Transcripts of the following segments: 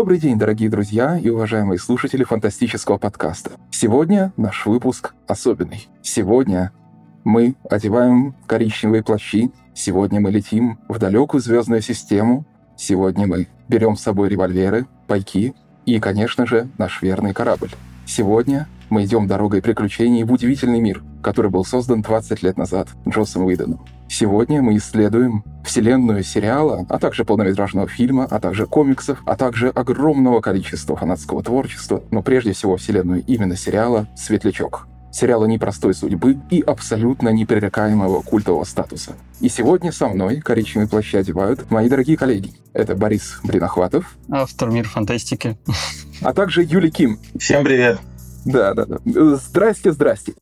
Добрый день, дорогие друзья и уважаемые слушатели фантастического подкаста. Сегодня наш выпуск особенный. Сегодня мы одеваем коричневые плащи, сегодня мы летим в далекую звездную систему, сегодня мы берем с собой револьверы, пайки и, конечно же, наш верный корабль. Сегодня мы идем дорогой приключений в удивительный мир, который был создан 20 лет назад Джоссом Уидоном. Сегодня мы исследуем вселенную сериала, а также полнометражного фильма, а также комиксов, а также огромного количества фанатского творчества, но прежде всего вселенную именно сериала «Светлячок» сериала непростой судьбы и абсолютно непререкаемого культового статуса. И сегодня со мной коричневые плащи одевают мои дорогие коллеги. Это Борис Блинохватов. Автор мир фантастики. А также Юли Ким. Всем привет. Да, да, да. Здрасте, здрасте.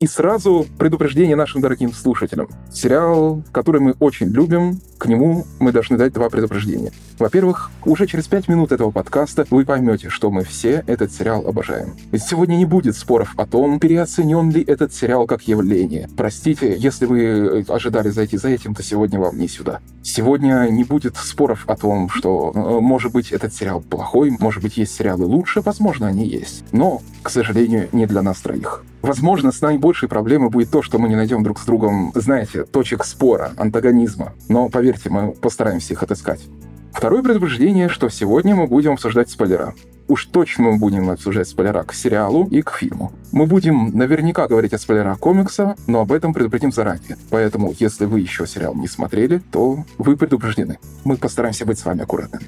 И сразу предупреждение нашим дорогим слушателям. Сериал, который мы очень любим, к нему мы должны дать два предупреждения. Во-первых, уже через пять минут этого подкаста вы поймете, что мы все этот сериал обожаем. Ведь сегодня не будет споров о том, переоценен ли этот сериал как явление. Простите, если вы ожидали зайти за этим, то сегодня вам не сюда. Сегодня не будет споров о том, что, э, может быть, этот сериал плохой, может быть, есть сериалы лучше, возможно, они есть. Но, к сожалению, не для нас троих. Возможно, с наибольшей проблемой будет то, что мы не найдем друг с другом, знаете, точек спора, антагонизма. Но поверьте, мы постараемся их отыскать. Второе предупреждение, что сегодня мы будем обсуждать спойлера. Уж точно мы будем обсуждать спойлера к сериалу и к фильму. Мы будем наверняка говорить о спойлерах комикса, но об этом предупредим заранее. Поэтому, если вы еще сериал не смотрели, то вы предупреждены. Мы постараемся быть с вами аккуратными.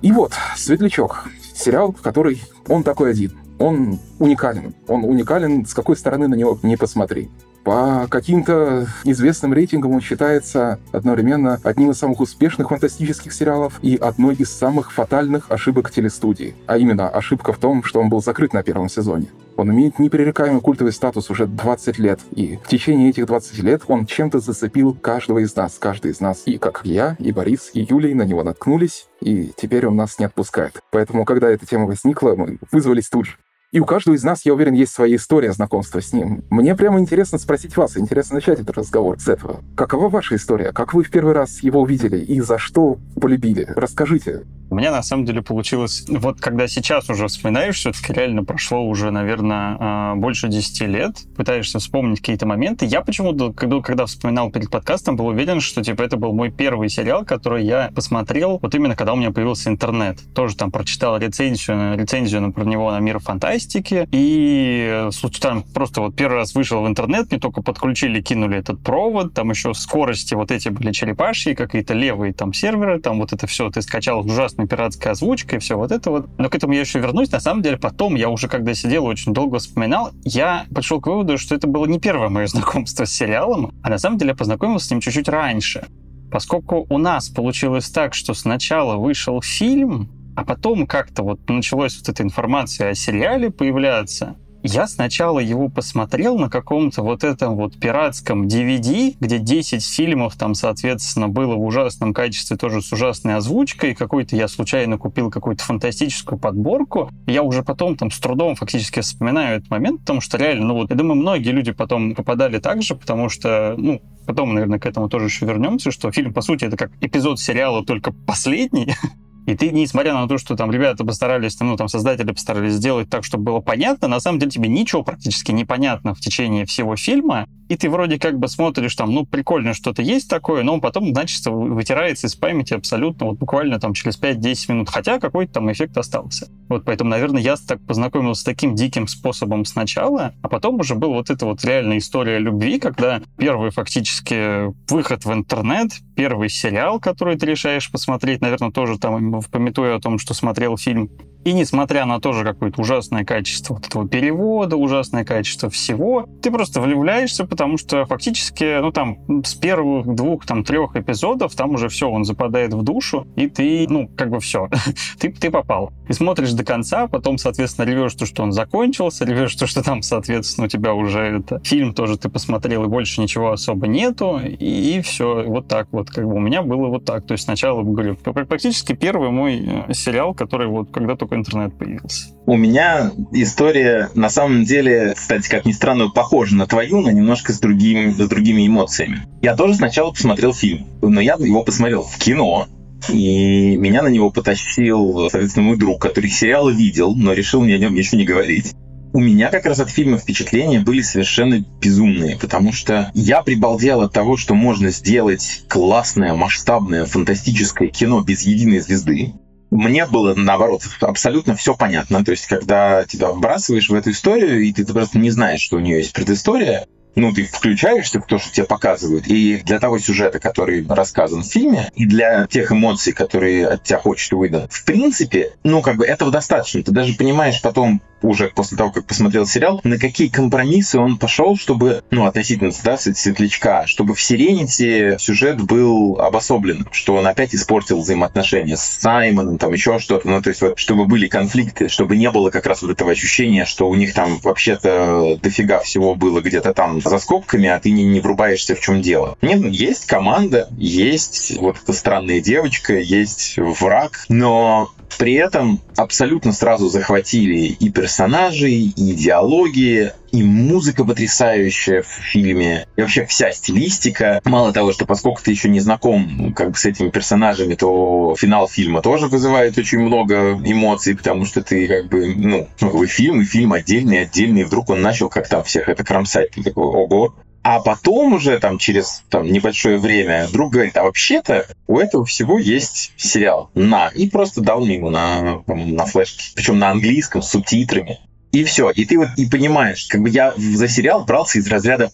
И вот, «Светлячок». Сериал, который он такой один он уникален. Он уникален, с какой стороны на него не посмотри. По каким-то известным рейтингам он считается одновременно одним из самых успешных фантастических сериалов и одной из самых фатальных ошибок телестудии. А именно, ошибка в том, что он был закрыт на первом сезоне. Он имеет непререкаемый культовый статус уже 20 лет, и в течение этих 20 лет он чем-то зацепил каждого из нас. Каждый из нас, и как я, и Борис, и Юлий на него наткнулись, и теперь он нас не отпускает. Поэтому, когда эта тема возникла, мы вызвались тут же. И у каждого из нас, я уверен, есть своя история знакомства с ним. Мне прямо интересно спросить вас, интересно начать этот разговор с этого. Какова ваша история? Как вы в первый раз его увидели и за что полюбили? Расскажите. У меня на самом деле получилось, вот когда сейчас уже вспоминаешь, все-таки реально прошло уже, наверное, а, больше 10 лет, пытаешься вспомнить какие-то моменты. Я почему-то, когда, вспоминал перед подкастом, был уверен, что типа это был мой первый сериал, который я посмотрел вот именно когда у меня появился интернет. Тоже там прочитал рецензию, рецензию про него на мир фантастики, и там просто вот первый раз вышел в интернет, мне только подключили, кинули этот провод, там еще скорости вот эти были черепашьи, какие-то левые там серверы, там вот это все ты скачал ужасно ужасная пиратская озвучка и все вот это вот. Но к этому я еще вернусь. На самом деле, потом я уже, когда сидел очень долго вспоминал, я пришел к выводу, что это было не первое мое знакомство с сериалом, а на самом деле я познакомился с ним чуть-чуть раньше. Поскольку у нас получилось так, что сначала вышел фильм, а потом как-то вот началась вот эта информация о сериале появляться, я сначала его посмотрел на каком-то вот этом вот пиратском DVD, где 10 фильмов там, соответственно, было в ужасном качестве, тоже с ужасной озвучкой. Какой-то я случайно купил какую-то фантастическую подборку. Я уже потом там с трудом фактически вспоминаю этот момент, потому что реально, ну вот, я думаю, многие люди потом попадали так же, потому что, ну, потом, наверное, к этому тоже еще вернемся, что фильм, по сути, это как эпизод сериала, только последний, И ты, несмотря на то, что там ребята постарались, ну, там, создатели постарались сделать так, чтобы было понятно, на самом деле тебе ничего практически не понятно в течение всего фильма, и ты вроде как бы смотришь там, ну, прикольно что-то есть такое, но потом, значит, вытирается из памяти абсолютно вот буквально там через 5-10 минут, хотя какой-то там эффект остался. Вот поэтому, наверное, я так познакомился с таким диким способом сначала, а потом уже был вот эта вот реальная история любви, когда первый фактически выход в интернет, первый сериал, который ты решаешь посмотреть, наверное, тоже там пометуя о том, что смотрел фильм и несмотря на тоже какое-то ужасное качество вот этого перевода, ужасное качество всего, ты просто влюбляешься, потому что фактически, ну там, с первых двух, там, трех эпизодов, там уже все, он западает в душу, и ты, ну, как бы все, ты, ты попал. И смотришь до конца, потом, соответственно, ревешь то, что он закончился, ревешь то, что там, соответственно, у тебя уже это фильм тоже ты посмотрел, и больше ничего особо нету, и, и все, вот так вот, как бы у меня было вот так. То есть сначала, говорю, практически первый мой э, сериал, который вот когда только интернет появился. У меня история, на самом деле, кстати, как ни странно, похожа на твою, но немножко с, другим, с другими эмоциями. Я тоже сначала посмотрел фильм, но я его посмотрел в кино, и меня на него потащил, соответственно, мой друг, который сериал видел, но решил мне о нем ничего не говорить. У меня как раз от фильма впечатления были совершенно безумные, потому что я прибалдел от того, что можно сделать классное, масштабное, фантастическое кино без единой звезды. Мне было, наоборот, абсолютно все понятно. То есть, когда тебя вбрасываешь в эту историю, и ты просто не знаешь, что у нее есть предыстория, ну, ты включаешься в то, что тебе показывают, и для того сюжета, который рассказан в фильме, и для тех эмоций, которые от тебя хочет выдать, в принципе, ну, как бы этого достаточно. Ты даже понимаешь потом, уже после того, как посмотрел сериал, на какие компромиссы он пошел, чтобы, ну, относительно, да, светлячка, чтобы в Сирените сюжет был обособлен, что он опять испортил взаимоотношения с Саймоном, там еще что-то, ну, то есть вот, чтобы были конфликты, чтобы не было как раз вот этого ощущения, что у них там вообще-то дофига всего было где-то там за скобками, а ты не, не врубаешься, в чем дело. Нет, ну, есть команда, есть вот эта странная девочка, есть враг, но при этом абсолютно сразу захватили и персонажей, и диалоги, и музыка потрясающая в фильме, и вообще вся стилистика. Мало того, что поскольку ты еще не знаком как бы с этими персонажами, то финал фильма тоже вызывает очень много эмоций, потому что ты как бы, ну, ну как бы фильм, и фильм отдельный, отдельный, и вдруг он начал как там всех это кромсать. Ты такой, ого, а потом уже там через там, небольшое время друг говорит, а вообще-то у этого всего есть сериал на. И просто дал мне ему на, на флешке. Причем на английском, с субтитрами. И все. И ты вот и понимаешь, как бы я за сериал брался из разряда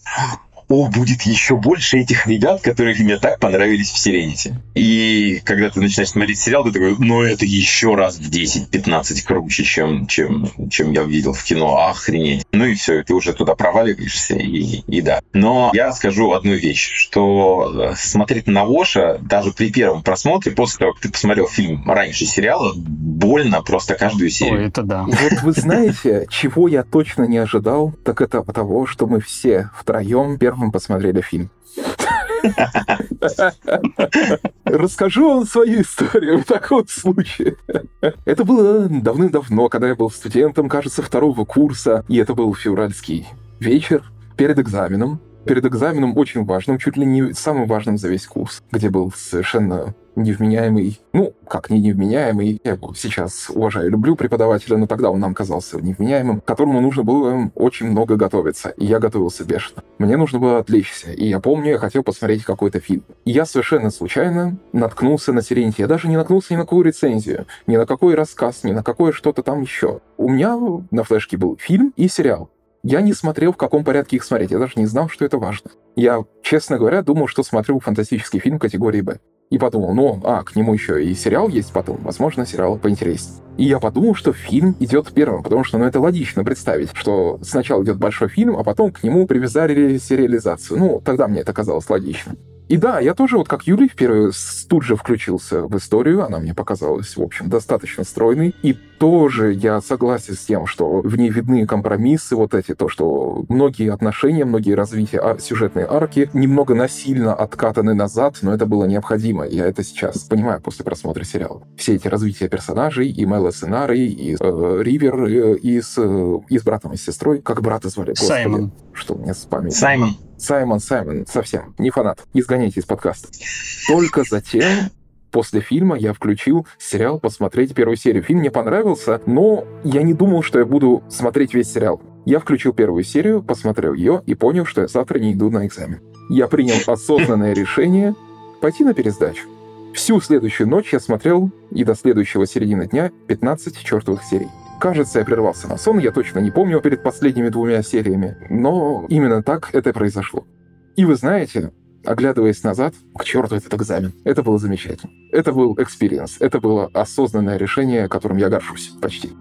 о, будет еще больше этих ребят, которые мне так понравились в Сирените. И когда ты начинаешь смотреть сериал, ты такой, ну это еще раз в 10-15 круче, чем, чем, чем я видел в кино. Охренеть. Ну и все, ты уже туда проваливаешься, и, и да. Но я скажу одну вещь, что э, смотреть на Воша даже при первом просмотре, после того, как ты посмотрел фильм раньше сериала, больно просто каждую серию. Ой, это да. Вот вы знаете, чего я точно не ожидал, так это того, что мы все втроем первым первым посмотрели фильм. Расскажу вам свою историю в таком случае. Это было давным-давно, когда я был студентом, кажется, второго курса, и это был февральский вечер перед экзаменом. Перед экзаменом очень важным, чуть ли не самым важным за весь курс, где был совершенно невменяемый, ну, как не невменяемый, я его сейчас уважаю, люблю преподавателя, но тогда он нам казался невменяемым, к которому нужно было очень много готовиться, и я готовился бешено. Мне нужно было отвлечься, и я помню, я хотел посмотреть какой-то фильм. И я совершенно случайно наткнулся на Сиренти. Я даже не наткнулся ни на какую рецензию, ни на какой рассказ, ни на какое что-то там еще. У меня на флешке был фильм и сериал. Я не смотрел, в каком порядке их смотреть. Я даже не знал, что это важно. Я, честно говоря, думал, что смотрю фантастический фильм категории «Б». И подумал, ну, а, к нему еще и сериал есть потом, возможно, сериал поинтереснее. И я подумал, что фильм идет первым, потому что, ну, это логично представить, что сначала идет большой фильм, а потом к нему привязали сериализацию. Ну, тогда мне это казалось логичным. И да, я тоже, вот как Юрий, в первую тут же включился в историю, она мне показалась, в общем, достаточно стройной. И тоже я согласен с тем, что в ней видны компромиссы, вот эти, то, что многие отношения, многие развития а, сюжетной арки немного насильно откатаны назад, но это было необходимо. Я это сейчас понимаю после просмотра сериала. Все эти развития персонажей, и Мэла сценарий, и э, Ривер, э, и, с, э, и с братом и сестрой. Как брата звали? Господи, Саймон. Что у меня с памятью? Саймон. Саймон, Саймон, совсем не фанат. Изгоняйте из подкаста. Только затем после фильма я включил сериал посмотреть первую серию. Фильм мне понравился, но я не думал, что я буду смотреть весь сериал. Я включил первую серию, посмотрел ее и понял, что я завтра не иду на экзамен. Я принял осознанное решение пойти на пересдачу. Всю следующую ночь я смотрел и до следующего середины дня 15 чертовых серий. Кажется, я прервался на сон, я точно не помню перед последними двумя сериями, но именно так это произошло. И вы знаете, оглядываясь назад, к черту этот экзамен. Это было замечательно. Это был experience. Это было осознанное решение, которым я горжусь почти.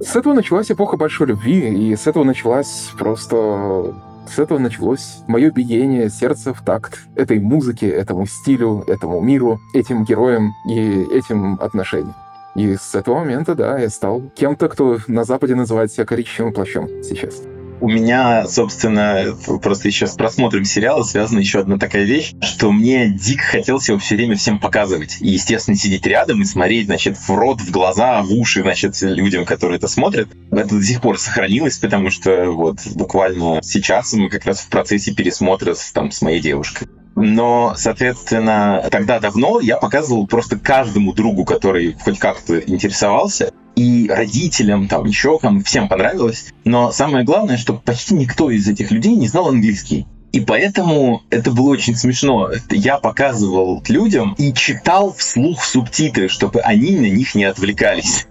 С этого началась эпоха большой любви, и с этого началась просто... С этого началось мое биение сердца в такт этой музыке, этому стилю, этому миру, этим героям и этим отношениям. И с этого момента, да, я стал кем-то, кто на Западе называет себя коричневым плащом сейчас. У меня, собственно, просто еще с просмотром сериала связана еще одна такая вещь, что мне дико хотелось его все время всем показывать. И, естественно, сидеть рядом и смотреть, значит, в рот, в глаза, в уши, значит, людям, которые это смотрят. Это до сих пор сохранилось, потому что вот буквально сейчас мы как раз в процессе пересмотра там, с моей девушкой. Но, соответственно, тогда давно я показывал просто каждому другу, который хоть как-то интересовался, и родителям, там, еще кому, всем понравилось. Но самое главное, что почти никто из этих людей не знал английский. И поэтому это было очень смешно. Я показывал людям и читал вслух субтитры, чтобы они на них не отвлекались.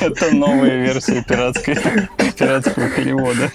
Это новая версия пиратского перевода.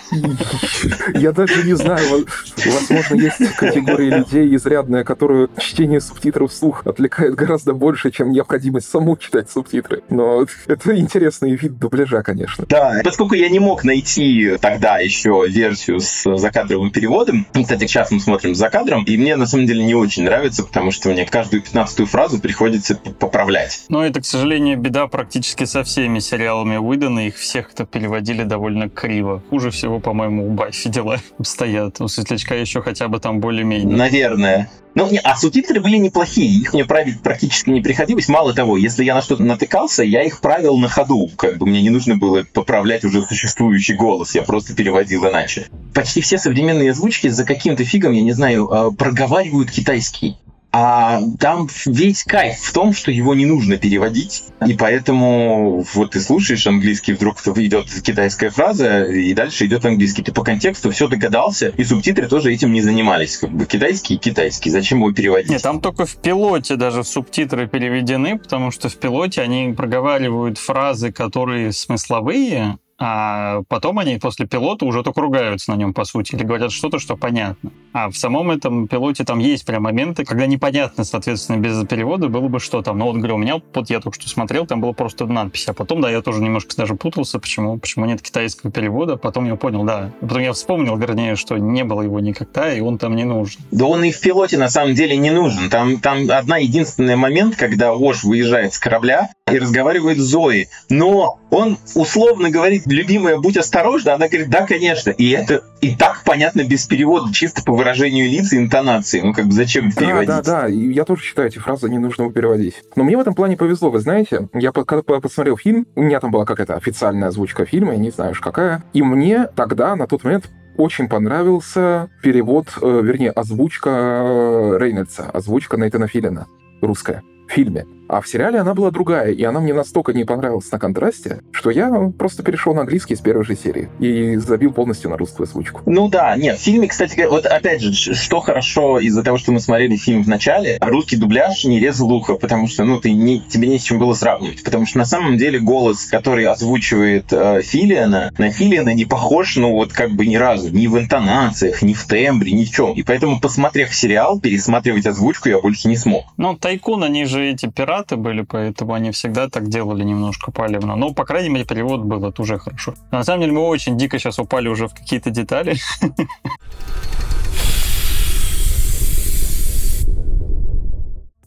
Я даже не знаю, возможно, есть категория людей изрядная, которую чтение субтитров вслух отвлекает гораздо больше, чем необходимость саму читать субтитры. Но это интересный вид дубляжа, конечно. Да, поскольку я не мог найти тогда еще версию с закадровым переводом, кстати, сейчас мы смотрим за кадром, и мне на самом деле не очень нравится, потому что мне каждую пятнадцатую фразу приходится поправлять. Но это, к сожалению, беда практически со всеми сериалами Уидона. Их всех кто переводили довольно криво. Хуже всего, по-моему, у Баффи дела обстоят. У Светлячка еще хотя бы там более-менее. Наверное. Ну, не, а субтитры были неплохие, их мне править практически не приходилось. Мало того, если я на что-то натыкался, я их правил на ходу. Как бы мне не нужно было поправлять уже существующий голос, я просто переводил иначе. Почти все современные озвучки за каким-то фигом, я не знаю, а, проговаривают китайский. А там весь кайф в том, что его не нужно переводить. И поэтому вот ты слушаешь английский, вдруг идет китайская фраза, и дальше идет английский. Ты по контексту все догадался, и субтитры тоже этим не занимались. Как бы китайский и китайский. Зачем его переводить? Нет, там только в пилоте даже субтитры переведены, потому что в пилоте они проговаривают фразы, которые смысловые, а потом они после пилота уже только ругаются на нем, по сути, или говорят что-то, что понятно. А в самом этом пилоте там есть прям моменты, когда непонятно, соответственно, без перевода было бы что там. Ну вот, говорю, у меня, вот я только что смотрел, там было просто надпись, а потом, да, я тоже немножко даже путался, почему, почему нет китайского перевода, потом я понял, да. Потом я вспомнил, вернее, что не было его никогда, и он там не нужен. Да он и в пилоте на самом деле не нужен. Там, там одна единственный момент, когда Ош выезжает с корабля и разговаривает с Зоей, но он условно говорит любимая, будь осторожна, она говорит, да, конечно. И это и так понятно без перевода, чисто по выражению лиц и интонации. Ну, как бы зачем переводить? Да, да, да. И я тоже считаю, эти фразы не нужно переводить. Но мне в этом плане повезло, вы знаете. Я когда посмотрел фильм, у меня там была какая-то официальная озвучка фильма, я не знаю уж какая. И мне тогда, на тот момент, очень понравился перевод, э, вернее, озвучка э, Рейнольдса, озвучка Нейтана Филина, русская, в фильме. А в сериале она была другая, и она мне настолько не понравилась на контрасте, что я просто перешел на английский с первой же серии и забил полностью на русскую озвучку. Ну да, нет, в фильме, кстати, вот опять же, что хорошо из-за того, что мы смотрели фильм в начале, русский дубляж не резал ухо, потому что, ну, ты не, тебе не с чем было сравнивать, потому что на самом деле голос, который озвучивает э, Филиана, на Филиана не похож, ну, вот как бы ни разу, ни в интонациях, ни в тембре, ни в чем. И поэтому, посмотрев сериал, пересматривать озвучку я больше не смог. Ну, Тайкун, они же эти пираты, пираты были, поэтому они всегда так делали немножко палевно. Но, по крайней мере, перевод был, это уже хорошо. на самом деле, мы очень дико сейчас упали уже в какие-то детали.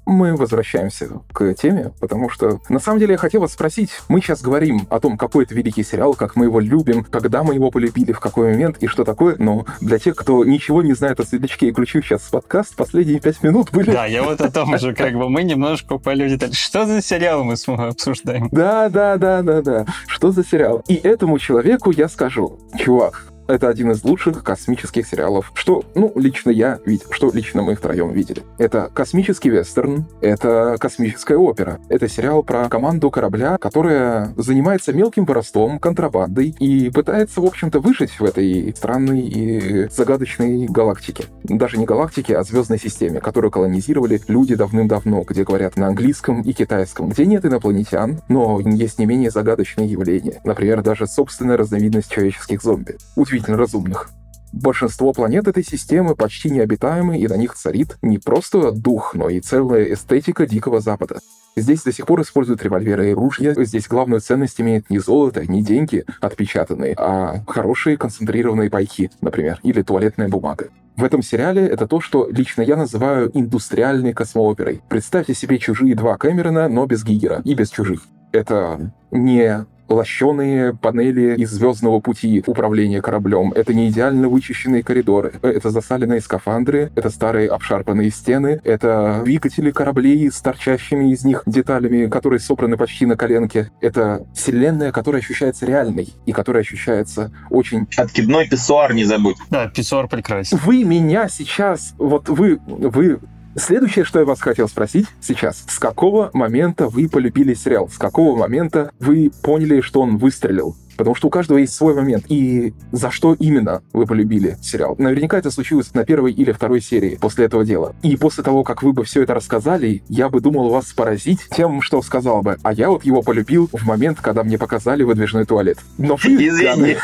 мы возвращаемся к теме, потому что на самом деле я хотел вас спросить, мы сейчас говорим о том, какой это великий сериал, как мы его любим, когда мы его полюбили, в какой момент и что такое, но для тех, кто ничего не знает о Светлячке и включил сейчас подкаст, последние пять минут были... Да, я вот о том же, как бы мы немножко детали. Что за сериал мы обсуждаем? Да, да, да, да, да. Что за сериал? И этому человеку я скажу, чувак, это один из лучших космических сериалов, что, ну, лично я видел, что лично мы втроем видели. Это космический вестерн, это космическая опера. Это сериал про команду корабля, которая занимается мелким воровством, контрабандой и пытается, в общем-то, выжить в этой странной и загадочной галактике. Даже не галактике, а звездной системе, которую колонизировали люди давным-давно, где говорят на английском и китайском, где нет инопланетян, но есть не менее загадочные явления. Например, даже собственная разновидность человеческих зомби. Удивительно действительно разумных. Большинство планет этой системы почти необитаемы, и на них царит не просто дух, но и целая эстетика Дикого Запада. Здесь до сих пор используют револьверы и ружья. Здесь главную ценность имеет не золото, не деньги отпечатанные, а хорошие концентрированные пайки, например, или туалетная бумага. В этом сериале это то, что лично я называю индустриальной космооперой. Представьте себе чужие два Кэмерона, но без Гигера и без чужих. Это не лощеные панели из звездного пути управления кораблем, это не идеально вычищенные коридоры, это засаленные скафандры, это старые обшарпанные стены, это двигатели кораблей с торчащими из них деталями, которые собраны почти на коленке. Это вселенная, которая ощущается реальной и которая ощущается очень... Откидной писсуар не забудь. Да, писсуар прекрасен. Вы меня сейчас... Вот вы... Вы Следующее, что я вас хотел спросить сейчас. С какого момента вы полюбили сериал? С какого момента вы поняли, что он выстрелил? Потому что у каждого есть свой момент. И за что именно вы полюбили сериал? Наверняка это случилось на первой или второй серии после этого дела. И после того, как вы бы все это рассказали, я бы думал вас поразить тем, что сказал бы. А я вот его полюбил в момент, когда мне показали выдвижной туалет. Но вы, Извини.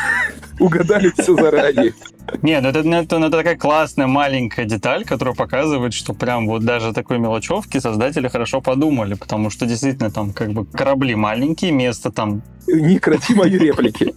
Угадали все заранее. Не, ну это, ну это, ну это такая классная маленькая деталь, которая показывает, что прям вот даже такой мелочевки создатели хорошо подумали, потому что действительно там как бы корабли маленькие, место там... Не крати мои реплики.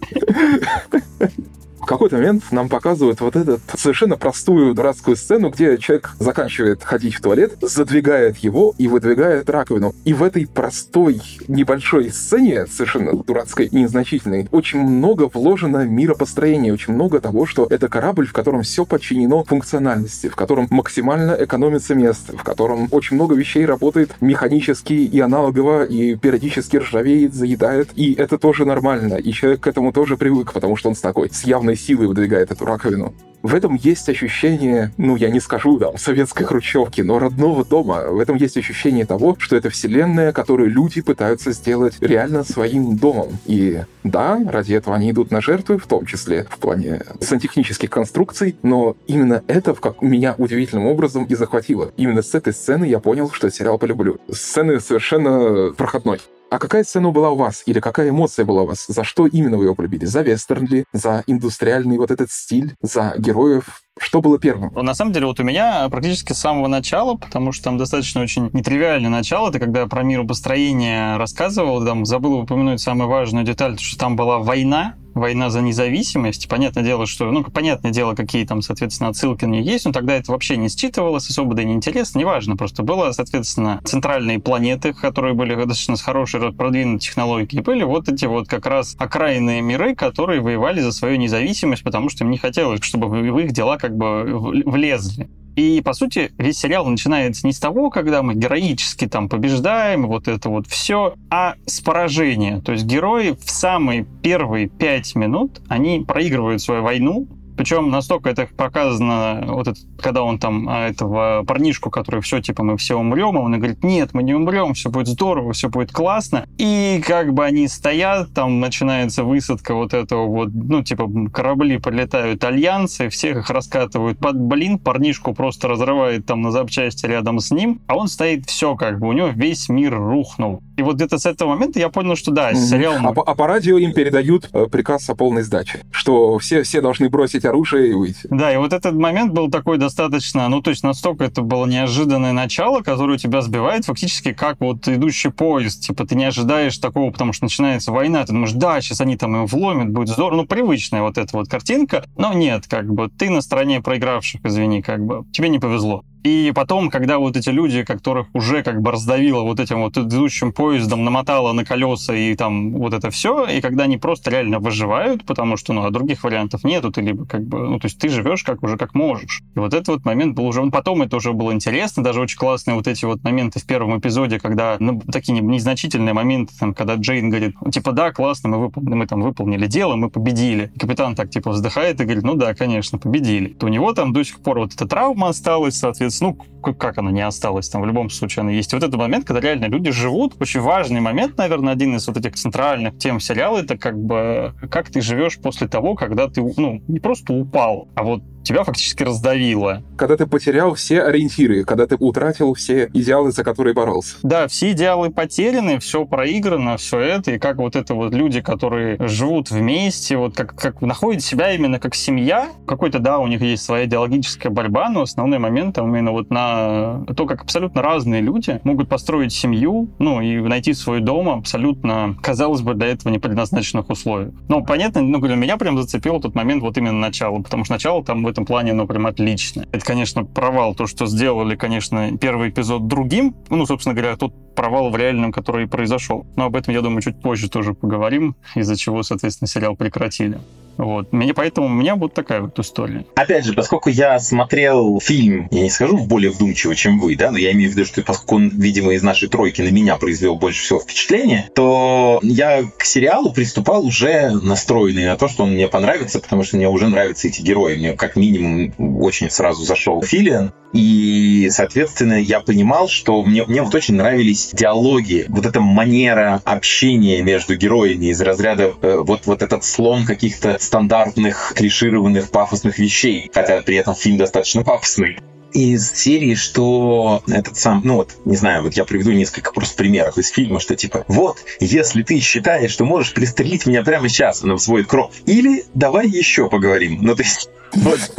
В какой-то момент нам показывают вот эту совершенно простую дурацкую сцену, где человек заканчивает ходить в туалет, задвигает его и выдвигает раковину. И в этой простой небольшой сцене, совершенно дурацкой и незначительной, очень много вложено миропостроения, очень много того, что это корабль, в котором все подчинено функциональности, в котором максимально экономится место, в котором очень много вещей работает механически и аналогово, и периодически ржавеет, заедает. И это тоже нормально. И человек к этому тоже привык, потому что он с такой, с явной силой выдвигает эту раковину. В этом есть ощущение, ну, я не скажу, там, советской хрущевки, но родного дома. В этом есть ощущение того, что это вселенная, которую люди пытаются сделать реально своим домом. И да, ради этого они идут на жертвы, в том числе в плане сантехнических конструкций, но именно это как меня удивительным образом и захватило. Именно с этой сцены я понял, что сериал полюблю. Сцены совершенно проходной. А какая сцена была у вас? Или какая эмоция была у вас? За что именно вы его полюбили? За вестерн ли? За индустриальный вот этот стиль? За героев? Что было первым? На самом деле, вот у меня практически с самого начала, потому что там достаточно очень нетривиальное начало, это когда про миропостроение рассказывал, там забыл упомянуть самую важную деталь, что там была война, война за независимость. Понятное дело, что, ну, понятное дело, какие там, соответственно, отсылки на нее есть, но тогда это вообще не считывалось, особо да не интересно, неважно. Просто было, соответственно, центральные планеты, которые были достаточно с хорошей продвинутой технологией, и были вот эти вот как раз окраинные миры, которые воевали за свою независимость, потому что им не хотелось, чтобы в их дела как бы влезли. И, по сути, весь сериал начинается не с того, когда мы героически там побеждаем, вот это вот все, а с поражения. То есть герои в самые первые пять минут, они проигрывают свою войну, причем настолько это показано, вот это, когда он там а, этого парнишку, который все, типа, мы все умрем, а он говорит, нет, мы не умрем, все будет здорово, все будет классно. И как бы они стоят, там начинается высадка вот этого вот, ну, типа, корабли прилетают альянсы, всех их раскатывают под блин, парнишку просто разрывает там на запчасти рядом с ним, а он стоит все как бы, у него весь мир рухнул. И вот где-то с этого момента я понял, что да, сериал... А, по- а по радио им передают э, приказ о полной сдаче, что все, все должны бросить оружие и выйти. Да, и вот этот момент был такой достаточно, ну, то есть настолько это было неожиданное начало, которое тебя сбивает фактически как вот идущий поезд. Типа ты не ожидаешь такого, потому что начинается война, ты думаешь, да, сейчас они там им вломят, будет здорово. Ну, привычная вот эта вот картинка. Но нет, как бы ты на стороне проигравших, извини, как бы тебе не повезло. И потом, когда вот эти люди, которых уже как бы раздавило вот этим вот идущим поездом, намотало на колеса и там вот это все, и когда они просто реально выживают, потому что, ну, а других вариантов нету, ты либо как бы, ну, то есть ты живешь как уже как можешь. И вот этот вот момент был уже, потом это уже было интересно, даже очень классные вот эти вот моменты в первом эпизоде, когда, ну, такие незначительные моменты, там, когда Джейн говорит, ну, типа, да, классно, мы, выполнили, мы там выполнили дело, мы победили. И капитан так, типа, вздыхает и говорит, ну да, конечно, победили. То у него там до сих пор вот эта травма осталась, соответственно, ну, как она не осталась, там в любом случае она есть. И вот этот момент, когда реально люди живут, очень важный момент, наверное, один из вот этих центральных тем сериала, это как бы как ты живешь после того, когда ты, ну, не просто упал, а вот тебя фактически раздавило. Когда ты потерял все ориентиры, когда ты утратил все идеалы, за которые боролся. Да, все идеалы потеряны, все проиграно, все это, и как вот это вот люди, которые живут вместе, вот как, как находят себя именно как семья, какой-то, да, у них есть своя идеологическая борьба, но основной момент там именно вот на то, как абсолютно разные люди могут построить семью, ну, и найти свой дом абсолютно, казалось бы, для этого не предназначенных условиях. Ну, понятно, ну, для меня прям зацепил тот момент вот именно начало, потому что начало там в этом плане, ну, прям отличное. Это, конечно, провал, то, что сделали, конечно, первый эпизод другим, ну, собственно говоря, тот провал в реальном, который произошел. Но об этом, я думаю, чуть позже тоже поговорим, из-за чего, соответственно, сериал прекратили. Вот. Мне, поэтому у меня вот такая вот история. Опять же, поскольку я смотрел фильм, я не скажу более вдумчиво, чем вы, да, но я имею в виду, что поскольку он, видимо, из нашей тройки на меня произвел больше всего впечатления, то я к сериалу приступал уже настроенный на то, что он мне понравится, потому что мне уже нравятся эти герои. Мне как минимум очень сразу зашел Филиан, и, соответственно, я понимал, что мне, мне вот очень нравились диалоги, вот эта манера общения между героями из разряда э, вот, вот этот слом каких-то стандартных, клишированных, пафосных вещей, хотя при этом фильм достаточно пафосный из серии, что этот сам, ну вот, не знаю, вот я приведу несколько просто примеров из фильма, что типа, вот, если ты считаешь, что можешь пристрелить меня прямо сейчас, она взводит кровь, или давай еще поговорим. Ну, то есть, вот.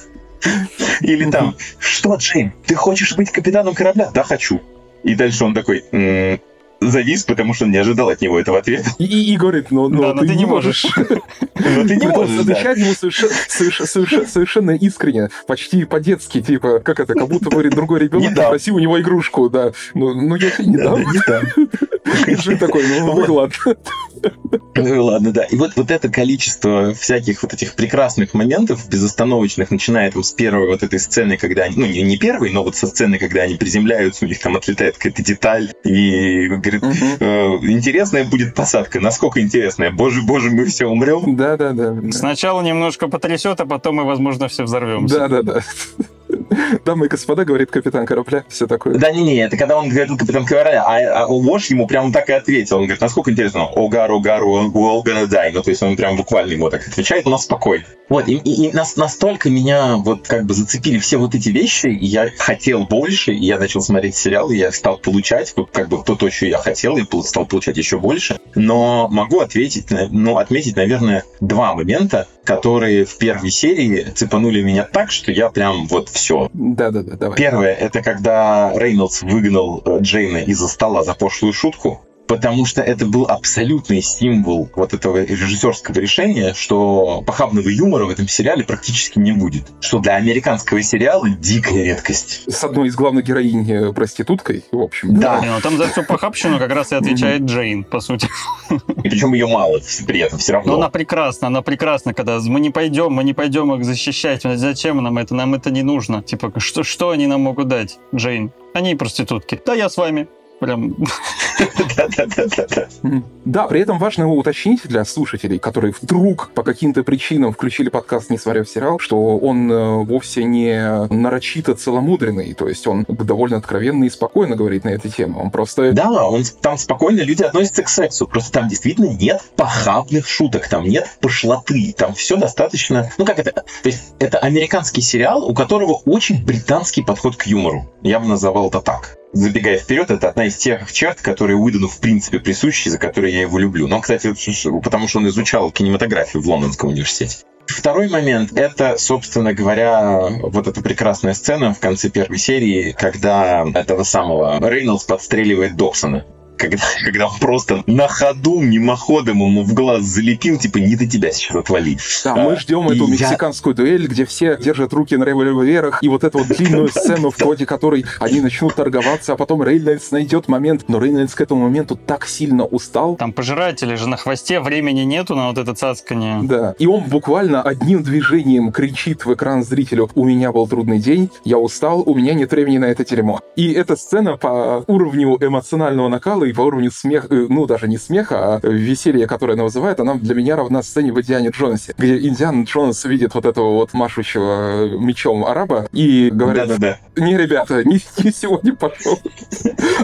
Или там, что, Джейн, ты хочешь быть капитаном корабля? Да, хочу. И дальше он такой, завис, потому что он не ожидал от него этого ответа. И, и, и говорит, ну, ну да, но ты, ты не можешь. Но ты не можешь, Отвечает ему совершенно искренне, почти по-детски, типа, как это, как будто, говорит, другой ребенок попросил у него игрушку, да. Ну, ну я тебе не дам. Ты такой, ну, ладно. Ну ладно, да. И вот, вот это количество всяких вот этих прекрасных моментов безостановочных, начиная там с первой вот этой сцены, когда они, ну не, не первой, но вот со сцены, когда они приземляются, у них там отлетает какая-то деталь, и говорит, угу. э, интересная будет посадка. Насколько интересная? Боже, боже, мы все умрем. Да, да, да. Сначала немножко потрясет, а потом мы, возможно, все взорвемся. Да, да, да. Дамы и господа, говорит капитан корабля, все такое. Да, не-не, это когда он говорит капитан корабля, а, а Вош ему прямо так и ответил. Он говорит, насколько интересно, огар, огар, all gonna die. Ну, то есть он прям буквально ему так отвечает, но спокойно. Вот, и, и, и нас, настолько меня вот как бы зацепили все вот эти вещи, я хотел больше, и я начал смотреть сериал, и я стал получать как бы то, то, что я хотел, и стал получать еще больше. Но могу ответить, ну, отметить, наверное, два момента, которые в первой серии цепанули меня так, что я прям вот все. Да-да-да, давай. Первое, это когда Рейнольдс выгнал э, Джейна из-за стола за пошлую шутку потому что это был абсолютный символ вот этого режиссерского решения, что похабного юмора в этом сериале практически не будет. Что для американского сериала дикая редкость. С одной из главных героинь э, проституткой, в общем. Да. Не, ну, там за всю похабщину как раз и отвечает Джейн, по сути. И причем ее мало при этом все равно. Но она прекрасна, она прекрасна, когда мы не пойдем, мы не пойдем их защищать. Зачем нам это? Нам это не нужно. Типа, что, что они нам могут дать, Джейн? Они проститутки. Да, я с вами прям... Да, при этом важно уточнить для слушателей, которые вдруг по каким-то причинам включили подкаст, не смотря в сериал, что он э, вовсе не нарочито целомудренный, то есть он довольно откровенно и спокойно говорит на эту тему. Он просто... Да, он там спокойно люди относятся к сексу, просто там действительно нет похабных шуток, там нет пошлоты, там все достаточно... Ну как это? То есть это американский сериал, у которого очень британский подход к юмору. Я бы называл это так забегая вперед, это одна из тех черт, которые Уидону в принципе присущи, за которые я его люблю. Но, кстати, потому что он изучал кинематографию в Лондонском университете. Второй момент — это, собственно говоря, вот эта прекрасная сцена в конце первой серии, когда этого самого Рейнольдс подстреливает Добсона когда, когда он просто на ходу, мимоходом ему в глаз залепил, типа, не до тебя сейчас отвали. Да, мы ждем эту мексиканскую дуэль, где все держат руки на револьверах, и вот эту вот длинную сцену, в ходе которой они начнут торговаться, а потом Рейнольдс найдет момент, но Рейнольдс к этому моменту так сильно устал. Там пожиратели же на хвосте, времени нету на вот это цацкание. Да, и он буквально одним движением кричит в экран зрителю, у меня был трудный день, я устал, у меня нет времени на это дерьмо. И эта сцена по уровню эмоционального накала и по уровню смеха, э, ну, даже не смеха, а веселья, которое она вызывает, она для меня равна сцене в «Индиане Джонсе», где Индиан Джонс видит вот этого вот машущего мечом араба и говорит, да -да -да. не, ребята, не, не сегодня пошел.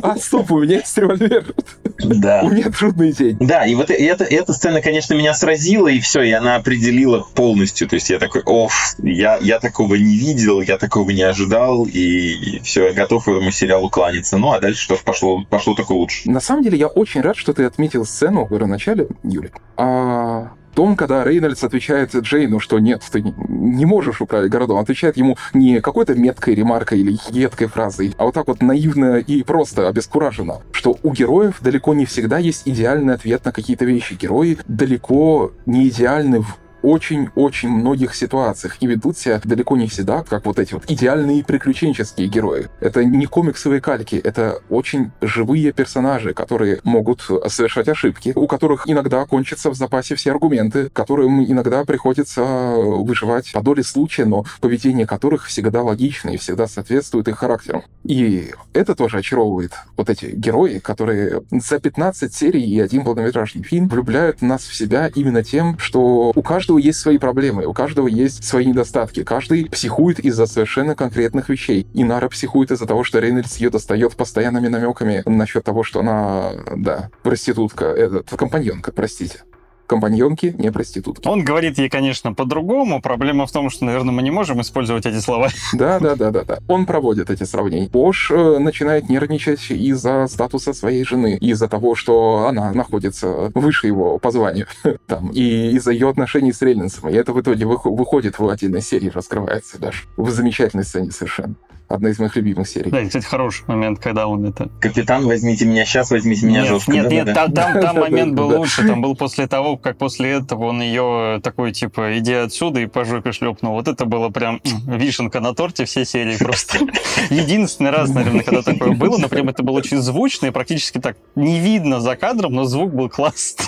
А, стоп, у меня есть револьвер. Да. У меня трудный день. Да, и вот эта, эта сцена, конечно, меня сразила, и все, и она определила полностью. То есть я такой, оф, я, я такого не видел, я такого не ожидал, и, все, я готов этому сериалу кланяться. Ну, а дальше что ж, пошло, пошло только лучше. На самом деле, я очень рад, что ты отметил сцену в начале, Юлик. А том, когда Рейнольдс отвечает Джейну, что нет, ты не можешь управлять городом, он отвечает ему не какой-то меткой ремаркой или едкой фразой, а вот так вот наивно и просто обескураженно, что у героев далеко не всегда есть идеальный ответ на какие-то вещи. Герои далеко не идеальны в очень-очень многих ситуациях и ведут себя далеко не всегда, как вот эти вот идеальные приключенческие герои. Это не комиксовые кальки, это очень живые персонажи, которые могут совершать ошибки, у которых иногда кончатся в запасе все аргументы, которым иногда приходится выживать по доле случая, но поведение которых всегда логично и всегда соответствует их характеру. И это тоже очаровывает вот эти герои, которые за 15 серий и один полнометражный фильм влюбляют нас в себя именно тем, что у каждого каждого есть свои проблемы, у каждого есть свои недостатки. Каждый психует из-за совершенно конкретных вещей. И Нара психует из-за того, что Рейнольдс ее достает постоянными намеками насчет того, что она, да, проститутка, этот, компаньонка, простите компаньонки, не проститутки. Он говорит ей, конечно, по-другому. Проблема в том, что, наверное, мы не можем использовать эти слова. Да, да, да, да, да. Он проводит эти сравнения. Пош э, начинает нервничать из-за статуса своей жены, из-за того, что она находится выше его по званию, там, и из-за ее отношений с Рейнольдсом. И это в итоге выходит в отдельной серии, раскрывается даже. В замечательной сцене совершенно одна из моих любимых серий. Да, кстати, хороший момент, когда он это... Капитан, возьмите меня сейчас, возьмите меня нет, жестко. Нет, да, нет, да, там, там, там момент был лучше. Там был после того, как после этого он ее такой, типа, иди отсюда и по жопе шлепнул. Вот это было прям вишенка на торте все серии просто. Единственный раз, наверное, когда такое было, но прям это было очень звучно и практически так не видно за кадром, но звук был классный.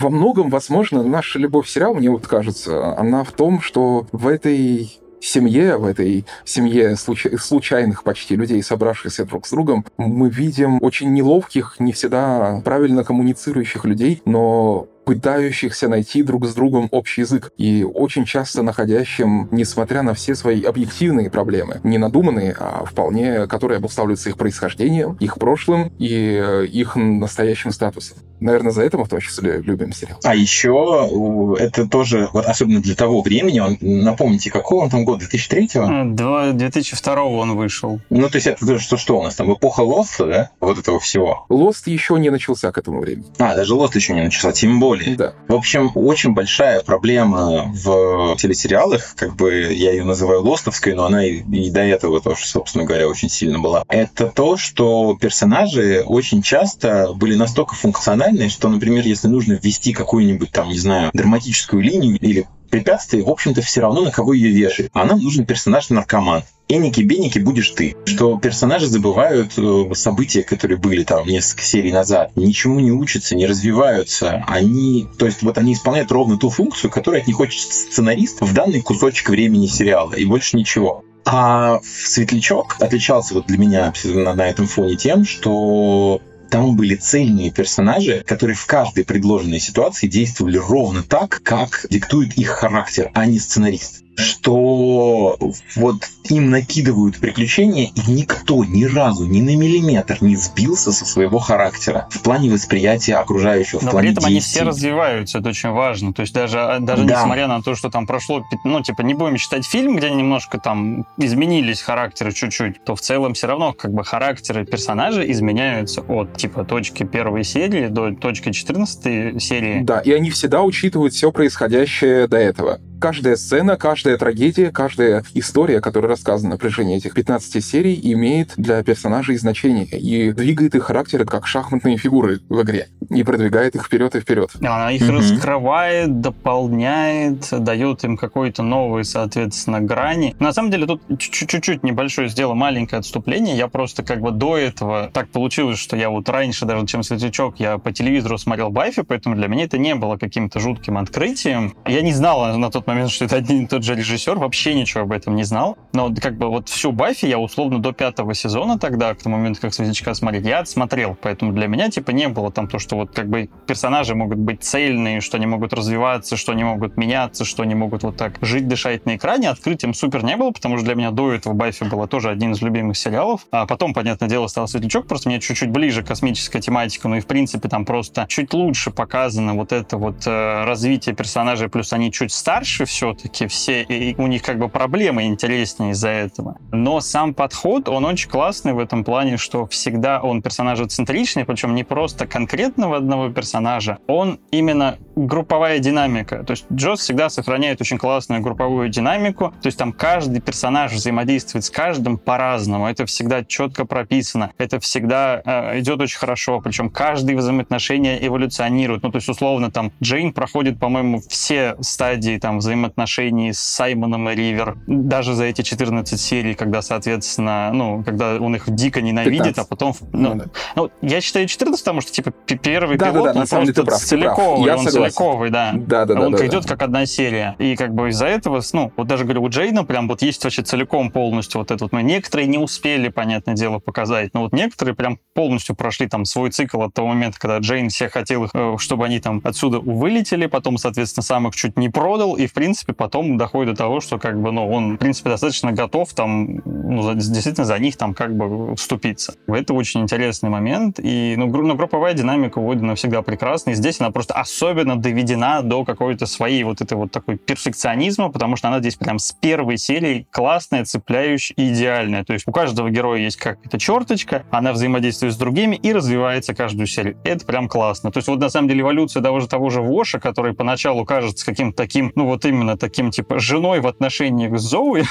Во многом, возможно, наша любовь к мне вот кажется, она в том, что в этой семье, в этой семье случай, случайных почти людей, собравшихся друг с другом, мы видим очень неловких, не всегда правильно коммуницирующих людей, но пытающихся найти друг с другом общий язык и очень часто находящим, несмотря на все свои объективные проблемы, не надуманные, а вполне, которые обуславливаются их происхождением, их прошлым и э, их настоящим статусом. Наверное, за это мы в том числе любим сериал. А еще это тоже, вот особенно для того времени, он, напомните, какого он там год, 2003-го? 2002 он вышел. Ну, то есть это что, что у нас там, эпоха Лоста, да? Вот этого всего. Лост еще не начался к этому времени. А, даже Лост еще не начался, тем более более. Да. В общем, очень большая проблема в телесериалах, как бы я ее называю лостовской, но она и, и до этого тоже, собственно говоря, очень сильно была. Это то, что персонажи очень часто были настолько функциональны, что, например, если нужно ввести какую-нибудь там, не знаю, драматическую линию или препятствие, в общем-то, все равно на кого ее вешать. А нам нужен персонаж-наркоман. Эники-беники будешь ты. Что персонажи забывают э, события, которые были там несколько серий назад. Ничему не учатся, не развиваются. Они, то есть вот они исполняют ровно ту функцию, которую от них хочет сценарист в данный кусочек времени сериала. И больше ничего. А Светлячок отличался вот для меня на, на этом фоне тем, что там были цельные персонажи, которые в каждой предложенной ситуации действовали ровно так, как диктует их характер, а не сценарист что вот им накидывают приключения, и никто ни разу, ни на миллиметр не сбился со своего характера в плане восприятия окружающего, Но в плане при этом действий. они все развиваются, это очень важно. То есть даже, даже да. несмотря на то, что там прошло, ну, типа, не будем считать фильм, где немножко там изменились характеры чуть-чуть, то в целом все равно как бы характеры персонажей изменяются от, типа, точки первой серии до точки 14 серии. Да, и они всегда учитывают все происходящее до этого каждая сцена, каждая трагедия, каждая история, которая рассказана на протяжении этих 15 серий, имеет для персонажей значение и двигает их характеры как шахматные фигуры в игре и продвигает их вперед и вперед. Она их mm-hmm. раскрывает, дополняет, дает им какой-то новый, соответственно, грани. На самом деле тут чуть-чуть небольшое сделал маленькое отступление. Я просто как бы до этого так получилось, что я вот раньше даже, чем Светлячок, я по телевизору смотрел Баффи, поэтому для меня это не было каким-то жутким открытием. Я не знала на тот момент, что это один и тот же режиссер, вообще ничего об этом не знал. Но как бы вот всю Баффи я условно до пятого сезона тогда, к тому моменту, как Светлячка смотреть, я отсмотрел. Поэтому для меня типа не было там то, что вот как бы персонажи могут быть цельные, что они могут развиваться, что они могут меняться, что они могут вот так жить, дышать на экране. Открытием супер не было, потому что для меня до этого Баффи было тоже один из любимых сериалов. А потом, понятное дело, стал Светлячок, просто мне чуть-чуть ближе космическая тематика, ну и в принципе там просто чуть лучше показано вот это вот э, развитие персонажей, плюс они чуть старше, все-таки все, и у них как бы проблемы интереснее из-за этого. Но сам подход, он очень классный в этом плане, что всегда он персонажа-центричный, причем не просто конкретного одного персонажа, он именно групповая динамика. То есть Джос всегда сохраняет очень классную групповую динамику, то есть там каждый персонаж взаимодействует с каждым по-разному, это всегда четко прописано, это всегда э, идет очень хорошо, причем каждый взаимоотношения эволюционирует. Ну, то есть, условно, там, Джейн проходит, по-моему, все стадии там взаимоотношений с Саймоном и Ривер, даже за эти 14 серий, когда, соответственно, ну, когда он их дико ненавидит, 15. а потом... Ну, ну, да. ну, я считаю 14, потому что, типа, первый да, пилот, да, да, он просто прав, целиковый, он согласен. целиковый, да. Да, да, да. Он да, идет да. как одна серия. И как бы из-за этого, ну, вот даже, говорю, у Джейна прям вот есть вообще целиком полностью вот это вот. Но некоторые не успели, понятное дело, показать, но вот некоторые прям полностью прошли там свой цикл от того момента, когда Джейн всех хотел, их, э, чтобы они там отсюда вылетели, потом, соответственно, сам их чуть не продал, и, в принципе, потом доходит до того, что, как бы, ну, он, в принципе, достаточно готов там, ну, действительно за них там как бы вступиться. Это очень интересный момент, и, ну, гру, ну групповая динамика у Одина всегда прекрасна, и здесь она просто особенно доведена до какой-то своей вот этой вот такой перфекционизма, потому что она здесь прям с первой серии классная, цепляющая и идеальная. То есть у каждого героя есть какая-то черточка, она взаимодействует с другими и развивается каждую серию. Это прям классно. То есть вот на самом деле эволюция того же того же Воша, который поначалу кажется каким-то таким, ну вот именно таким типа женой в отношениях с Зоуи,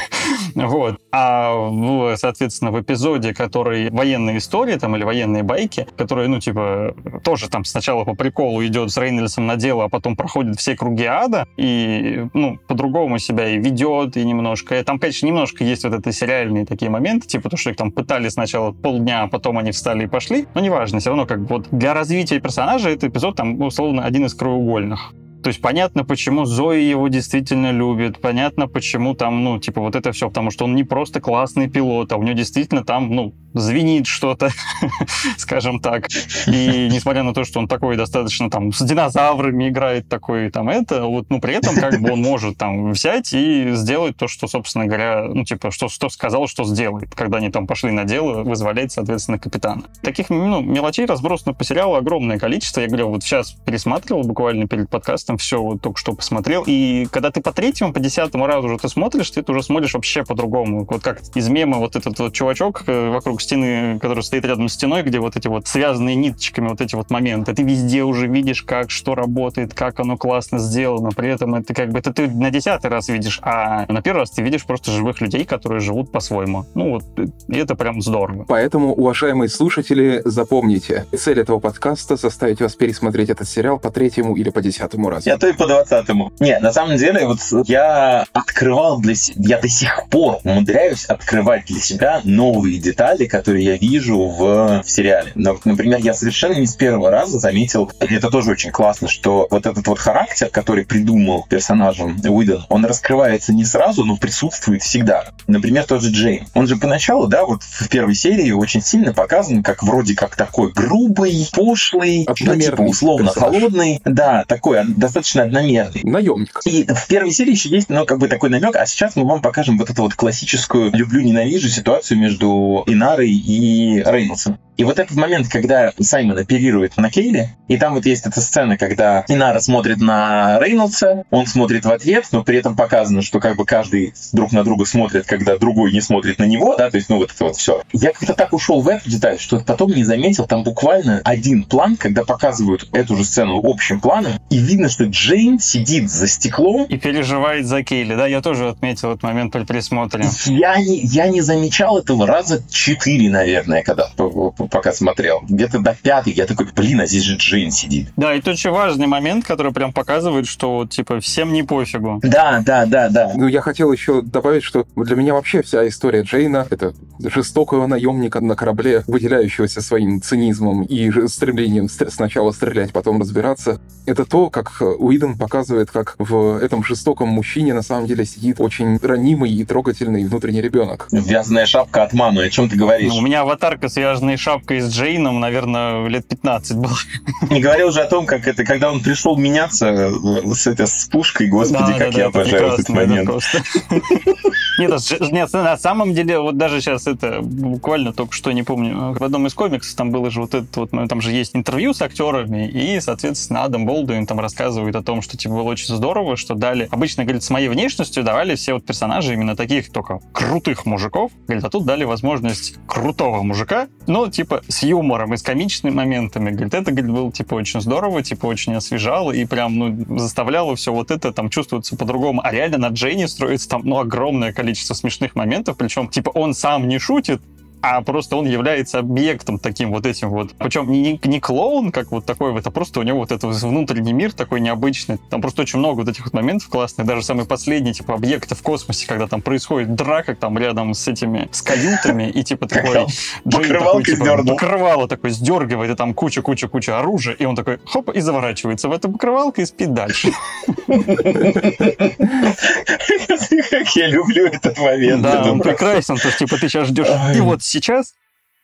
вот. А, соответственно, в эпизоде, который военные истории там или военные байки, которые, ну, типа, тоже там сначала по приколу идет с Рейнольдсом на дело, а потом проходит все круги ада и, ну, по-другому себя и ведет, и немножко... И там, конечно, немножко есть вот это сериальные такие моменты, типа то, что их там пытали сначала полдня, а потом они встали и пошли. Но неважно, все равно как бы вот для развития персонажа этот эпизод там, условно, один из краеугольных. То есть понятно, почему Зои его действительно любит, понятно, почему там, ну, типа, вот это все, потому что он не просто классный пилот, а у него действительно там, ну, звенит что-то, скажем так. И несмотря на то, что он такой достаточно там с динозаврами играет такой там это, вот, ну, при этом как бы он может там взять и сделать то, что, собственно говоря, ну, типа, что, что сказал, что сделает, когда они там пошли на дело, вызволять, соответственно, капитана. Таких, ну, мелочей разбросано по сериалу огромное количество. Я говорю, вот сейчас пересматривал буквально перед подкастом все, вот только что посмотрел. И когда ты по третьему, по десятому разу уже ты смотришь, ты это уже смотришь вообще по-другому. Вот как из мема вот этот вот чувачок э, вокруг стены, который стоит рядом с стеной, где вот эти вот связанные ниточками вот эти вот моменты. Ты везде уже видишь, как что работает, как оно классно сделано. При этом это как бы это ты на десятый раз видишь, а на первый раз ты видишь просто живых людей, которые живут по-своему. Ну вот, и это прям здорово. Поэтому, уважаемые слушатели, запомните, цель этого подкаста заставить вас пересмотреть этот сериал по третьему или по десятому разу. Я то и по двадцатому. Не, на самом деле, вот я открывал для себя, я до сих пор умудряюсь открывать для себя новые детали, которые я вижу в, в сериале. Например, я совершенно не с первого раза заметил, и это тоже очень классно, что вот этот вот характер, который придумал персонажем Уидон, он раскрывается не сразу, но присутствует всегда. Например, тот же Джейн. Он же поначалу, да, вот в первой серии очень сильно показан как вроде как такой грубый, пошлый, ну, типа условно персонаж. холодный. Да, такой достаточно одномерный. Наемник. И в первой серии еще есть, ну, как бы такой намек, а сейчас мы вам покажем вот эту вот классическую люблю-ненавижу ситуацию между Инарой и Рейнольдсом. И вот этот момент, когда Саймон оперирует на Кейле, и там вот есть эта сцена, когда Инара смотрит на Рейнольдса, он смотрит в ответ, но при этом показано, что как бы каждый друг на друга смотрит, когда другой не смотрит на него, да, то есть, ну, вот это вот все. Я как-то так ушел в эту деталь, что потом не заметил, там буквально один план, когда показывают эту же сцену общим планом, и видно, что Джейн сидит за стеклом. И переживает за Кейли, да, я тоже отметил этот момент при присмотре. Я не, я не замечал этого раза четыре, наверное, когда пока смотрел. Где-то до пятой я такой, блин, а здесь же Джейн сидит. Да, и это очень важный момент, который прям показывает, что, типа, всем не пофигу. Да, да, да, да. Ну, я хотел еще добавить, что для меня вообще вся история Джейна — это жестокого наемника на корабле, выделяющегося своим цинизмом и стремлением сначала стрелять, потом разбираться. Это то, как Уидон показывает, как в этом жестоком мужчине на самом деле сидит очень ранимый и трогательный внутренний ребенок. Вязаная шапка от мамы, о чем ты говоришь? Ну, у меня аватарка с вязаной шапкой с Джейном, наверное, лет 15 было. Не говорил же о том, как это, когда он пришел меняться э, с, это, с пушкой, господи, да, как да, я да, обожаю этот момент. Нет, нет, на самом деле, вот даже сейчас это буквально только что, не помню, в одном из комиксов там было же вот это вот, ну, там же есть интервью с актерами, и, соответственно, Адам Болдуин там рассказывает рассказывает о том, что типа было очень здорово, что дали... Обычно, говорит, с моей внешностью давали все вот персонажи именно таких только крутых мужиков. Говорит, а тут дали возможность крутого мужика, но типа с юмором и с комичными моментами. Говорит, это, говорит, было типа очень здорово, типа очень освежало и прям, ну, заставляло все вот это там чувствоваться по-другому. А реально на Джейни строится там, ну, огромное количество смешных моментов, причем, типа, он сам не шутит, а просто он является объектом таким вот этим вот. Причем не, не клоун, как вот такой вот, а просто у него вот этот внутренний мир такой необычный. Там просто очень много вот этих вот моментов классных. Даже самый последний, типа, объекты в космосе, когда там происходит драка там рядом с этими, с каютами, и типа такой... Покрывалка типа, покрывало такой сдергивает, и там куча-куча-куча оружия, и он такой, хоп, и заворачивается в эту покрывалку и спит дальше. Как я люблю этот момент. Да, он прекрасен, то есть, типа, ты сейчас ждешь, и вот сейчас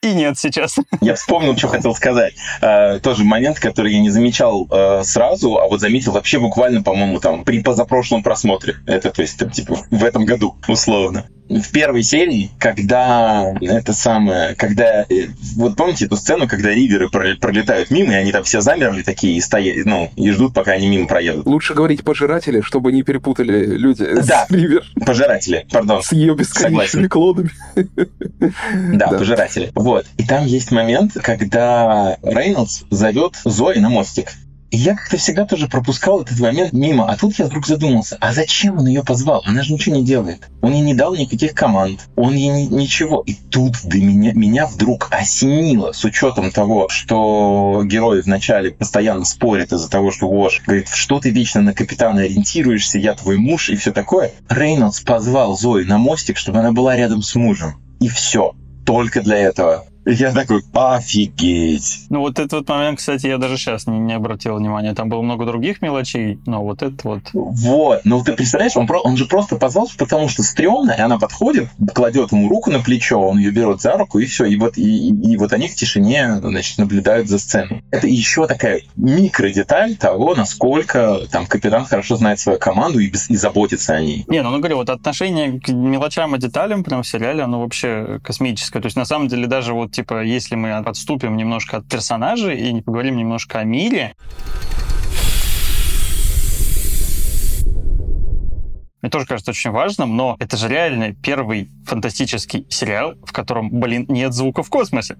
и нет сейчас. Я вспомнил, что хотел сказать. Э, тоже момент, который я не замечал э, сразу, а вот заметил вообще буквально, по-моему, там при позапрошлом просмотре. Это, то есть, там, типа, в этом году, условно в первой серии, когда это самое, когда э, вот помните эту сцену, когда риверы пролетают мимо, и они там все замерли такие и стоят, ну, и ждут, пока они мимо проедут. Лучше говорить пожиратели, чтобы не перепутали люди да, с ривер. пожиратели, пардон. С ее бесконечными клонами. Да, да, пожиратели. Вот. И там есть момент, когда Рейнольдс зовет Зои на мостик. Я как-то всегда тоже пропускал этот момент мимо. А тут я вдруг задумался, а зачем он ее позвал? Она же ничего не делает. Он ей не дал никаких команд. Он ей ни, ничего. И тут до меня, меня вдруг осенило, с учетом того, что герои вначале постоянно спорят из-за того, что Вош говорит, что ты вечно на капитана ориентируешься, я твой муж и все такое. Рейнольдс позвал Зои на мостик, чтобы она была рядом с мужем. И все. Только для этого. Я такой, офигеть. Ну, вот этот вот момент, кстати, я даже сейчас не, не обратил внимания. Там было много других мелочей, но вот это вот... Вот, ну ты представляешь, он, про, он же просто позвал, потому что стрёмно, и она подходит, кладет ему руку на плечо, он ее берет за руку, и все, и вот, и, и, и вот они в тишине, значит, наблюдают за сценой. Это еще такая микродеталь того, насколько там капитан хорошо знает свою команду и, и заботится о ней. Не, ну, ну говорю, вот отношение к мелочам и деталям прям в сериале, оно вообще космическое. То есть, на самом деле, даже вот типа, если мы отступим немножко от персонажей и не поговорим немножко о мире, мне тоже кажется очень важным, но это же реально первый фантастический сериал, в котором, блин, нет звука в космосе.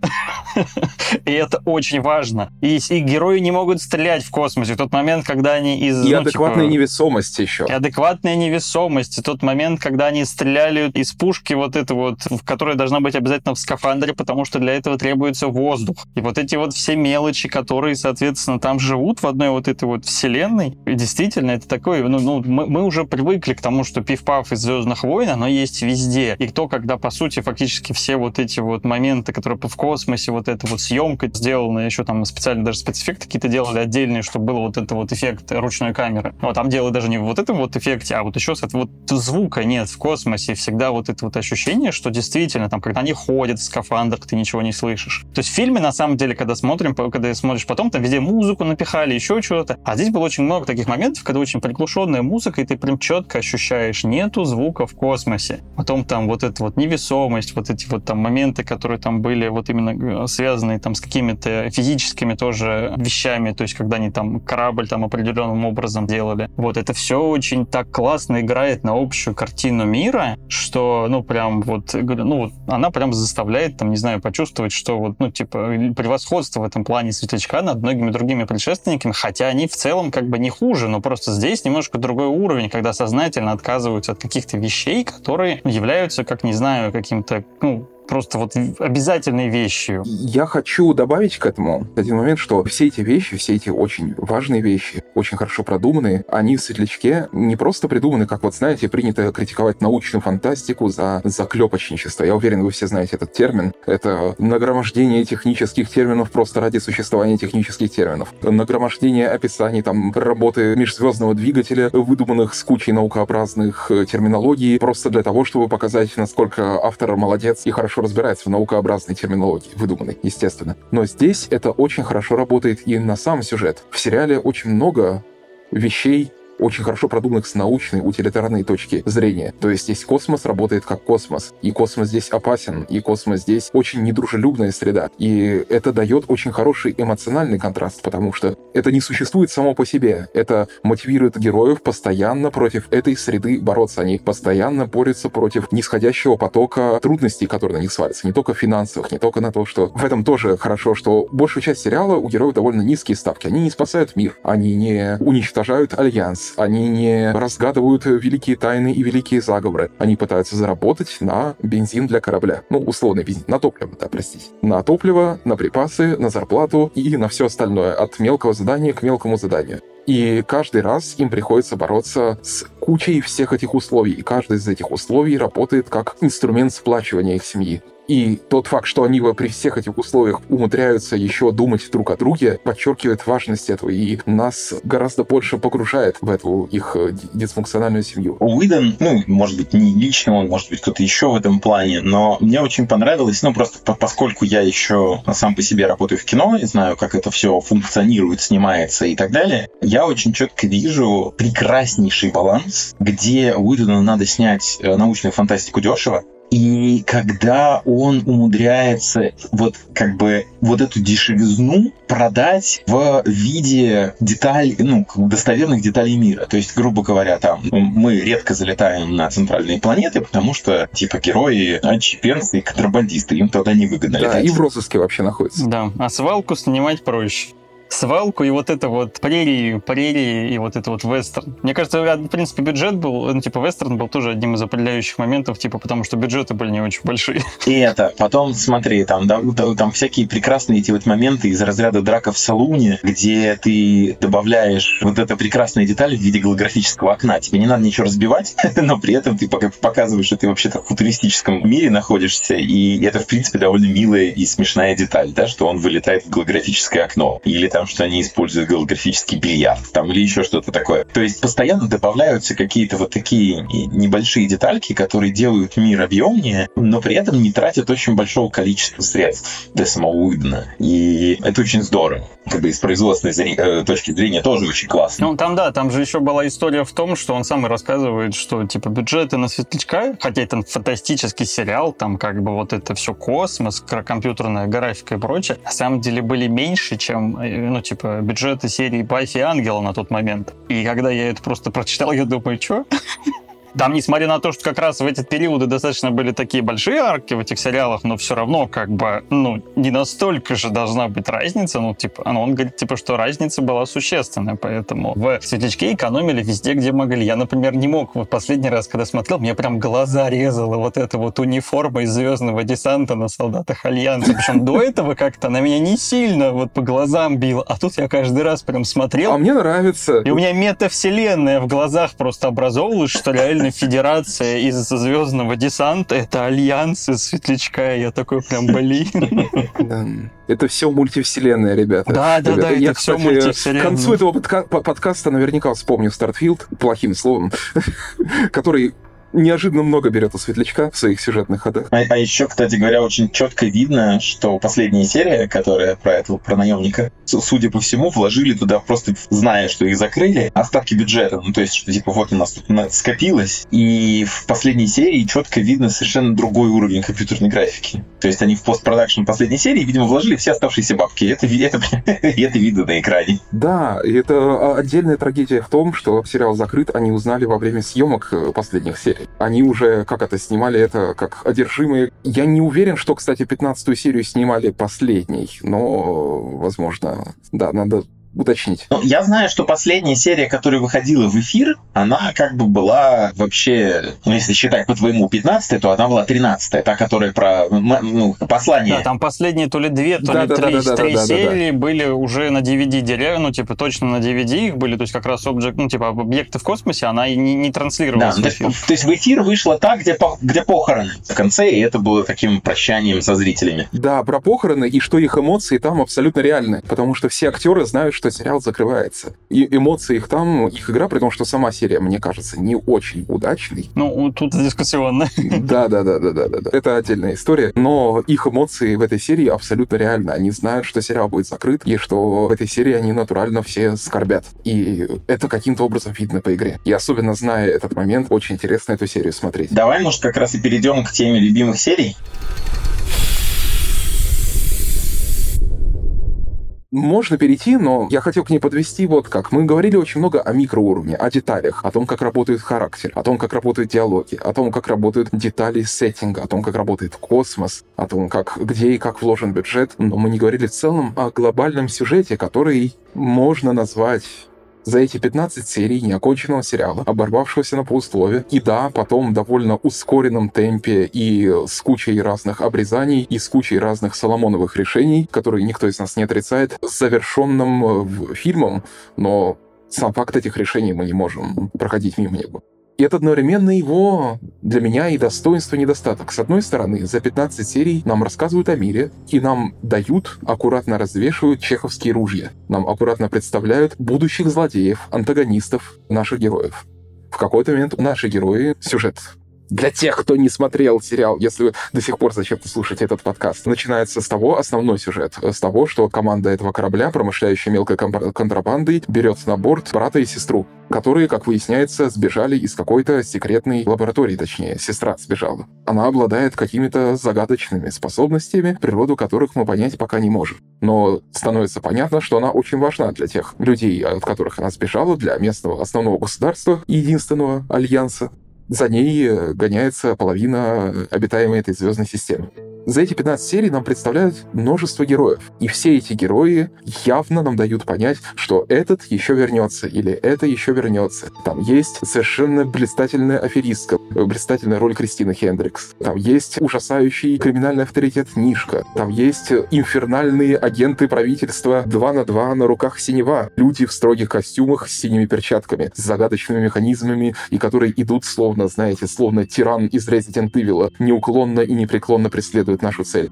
И это очень важно. И, герои не могут стрелять в космосе. В тот момент, когда они из... И ну, адекватная типа, невесомость еще. И адекватная невесомость. И тот момент, когда они стреляли из пушки вот это вот, в которой должна быть обязательно в скафандре, потому что для этого требуется воздух. И вот эти вот все мелочи, которые, соответственно, там живут в одной вот этой вот вселенной. И действительно, это такое... Ну, ну мы, мы уже привыкли к тому, что пиф-паф из «Звездных войн», оно есть везде. И то, когда, по сути, фактически все вот эти вот моменты, которые в космосе, вот эта вот съемка сделана, еще там специально даже спецэффекты какие-то делали отдельные, чтобы был вот это вот эффект ручной камеры. Вот там делают даже не в вот этом вот эффекте, а вот еще вот звука нет в космосе, всегда вот это вот ощущение, что действительно там, когда они ходят в скафандрах, ты ничего не слышишь. То есть в фильме, на самом деле, когда смотрим, когда смотришь потом, там везде музыку напихали, еще что-то. А здесь было очень много таких моментов, когда очень приглушенная музыка, и ты прям четко ощущаешь, нету звука в космосе. Потом там вот эта вот невесомость, вот эти вот там моменты, которые там были вот именно э, связанные там с какими-то физическими тоже вещами, то есть когда они там корабль там определенным образом делали. Вот это все очень так классно играет на общую картину мира, что, ну, прям вот, ну, она прям заставляет, там, не знаю, почувствовать, что вот, ну, типа, превосходство в этом плане Светлячка над многими другими предшественниками, хотя они в целом как бы не хуже, но просто здесь немножко другой уровень, когда сознательно отказываются от каких-то вещей, которые являются, как не знаю, каким-то, ну, просто вот обязательной вещью. Я хочу добавить к этому один момент, что все эти вещи, все эти очень важные вещи, очень хорошо продуманные, они в «Светлячке» не просто придуманы, как вот, знаете, принято критиковать научную фантастику за заклепочничество. Я уверен, вы все знаете этот термин. Это нагромождение технических терминов просто ради существования технических терминов. Нагромождение описаний там работы межзвездного двигателя, выдуманных с кучей наукообразных э, терминологий, просто для того, чтобы показать, насколько автор молодец и хорошо хорошо разбирается в наукообразной терминологии, выдуманной, естественно. Но здесь это очень хорошо работает и на сам сюжет. В сериале очень много вещей очень хорошо продуманных с научной, утилитарной точки зрения. То есть здесь космос работает как космос, и космос здесь опасен, и космос здесь очень недружелюбная среда. И это дает очень хороший эмоциональный контраст, потому что это не существует само по себе. Это мотивирует героев постоянно против этой среды бороться. Они постоянно борются против нисходящего потока трудностей, которые на них свалятся. Не только финансовых, не только на то, что в этом тоже хорошо, что большую часть сериала у героев довольно низкие ставки. Они не спасают мир, они не уничтожают альянс, они не разгадывают великие тайны и великие заговоры. Они пытаются заработать на бензин для корабля. Ну, условный бензин, на топливо, да, простите. На топливо, на припасы, на зарплату и на все остальное, от мелкого задания к мелкому заданию. И каждый раз им приходится бороться с кучей всех этих условий. И каждый из этих условий работает как инструмент сплачивания их семьи. И тот факт, что они при всех этих условиях умудряются еще думать друг о друге, подчеркивает важность этого и нас гораздо больше погружает в эту их э, дисфункциональную семью. Уидон, ну, может быть, не лично он, может быть, кто-то еще в этом плане, но мне очень понравилось, ну, просто по поскольку я еще сам по себе работаю в кино и знаю, как это все функционирует, снимается и так далее, я очень четко вижу прекраснейший баланс, где Уидону надо снять э, научную фантастику дешево, и когда он умудряется вот как бы вот эту дешевизну продать в виде деталей, ну, достоверных деталей мира. То есть, грубо говоря, там мы редко залетаем на центральные планеты, потому что типа герои отщепенцы и контрабандисты, им тогда невыгодно да, летать. и в розыске вообще находятся. Да, а свалку снимать проще свалку и вот это вот прерии, прерии и вот это вот вестерн. Мне кажется, в принципе, бюджет был, ну, типа, вестерн был тоже одним из определяющих моментов, типа, потому что бюджеты были не очень большие. И это, потом, смотри, там, да, там всякие прекрасные эти вот моменты из разряда драка в салуне, где ты добавляешь вот это прекрасные детали в виде голографического окна. Тебе не надо ничего разбивать, но при этом ты показываешь, что ты вообще-то в футуристическом мире находишься, и это, в принципе, довольно милая и смешная деталь, да, что он вылетает в голографическое окно. Или там, что они используют голографический бильярд, там, или еще что-то такое. То есть постоянно добавляются какие-то вот такие небольшие детальки, которые делают мир объемнее, но при этом не тратят очень большого количества средств для самого Уидона. И это очень здорово. Как бы из производственной э, точки зрения тоже очень классно. Ну, там, да, там же еще была история в том, что он сам и рассказывает, что, типа, бюджеты на Светлячка, хотя это фантастический сериал, там, как бы, вот это все космос, компьютерная графика и прочее, на самом деле были меньше, чем э, ну, типа, бюджеты серии Баффи Ангела на тот момент. И когда я это просто прочитал, я думаю, что? Там, несмотря на то, что как раз в эти периоды достаточно были такие большие арки в этих сериалах, но все равно, как бы, ну, не настолько же должна быть разница. Ну, типа, ну, он говорит, типа, что разница была существенная, поэтому в «Светлячке» экономили везде, где могли. Я, например, не мог, вот последний раз, когда смотрел, мне прям глаза резала вот эта вот униформа из «Звездного десанта» на солдатах Альянса. Причем до этого как-то на меня не сильно вот по глазам било, а тут я каждый раз прям смотрел. А мне нравится. И у меня метавселенная в глазах просто образовывалась, что реально реально федерация из звездного десанта, это альянс из светлячка. Я такой прям, блин. Это все мультивселенная, ребята. Да, да, да, это все мультивселенная. К концу этого подкаста наверняка вспомню Стартфилд, плохим словом, который неожиданно много берет у Светлячка в своих сюжетных ходах. А, а еще, кстати говоря, очень четко видно, что последняя серия, которая про этого, про наемника, судя по всему, вложили туда просто зная, что их закрыли, остатки бюджета. Ну, то есть, что типа вот у нас тут скопилось. И в последней серии четко видно совершенно другой уровень компьютерной графики. То есть они в постпродакшн последней серии, видимо, вложили все оставшиеся бабки. Это, это, это видно на экране. Да, и это отдельная трагедия в том, что сериал закрыт, они узнали во время съемок э, последних серий. Они уже, как это, снимали это как одержимые. Я не уверен, что, кстати, 15-ю серию снимали последней, но, возможно, да, надо уточнить. Ну, я знаю, что последняя серия, которая выходила в эфир, она как бы была вообще, ну, если считать по твоему 15 то она была 13 та, которая про ну, послание. Да, там последние то ли две, то да, ли да, три, да, три да, серии да, да. были уже на DVD деле, ну, типа, точно на DVD их были, то есть как раз объект, ну, типа, объекты в космосе, она не, не транслировалась да, в эфир. То, то есть в эфир вышла та, где, где похороны в конце, и это было таким прощанием со зрителями. Да, про похороны и что их эмоции там абсолютно реальны, потому что все актеры знают, что что сериал закрывается. И эмоции их там, их игра, при том, что сама серия, мне кажется, не очень удачной. Ну, тут дискуссионно. Да, да, да, да, да, да. Это отдельная история. Но их эмоции в этой серии абсолютно реальны. Они знают, что сериал будет закрыт, и что в этой серии они натурально все скорбят. И это каким-то образом видно по игре. И особенно зная этот момент, очень интересно эту серию смотреть. Давай, может, как раз и перейдем к теме любимых серий. Можно перейти, но я хотел к ней подвести вот как. Мы говорили очень много о микроуровне, о деталях, о том, как работает характер, о том, как работают диалоги, о том, как работают детали сеттинга, о том, как работает космос, о том, как, где и как вложен бюджет. Но мы не говорили в целом о глобальном сюжете, который можно назвать за эти 15 серий неоконченного сериала, оборвавшегося на полуслове, и да, потом довольно ускоренном темпе и с кучей разных обрезаний, и с кучей разных Соломоновых решений, которые никто из нас не отрицает, завершенным фильмом, но сам факт этих решений мы не можем проходить мимо него. И это одновременно его, для меня, и достоинство, и недостаток. С одной стороны, за 15 серий нам рассказывают о мире, и нам дают, аккуратно развешивают чеховские ружья. Нам аккуратно представляют будущих злодеев, антагонистов, наших героев. В какой-то момент наши герои, сюжет для тех, кто не смотрел сериал, если вы до сих пор зачем-то слушаете этот подкаст, начинается с того, основной сюжет, с того, что команда этого корабля, промышляющая мелкой контрабандой, берет на борт брата и сестру, которые, как выясняется, сбежали из какой-то секретной лаборатории, точнее, сестра сбежала. Она обладает какими-то загадочными способностями, природу которых мы понять пока не можем. Но становится понятно, что она очень важна для тех людей, от которых она сбежала, для местного основного государства и единственного альянса за ней э, гоняется половина обитаемой этой звездной системы. За эти 15 серий нам представляют множество героев. И все эти герои явно нам дают понять, что этот еще вернется или это еще вернется. Там есть совершенно блистательная аферистка, блистательная роль Кристины Хендрикс. Там есть ужасающий криминальный авторитет Нишка. Там есть инфернальные агенты правительства 2 на 2 на руках синева. Люди в строгих костюмах с синими перчатками, с загадочными механизмами, и которые идут словно, знаете, словно тиран из Resident Evil, неуклонно и непреклонно преследует нашу цель.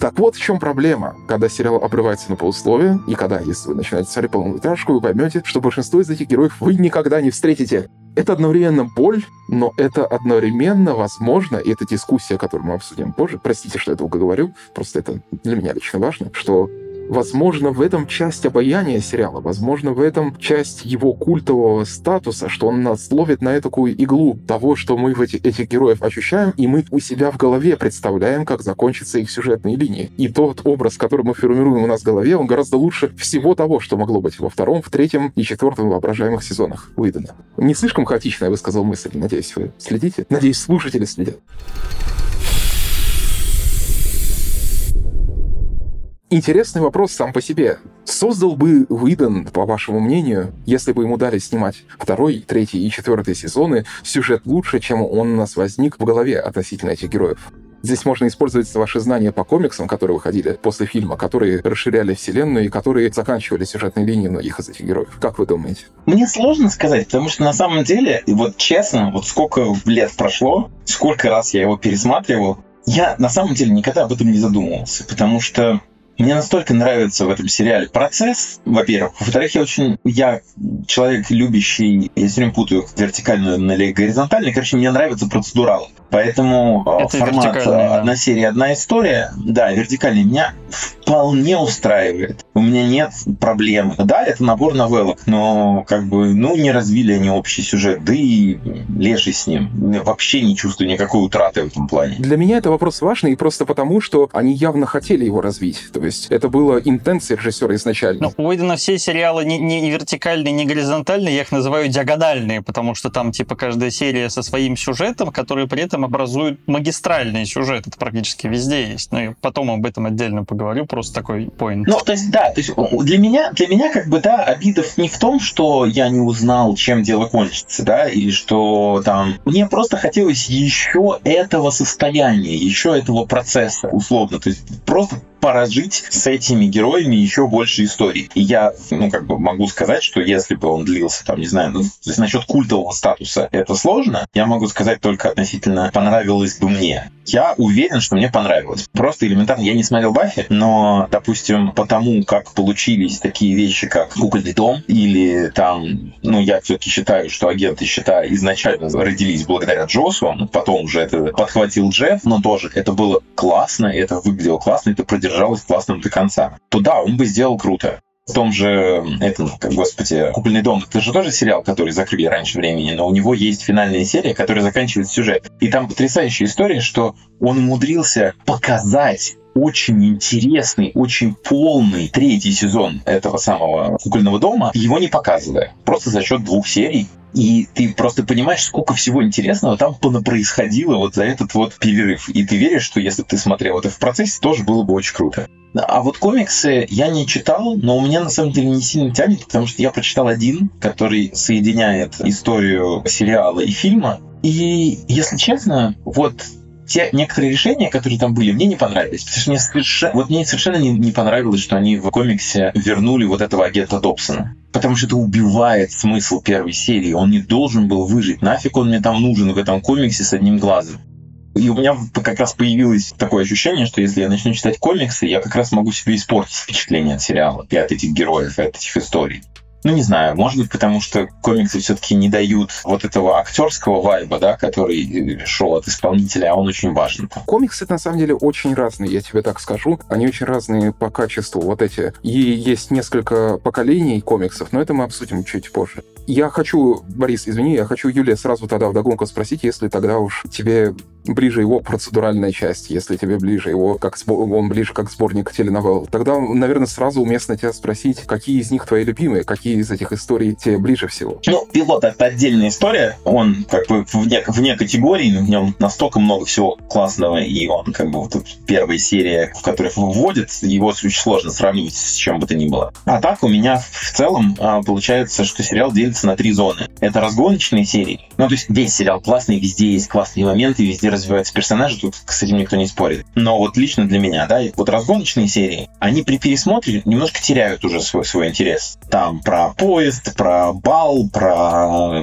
Так вот в чем проблема, когда сериал обрывается на полусловие, и когда, если вы начинаете смотреть полнометражку, вы поймете, что большинство из этих героев вы никогда не встретите. Это одновременно боль, но это одновременно возможно, и это дискуссия, которую мы обсудим позже, простите, что я долго говорю, просто это для меня лично важно, что Возможно, в этом часть обаяния сериала, возможно, в этом часть его культового статуса, что он нас ловит на такую иглу того, что мы в эти, этих героев ощущаем, и мы у себя в голове представляем, как закончатся их сюжетные линии. И тот образ, который мы формируем у нас в голове, он гораздо лучше всего того, что могло быть во втором, в третьем и четвертом воображаемых сезонах выдано. Не слишком хаотично я высказал мысль, надеюсь, вы следите? Надеюсь, слушатели следят. Интересный вопрос сам по себе. Создал бы Уидон, по вашему мнению, если бы ему дали снимать второй, третий и четвертый сезоны, сюжет лучше, чем он у нас возник в голове относительно этих героев? Здесь можно использовать ваши знания по комиксам, которые выходили после фильма, которые расширяли вселенную и которые заканчивали сюжетные линии многих из этих героев. Как вы думаете? Мне сложно сказать, потому что на самом деле, вот честно, вот сколько лет прошло, сколько раз я его пересматривал, я на самом деле никогда об этом не задумывался, потому что мне настолько нравится в этом сериале процесс, во-первых. Во-вторых, я очень... Я человек, любящий... Я все время путаю вертикальную или горизонтальную. Короче, мне нравится процедурал. Поэтому э, Это формат одна да. серия, одна история, да, вертикальный, меня вполне устраивает. У меня нет проблем. Да, это набор новеллок, но как бы, ну, не развили они общий сюжет, да и лежи с ним. Вообще не чувствую никакой утраты в этом плане. Для меня это вопрос важный и просто потому, что они явно хотели его развить. То есть это было интенция режиссера изначально. Ну, у Уэйдена все сериалы не, не вертикальные, не горизонтальные, я их называю диагональные, потому что там, типа, каждая серия со своим сюжетом, который при этом образует магистральный сюжет. Это практически везде есть. Ну, и потом об этом отдельно поговорю, просто такой поинт. Ну, то есть, да, то есть для меня, для меня, как бы, да, обидов не в том, что я не узнал, чем дело кончится, да, или что там... Мне просто хотелось еще этого состояния, еще этого процесса, условно. То есть просто прожить с этими героями еще больше историй. И я, ну, как бы могу сказать, что если бы он длился, там, не знаю, ну, то есть насчет культового статуса это сложно, я могу сказать только относительно понравилось бы мне. Я уверен, что мне понравилось. Просто элементарно, я не смотрел Баффи, но, допустим, потому как получились такие вещи, как «Кукольный дом» или там, ну, я все-таки считаю, что агенты счета изначально родились благодаря Джосу, потом уже это подхватил Джефф, но тоже это было классно, это выглядело классно, это продержалось классным до конца. То да, он бы сделал круто в том же, как, господи, «Кукольный дом», это же тоже сериал, который закрыли раньше времени, но у него есть финальная серия, которая заканчивает сюжет. И там потрясающая история, что он умудрился показать очень интересный, очень полный третий сезон этого самого «Кукольного дома», его не показывая. Просто за счет двух серий. И ты просто понимаешь, сколько всего интересного там происходило вот за этот вот перерыв. И ты веришь, что если бы ты смотрел это в процессе, тоже было бы очень круто. А вот комиксы я не читал, но у меня на самом деле не сильно тянет, потому что я прочитал один, который соединяет историю сериала и фильма. И, если честно, вот те некоторые решения, которые там были, мне не понравились. Потому что мне совершенно, вот мне совершенно не, не понравилось, что они в комиксе вернули вот этого агента Добсона. Потому что это убивает смысл первой серии. Он не должен был выжить. Нафиг он мне там нужен в этом комиксе с одним глазом. И у меня как раз появилось такое ощущение, что если я начну читать комиксы, я как раз могу себе испортить впечатление от сериала и от этих героев, и от этих историй. Ну, не знаю, может быть, потому что комиксы все-таки не дают вот этого актерского вайба, да, который шел от исполнителя, а он очень важен. Комиксы, на самом деле, очень разные, я тебе так скажу. Они очень разные по качеству, вот эти. И есть несколько поколений комиксов, но это мы обсудим чуть позже. Я хочу, Борис, извини, я хочу Юлия сразу тогда вдогонку спросить, если тогда уж тебе ближе его процедуральная часть, если тебе ближе его, как он ближе как сборник теленовелл, тогда, наверное, сразу уместно тебя спросить, какие из них твои любимые, какие из этих историй тебе ближе всего? Ну, пилот — это отдельная история, он как бы вне, вне категории, в нем настолько много всего классного, и он как бы вот первая серия, в которой выводит, его очень сложно сравнивать с чем бы то ни было. А так у меня в целом а, получается, что сериал делится на три зоны. Это разгоночные серии, ну, то есть весь сериал классный, везде есть классные моменты, везде развиваются персонажи, тут этим никто не спорит. Но вот лично для меня, да, вот разгоночные серии, они при пересмотре немножко теряют уже свой, свой интерес. Там про поезд, про бал, про,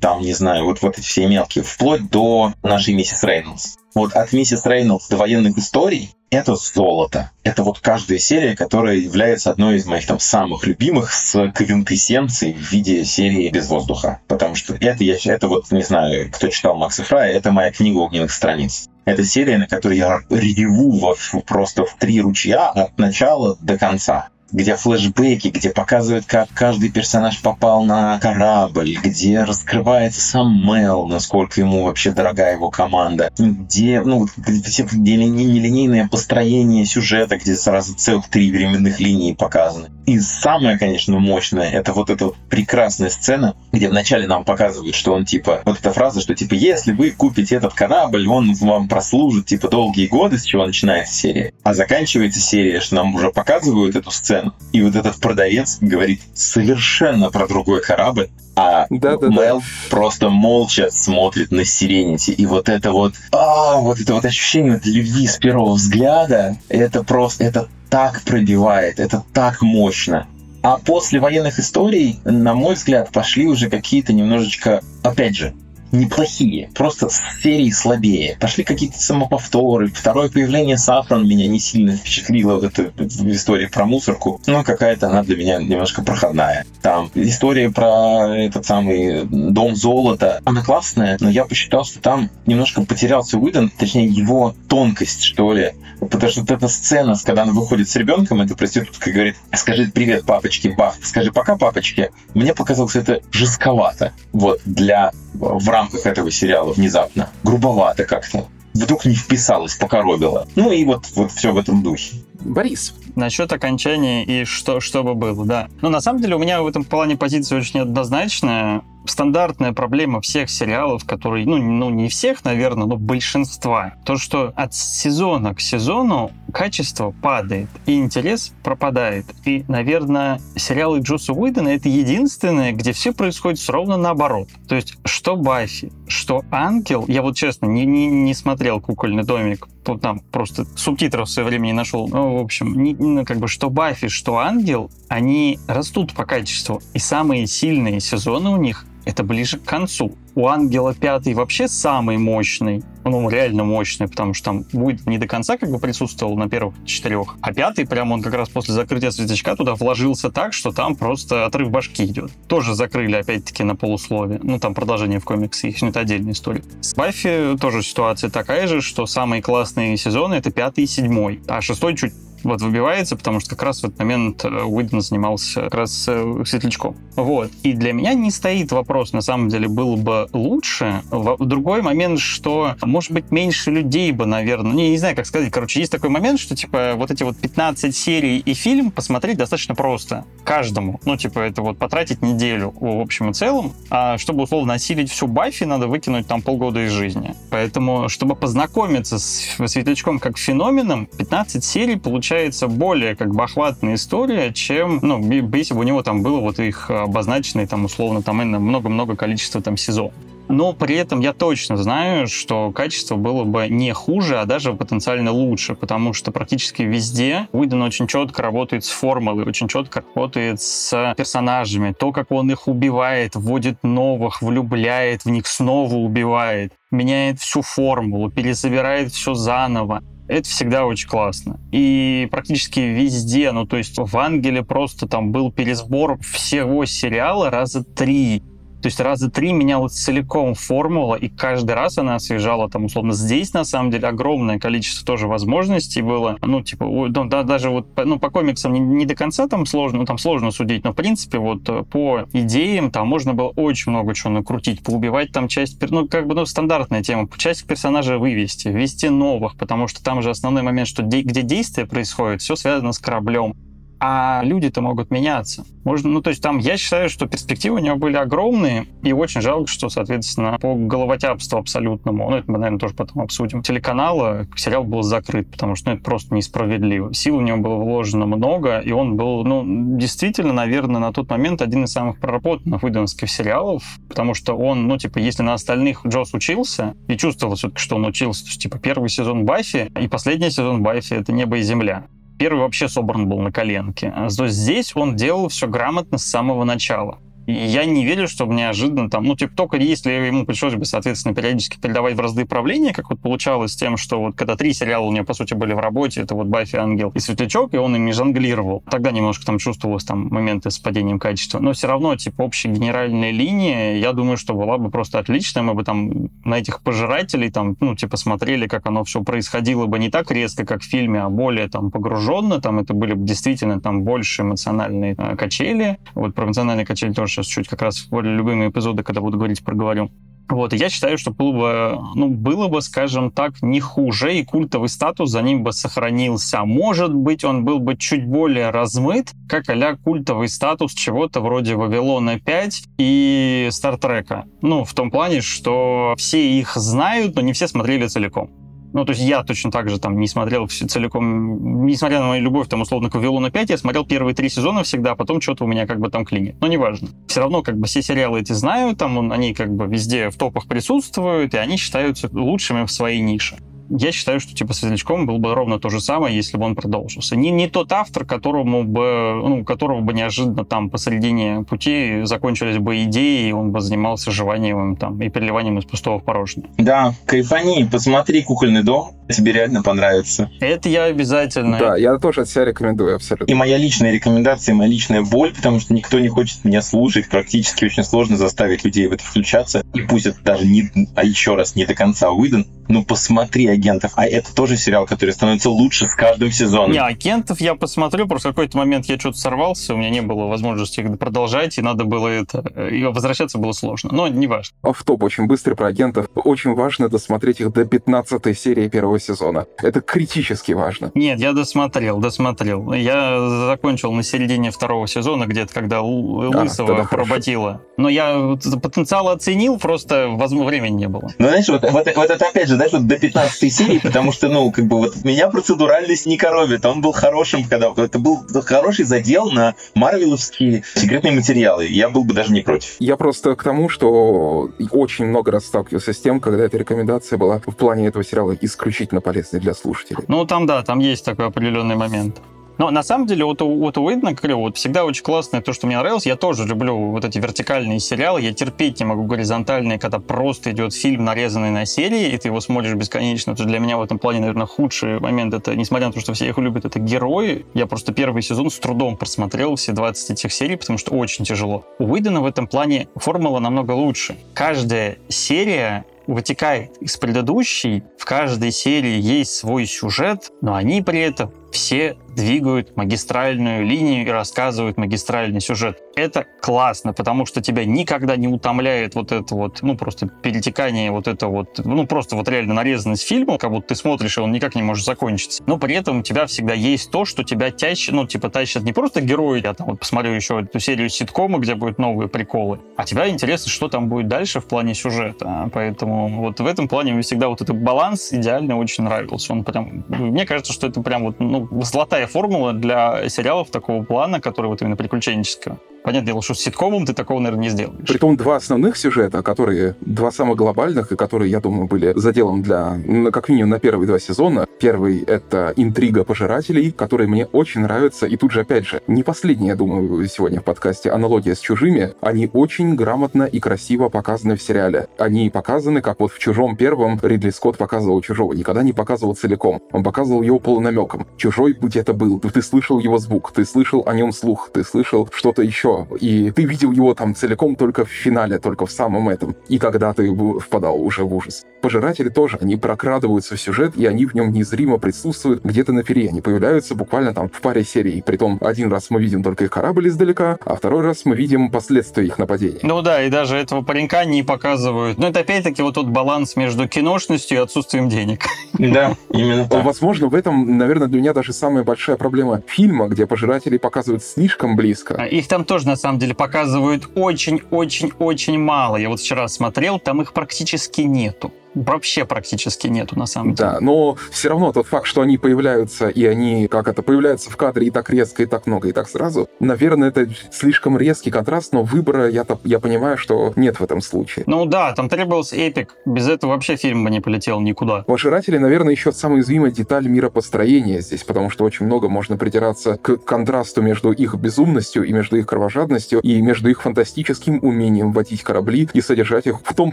там, не знаю, вот, вот эти все мелкие, вплоть до нашей миссис Рейнольдс. Вот от миссис Рейнольдс до военных историй это золото. Это вот каждая серия, которая является одной из моих там самых любимых с квинтэссенцией в виде серии «Без воздуха». Потому что это, я, это вот, не знаю, кто читал Макса Фрая, это моя книга огненных страниц. Это серия, на которой я реву во, просто в три ручья от начала до конца где флешбеки, где показывают, как каждый персонаж попал на корабль, где раскрывается сам Мел, насколько ему вообще дорога его команда, где, ну, где, где нелинейное построение сюжета, где сразу целых три временных линии показаны. И самое, конечно, мощное, это вот эта вот прекрасная сцена, где вначале нам показывают, что он типа, вот эта фраза, что типа, если вы купите этот корабль, он вам прослужит типа долгие годы, с чего начинается серия. А заканчивается серия, что нам уже показывают эту сцену, сцену. И вот этот продавец говорит совершенно про другой корабль, а да, да, Мел да. просто молча смотрит на Сиренити. И вот это вот, а, вот это вот ощущение вот любви с первого взгляда, это просто, это так пробивает, это так мощно. А после военных историй, на мой взгляд, пошли уже какие-то немножечко, опять же, неплохие, просто с серии слабее. Пошли какие-то самоповторы. Второе появление Сафран меня не сильно впечатлило вот эта история про мусорку. Но какая-то она для меня немножко проходная. Там история про этот самый дом золота. Она классная, но я посчитал, что там немножко потерялся Уидон, точнее его тонкость, что ли. Потому что вот эта сцена, когда она выходит с ребенком, эта проститутка говорит, скажи привет папочке, бах, скажи пока папочке. Мне показалось это жестковато. Вот, для в рамках этого сериала внезапно. Грубовато как-то. Вдруг не вписалось, покоробило. Ну и вот, вот все в этом духе. Борис. Насчет окончания и что, что бы было, да. Ну, на самом деле, у меня в этом плане позиция очень однозначная. стандартная проблема всех сериалов, которые, ну, ну не всех, наверное, но большинства. То, что от сезона к сезону качество падает, и интерес пропадает. И, наверное, сериалы Джоса Уидона — это единственное, где все происходит ровно наоборот. То есть, что Баффи, что Ангел, я вот честно не, не, не смотрел «Кукольный домик», там просто субтитров в свое время не нашел. Ну, в общем, не, ну, как бы что Баффи, что Ангел, они растут по качеству. И самые сильные сезоны у них это ближе к концу. У Ангела пятый вообще самый мощный, ну, реально мощный, потому что там будет не до конца как бы присутствовал на первых четырех, а пятый прям он как раз после закрытия светлячка туда вложился так, что там просто отрыв башки идет. Тоже закрыли опять-таки на полусловие. Ну, там продолжение в комиксе, их, это отдельная история. С Баффи тоже ситуация такая же, что самые классные сезоны это пятый и седьмой, а шестой чуть вот выбивается, потому что как раз в этот момент э, Уидон занимался как раз э, светлячком. Вот. И для меня не стоит вопрос, на самом деле, было бы лучше. Другой момент, что, может быть, меньше людей бы, наверное, не, не знаю, как сказать, короче, есть такой момент, что, типа, вот эти вот 15 серий и фильм посмотреть достаточно просто. Каждому. Ну, типа, это вот потратить неделю в общем и целом. А чтобы, условно, осилить всю Баффи, надо выкинуть там полгода из жизни. Поэтому, чтобы познакомиться с Светлячком как феноменом, 15 серий получается получается более как бы охватная история, чем, ну, если бы у него там было вот их обозначенные там условно там много-много количества там сезонов но при этом я точно знаю, что качество было бы не хуже, а даже потенциально лучше, потому что практически везде Уидон очень четко работает с формулой, очень четко работает с персонажами. То, как он их убивает, вводит новых, влюбляет в них, снова убивает, меняет всю формулу, пересобирает все заново это всегда очень классно. И практически везде, ну то есть в Ангеле просто там был пересбор всего сериала раза три. То есть раза три менялась целиком формула, и каждый раз она освежала там, условно, здесь, на самом деле, огромное количество тоже возможностей было. Ну, типа, ну, да, даже вот ну, по комиксам не, не до конца там сложно, ну, там сложно судить, но, в принципе, вот э, по идеям там можно было очень много чего накрутить, поубивать там часть, ну, как бы, ну, стандартная тема, часть персонажа вывести, ввести новых, потому что там же основной момент, что де- где действие происходит, все связано с кораблем а люди-то могут меняться. Можно, ну, то есть там я считаю, что перспективы у него были огромные, и очень жалко, что, соответственно, по головотяпству абсолютному, ну, это мы, наверное, тоже потом обсудим, телеканала сериал был закрыт, потому что ну, это просто несправедливо. Сил у него было вложено много, и он был, ну, действительно, наверное, на тот момент один из самых проработанных выдумских сериалов, потому что он, ну, типа, если на остальных Джос учился, и чувствовал все-таки, что он учился, то есть, типа, первый сезон Баффи и последний сезон Баффи — это «Небо и земля» первый вообще собран был на коленке. А то здесь он делал все грамотно с самого начала. Я не верю, что неожиданно там, ну, типа, только если ему пришлось бы, соответственно, периодически передавать в разды правления, как вот получалось с тем, что вот когда три сериала у него, по сути, были в работе, это вот Баффи, Ангел и Светлячок, и он ими жонглировал. Тогда немножко там чувствовалось там моменты с падением качества. Но все равно, типа, общая генеральная линия, я думаю, что была бы просто отличная. Мы бы там на этих пожирателей там, ну, типа, смотрели, как оно все происходило бы не так резко, как в фильме, а более там погруженно. Там это были бы действительно там больше эмоциональные э, качели. Вот про эмоциональные качели тоже сейчас чуть как раз в любые эпизоды, когда буду говорить, проговорю. Вот, и я считаю, что было бы, ну, было бы, скажем так, не хуже, и культовый статус за ним бы сохранился. Может быть, он был бы чуть более размыт, как а культовый статус чего-то вроде Вавилона 5 и Стартрека. Ну, в том плане, что все их знают, но не все смотрели целиком. Ну, то есть я точно так же там не смотрел все целиком, несмотря на мою любовь, там, условно, к Вавилону 5, я смотрел первые три сезона всегда, а потом что-то у меня как бы там клинит. Но неважно. Все равно как бы все сериалы эти знаю, там он, они как бы везде в топах присутствуют, и они считаются лучшими в своей нише я считаю, что типа Светлячком был бы ровно то же самое, если бы он продолжился. Не, не тот автор, которому бы, ну, которого бы неожиданно там посередине пути закончились бы идеи, и он бы занимался жеванием там и переливанием из пустого в порожнее. Да, кайфани, посмотри «Кукольный дом», тебе реально понравится. Это я обязательно. Да, я тоже от себя рекомендую абсолютно. И моя личная рекомендация, моя личная боль, потому что никто не хочет меня слушать, практически очень сложно заставить людей в это включаться. И пусть это даже не, а еще раз, не до конца Уидон, ну посмотри агентов. А это тоже сериал, который становится лучше с каждым сезоном. Не, агентов я посмотрю, просто в какой-то момент я что-то сорвался, у меня не было возможности их продолжать, и надо было это... И возвращаться было сложно. Но не важно. В топ очень быстрый про агентов. Очень важно досмотреть их до 15 серии первого сезона. Это критически важно. Нет, я досмотрел, досмотрел. Я закончил на середине второго сезона, где-то когда Лысого а, поработило. Но я потенциал оценил, просто времени не было. Ну, знаешь, вот, вот, вот это опять же, знаешь, вот до 15 серии, потому что, ну, как бы вот меня процедуральность не коробит. Он был хорошим, когда это был хороший задел на марвеловские секретные материалы. Я был бы даже не против. Я просто к тому, что очень много раз сталкивался с тем, когда эта рекомендация была в плане этого сериала исключительно полезной для слушателей. Ну, там, да, там есть такой определенный момент. Но на самом деле вот вот у Уэйдена, говорю, вот всегда очень классное то, что мне нравилось. Я тоже люблю вот эти вертикальные сериалы. Я терпеть не могу горизонтальные, когда просто идет фильм, нарезанный на серии, и ты его смотришь бесконечно. То для меня в этом плане, наверное, худший момент, это, несмотря на то, что все их любят, это герои. Я просто первый сезон с трудом просмотрел все 20 этих серий, потому что очень тяжело. У Уэйдена в этом плане формула намного лучше. Каждая серия вытекает из предыдущей. В каждой серии есть свой сюжет, но они при этом все двигают магистральную линию и рассказывают магистральный сюжет. Это классно, потому что тебя никогда не утомляет вот это вот, ну, просто перетекание вот это вот, ну, просто вот реально нарезанность фильма, как будто ты смотришь, и он никак не может закончиться. Но при этом у тебя всегда есть то, что тебя тащит, ну, типа, тащит не просто герои, я там вот посмотрю еще эту серию ситкома, где будут новые приколы, а тебя интересно, что там будет дальше в плане сюжета. Поэтому вот в этом плане мне всегда вот этот баланс идеально очень нравился. Он прям, мне кажется, что это прям вот, ну, золотая формула для сериалов такого плана, который вот именно приключенческого. Понятное дело, что с ситкомом ты такого, наверное, не сделаешь. Притом два основных сюжета, которые два самых глобальных, и которые, я думаю, были заделом для, как минимум, на первые два сезона. Первый — это интрига пожирателей, которые мне очень нравятся. И тут же, опять же, не последний, я думаю, сегодня в подкасте, аналогия с «Чужими». Они очень грамотно и красиво показаны в сериале. Они показаны, как вот в «Чужом» первом Ридли Скотт показывал «Чужого». Никогда не показывал целиком. Он показывал его полунамеком. «Чужой» где-то был. Ты слышал его звук, ты слышал о нем слух, ты слышал что-то еще. И ты видел его там целиком только в финале, только в самом этом. И тогда ты впадал уже в ужас. Пожиратели тоже, они прокрадываются в сюжет, и они в нем незримо присутствуют где-то на пере. Они появляются буквально там в паре серий. Притом один раз мы видим только их корабль издалека, а второй раз мы видим последствия их нападения. Ну да, и даже этого паренька не показывают. Но это опять-таки вот тот баланс между киношностью и отсутствием денег. Да, именно так. Возможно, в этом, наверное, для меня даже самая большая проблема фильма, где пожиратели показывают слишком близко. А их там тоже, на самом деле, показывают очень-очень-очень мало. Я вот вчера смотрел, там их практически нету вообще практически нету на самом деле. Да, но все равно тот факт, что они появляются, и они, как это, появляются в кадре и так резко, и так много, и так сразу, наверное, это слишком резкий контраст, но выбора, я, я понимаю, что нет в этом случае. Ну да, там требовался эпик, без этого вообще фильм бы не полетел никуда. Пожиратели, наверное, еще самая уязвимая деталь миропостроения здесь, потому что очень много можно придираться к контрасту между их безумностью и между их кровожадностью, и между их фантастическим умением водить корабли и содержать их в том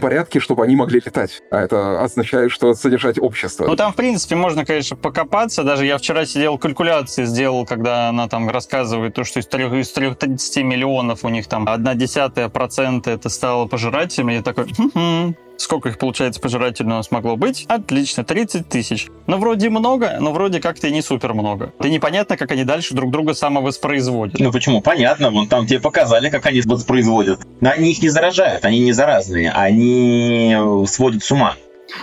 порядке, чтобы они могли летать. А это означает, что содержать общество. Ну, там, в принципе, можно, конечно, покопаться. Даже я вчера сидел, калькуляции сделал, когда она там рассказывает то, что из, 3, из 330 миллионов у них там одна десятая процента это стало пожирателями. Я такой, хм-хм, Сколько их, получается, пожирателей у нас могло быть? Отлично, 30 тысяч. Ну, вроде много, но вроде как-то и не супер много. Да непонятно, как они дальше друг друга самовоспроизводят. Ну, почему? Понятно, вон там тебе показали, как они воспроизводят. Но они их не заражают, они не заразные, они сводят с ума.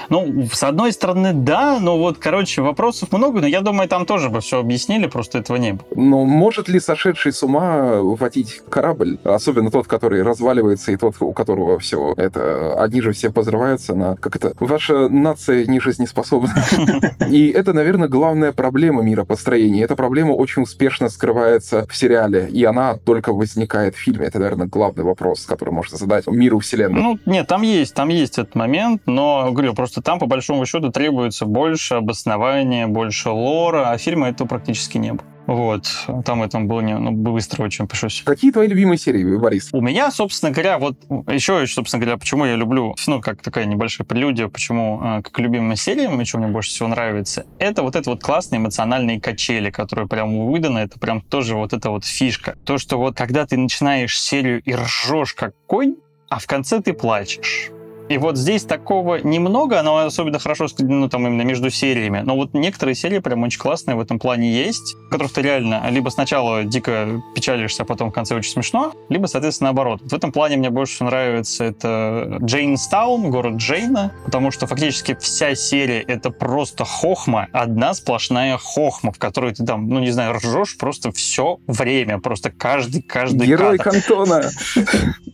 Ну, с одной стороны, да, но вот, короче, вопросов много, но я думаю, там тоже бы все объяснили, просто этого не было. Но может ли сошедший с ума водить корабль, особенно тот, который разваливается, и тот, у которого все это, они же все позрываются на, как это, ваша нация не жизнеспособна. И это, наверное, главная проблема миропостроения. Эта проблема очень успешно скрывается в сериале, и она только возникает в фильме. Это, наверное, главный вопрос, который можно задать миру вселенной. Ну, нет, там есть, там есть этот момент, но, говорю, Просто там, по большому счету, требуется больше обоснования, больше лора, а фильма этого практически не было. Вот, там этом было не, ну, быстро очень пришлось. Какие твои любимые серии, Борис? У меня, собственно говоря, вот еще, собственно говоря, почему я люблю, ну, как такая небольшая прелюдия, почему как любимая серия, что мне больше всего нравится, это вот это вот классные эмоциональные качели, которые прям выданы, это прям тоже вот эта вот фишка. То, что вот когда ты начинаешь серию и ржешь как конь, а в конце ты плачешь И вот здесь такого немного, но особенно хорошо, ну, там, именно между сериями. Но вот некоторые серии прям очень классные в этом плане есть, в которых ты реально либо сначала дико печалишься, а потом в конце очень смешно, либо, соответственно, наоборот. В этом плане мне больше нравится это Джейнстаун, город Джейна, потому что фактически вся серия — это просто хохма, одна сплошная хохма, в которой ты там, ну, не знаю, ржешь просто все время, просто каждый, каждый Герой кадр. Кантона.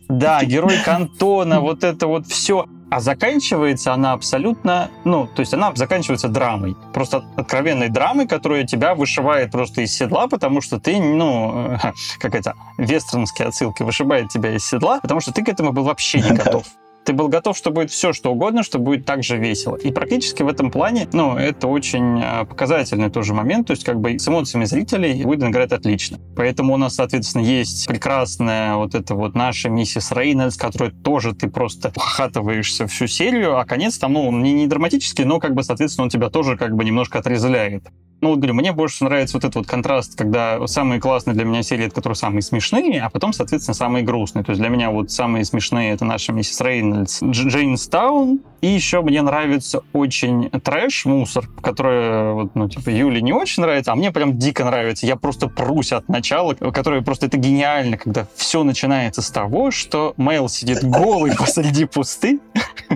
Да, герой Кантона, вот это вот все. А заканчивается она абсолютно, ну, то есть она заканчивается драмой. Просто откровенной драмой, которая тебя вышивает просто из седла, потому что ты, ну, как это, вестернские отсылки, вышибает тебя из седла, потому что ты к этому был вообще не готов ты был готов, что будет все, что угодно, что будет так же весело. И практически в этом плане, ну, это очень а, показательный тоже момент, то есть как бы с эмоциями зрителей Уидон играет отлично. Поэтому у нас, соответственно, есть прекрасная вот эта вот наша миссис Рейнольдс, которой тоже ты просто похатываешься всю серию, а конец там, ну, не, не драматический, но как бы, соответственно, он тебя тоже как бы немножко отрезвляет. Ну, вот говорю, мне больше нравится вот этот вот контраст, когда самые классные для меня серии, это которые самые смешные, а потом, соответственно, самые грустные. То есть для меня вот самые смешные это наша миссис Рейнольдс, Джейнстаун, и еще мне нравится очень трэш, мусор, который, вот, ну, типа, Юле не очень нравится, а мне прям дико нравится. Я просто прусь от начала, которое просто это гениально, когда все начинается с того, что Мейл сидит голый посреди пусты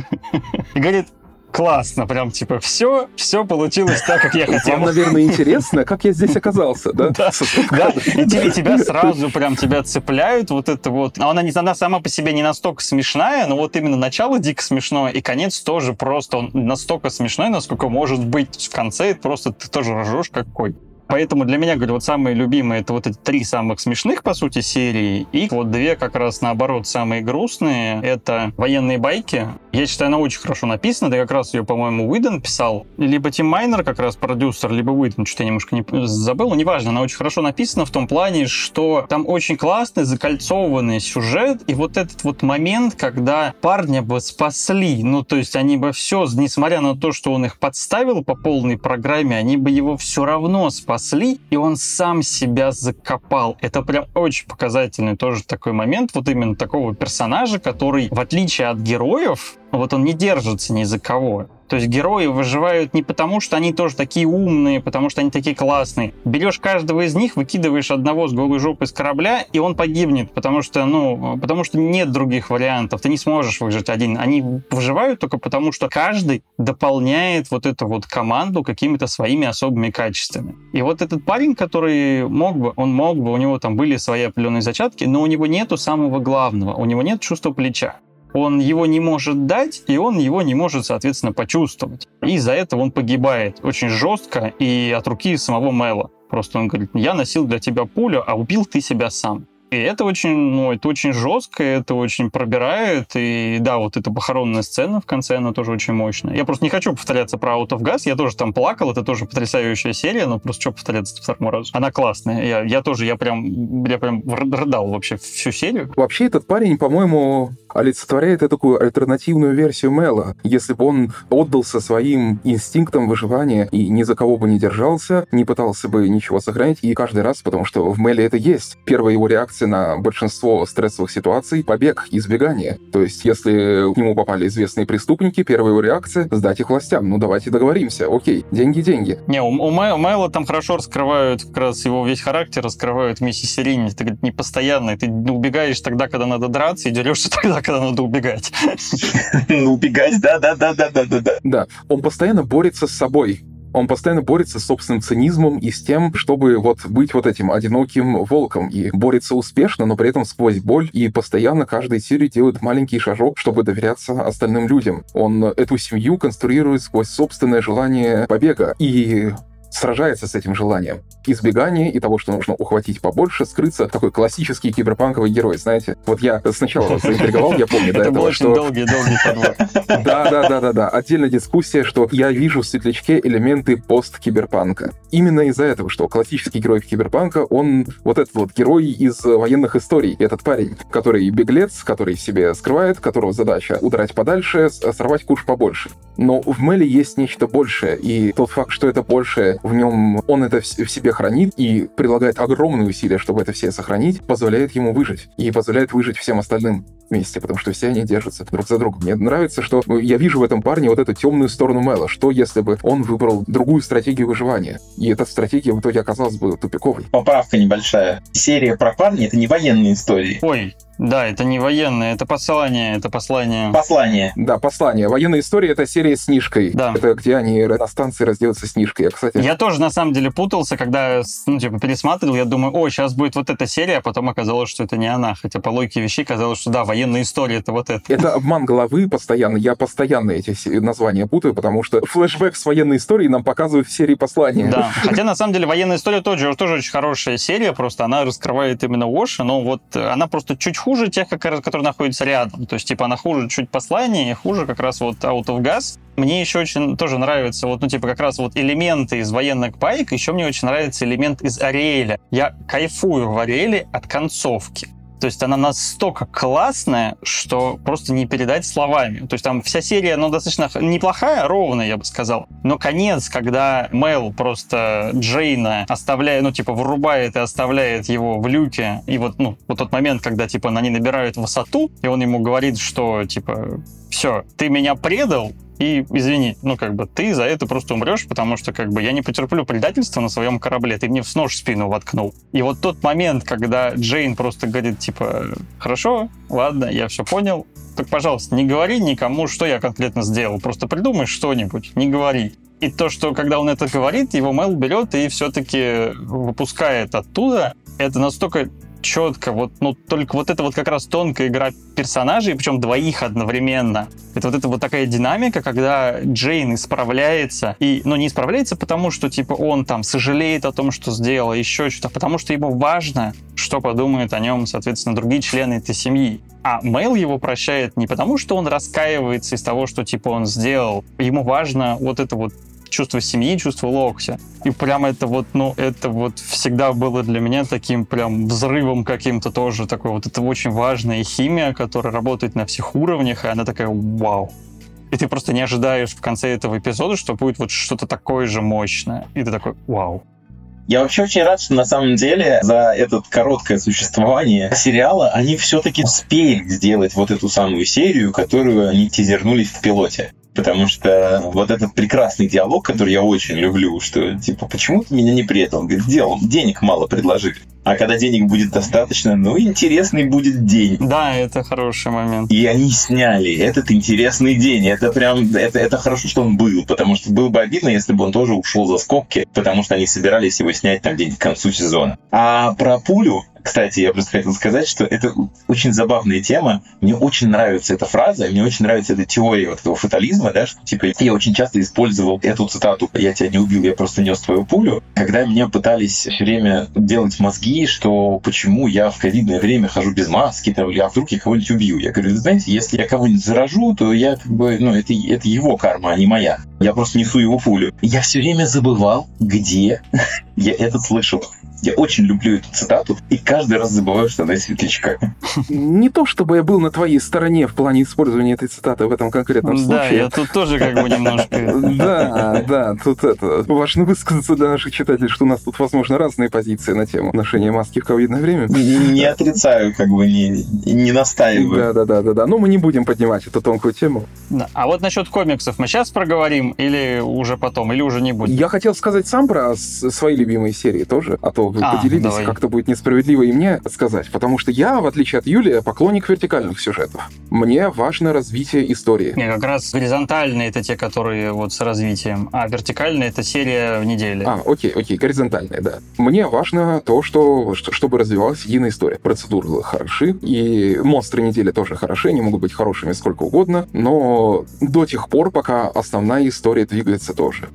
и говорит, классно, прям типа все, все получилось так, как я хотел. Вам, наверное, интересно, как я здесь оказался, да? Да, да. и тебя сразу прям тебя цепляют, вот это вот. Она, не, она сама по себе не настолько смешная, но вот именно начало дико смешное, и конец тоже просто он настолько смешной, насколько может быть. В конце это просто ты тоже ржешь какой. Поэтому для меня, говорю, вот самые любимые это вот эти три самых смешных, по сути, серии. И вот две как раз наоборот самые грустные. Это военные байки. Я считаю, она очень хорошо написана. Да как раз ее, по-моему, Уидон писал. Либо Тим Майнер, как раз продюсер, либо Уидон. Что-то я немножко не забыл. Но неважно, она очень хорошо написана в том плане, что там очень классный, закольцованный сюжет. И вот этот вот момент, когда парня бы спасли. Ну, то есть они бы все, несмотря на то, что он их подставил по полной программе, они бы его все равно спасли спасли, и он сам себя закопал. Это прям очень показательный тоже такой момент, вот именно такого персонажа, который, в отличие от героев, вот он не держится ни за кого. То есть герои выживают не потому, что они тоже такие умные, потому что они такие классные. Берешь каждого из них, выкидываешь одного с голой жопой с корабля, и он погибнет, потому что, ну, потому что нет других вариантов. Ты не сможешь выжить один. Они выживают только потому, что каждый дополняет вот эту вот команду какими-то своими особыми качествами. И вот этот парень, который мог бы, он мог бы, у него там были свои определенные зачатки, но у него нету самого главного, у него нет чувства плеча он его не может дать, и он его не может, соответственно, почувствовать. И из-за этого он погибает очень жестко и от руки самого Мэла. Просто он говорит, я носил для тебя пулю, а убил ты себя сам. И это очень, ну, это очень жестко, это очень пробирает. И да, вот эта похоронная сцена в конце, она тоже очень мощная. Я просто не хочу повторяться про Out of Gas, я тоже там плакал, это тоже потрясающая серия, но просто что повторяться второму разу. Она классная. Я, я тоже, я прям, я прям рыдал вообще всю серию. Вообще этот парень, по-моему, олицетворяет такую альтернативную версию Мела. Если бы он отдался своим инстинктам выживания и ни за кого бы не держался, не пытался бы ничего сохранить, и каждый раз, потому что в Меле это есть. Первая его реакция на большинство стрессовых ситуаций — побег, избегание. То есть, если к нему попали известные преступники, первая его реакция — сдать их властям. Ну, давайте договоримся. Окей, деньги, деньги. Не, у, у Мэла там хорошо раскрывают как раз его весь характер, раскрывают вместе с Ирине. Ты, говорит, не постоянный. Ты убегаешь тогда, когда надо драться, и дерешься тогда, когда надо убегать. Ну, убегать, да-да-да-да-да-да. Да, он постоянно борется с собой. Он постоянно борется с собственным цинизмом и с тем, чтобы вот быть вот этим одиноким волком. И борется успешно, но при этом сквозь боль. И постоянно каждой серии делает маленький шажок, чтобы доверяться остальным людям. Он эту семью конструирует сквозь собственное желание побега. И сражается с этим желанием. Избегание и того, что нужно ухватить побольше, скрыться. Такой классический киберпанковый герой, знаете. Вот я сначала вас заинтриговал, я помню до этого, что... долгий-долгий подвод. Да-да-да-да-да. Отдельная дискуссия, что я вижу в Светлячке элементы пост-киберпанка. Именно из-за этого, что классический герой киберпанка, он вот этот вот герой из военных историй. Этот парень, который беглец, который себе скрывает, которого задача удрать подальше, сорвать куш побольше. Но в Меле есть нечто большее, и тот факт, что это большее в нем он это в себе хранит и прилагает огромные усилия, чтобы это все сохранить, позволяет ему выжить и позволяет выжить всем остальным. вместе, потому что все они держатся друг за другом. Мне нравится, что я вижу в этом парне вот эту темную сторону Мэла. Что если бы он выбрал другую стратегию выживания? И эта стратегия в итоге оказалась бы тупиковой. Поправка небольшая. Серия про парня — это не военные истории. Ой, да, это не военное, это послание, это послание. Послание. Да, послание. Военная история — это серия с Нишкой. Да. Это где они на станции разделаются с Нишкой. Я, кстати... Я тоже, на самом деле, путался, когда, ну, типа, пересматривал, я думаю, о, сейчас будет вот эта серия, а потом оказалось, что это не она. Хотя по логике вещей казалось, что да, военная история — это вот это. Это обман головы постоянно. Я постоянно эти названия путаю, потому что флешбэк с военной историей нам показывают в серии послания. Да. Хотя, на самом деле, военная история тоже, тоже очень хорошая серия, просто она раскрывает именно Оши, но вот она просто чуть хуже тех, как раз, которые находятся рядом. То есть, типа, она хуже чуть послание, хуже как раз вот Out of Gas. Мне еще очень тоже нравится вот, ну, типа, как раз вот элементы из военных байк, еще мне очень нравится элемент из Ариэля. Я кайфую в Ариэле от концовки. То есть она настолько классная, что просто не передать словами. То есть там вся серия, ну, достаточно неплохая, ровная, я бы сказал. Но конец, когда Мел просто Джейна оставляет, ну, типа, вырубает и оставляет его в люке, и вот, ну, вот тот момент, когда, типа, они набирают высоту, и он ему говорит, что, типа, все, ты меня предал, и извини, ну как бы ты за это просто умрешь, потому что как бы я не потерплю предательства на своем корабле, ты мне в нож в спину воткнул. И вот тот момент, когда Джейн просто говорит типа, хорошо, ладно, я все понял, так, пожалуйста, не говори никому, что я конкретно сделал, просто придумай что-нибудь, не говори. И то, что когда он это говорит, его Мел берет и все-таки выпускает оттуда, это настолько четко, вот, ну, только вот это вот как раз тонкая игра персонажей, причем двоих одновременно. Это вот эта вот такая динамика, когда Джейн исправляется, и, ну, не исправляется потому, что, типа, он там сожалеет о том, что сделал, еще что-то, потому что ему важно, что подумают о нем, соответственно, другие члены этой семьи. А Мэл его прощает не потому, что он раскаивается из того, что, типа, он сделал. Ему важно вот это вот чувство семьи, чувство Локси. И прям это вот, ну, это вот всегда было для меня таким прям взрывом каким-то тоже такой. Вот это очень важная химия, которая работает на всех уровнях, и она такая вау. И ты просто не ожидаешь в конце этого эпизода, что будет вот что-то такое же мощное. И ты такой, вау. Я вообще очень рад, что на самом деле за это короткое существование сериала они все-таки успели сделать вот эту самую серию, которую они тизернулись в пилоте. Потому что вот этот прекрасный диалог, который я очень люблю, что типа, почему ты меня не предал? Он Говорит, делал, денег мало предложили. А когда денег будет достаточно, ну, интересный будет день. Да, это хороший момент. И они сняли этот интересный день. Это прям, это, это хорошо, что он был, потому что было бы обидно, если бы он тоже ушел за скобки, потому что они собирались его снять там где-нибудь к концу сезона. А про пулю, кстати, я просто хотел сказать, что это очень забавная тема. Мне очень нравится эта фраза, мне очень нравится эта теория вот этого фатализма, да, что типа я очень часто использовал эту цитату «я тебя не убил, я просто нес твою пулю», когда меня пытались все время делать мозги, что почему я в ковидное время хожу без маски, там, или а вдруг я кого-нибудь убью. Я говорю, знаете, если я кого-нибудь заражу, то я как бы, ну, это, это его карма, а не моя. Я просто несу его пулю. Я все время забывал, где я это слышал. Я очень люблю эту цитату, и каждый раз забываю, что она из Светлячка. Не то, чтобы я был на твоей стороне в плане использования этой цитаты в этом конкретном Да, случае. я тут тоже как бы немножко... Да, да, тут это, важно высказаться для наших читателей, что у нас тут, возможно, разные позиции на тему ношения маски в ковидное время. Не, отрицаю, как бы не, не настаиваю. Да, да, да, да, да. Но мы не будем поднимать эту тонкую тему. Да. А вот насчет комиксов мы сейчас проговорим или уже потом, или уже не будем? Я хотел сказать сам про свои любимые серии тоже, а то вы А, поделились, давай. как-то будет несправедливо и мне сказать, потому что я, в отличие от Юлии, поклонник вертикальных сюжетов. Мне важно развитие истории. Не, как раз горизонтальные это те, которые вот с развитием, а вертикальные это серия в неделе. А, окей, окей, горизонтальная, да. Мне важно то, что, что- чтобы развивалась единая история. Процедуры хороши, и монстры недели тоже хороши, они могут быть хорошими сколько угодно, но до тех пор, пока основная история двигается тоже.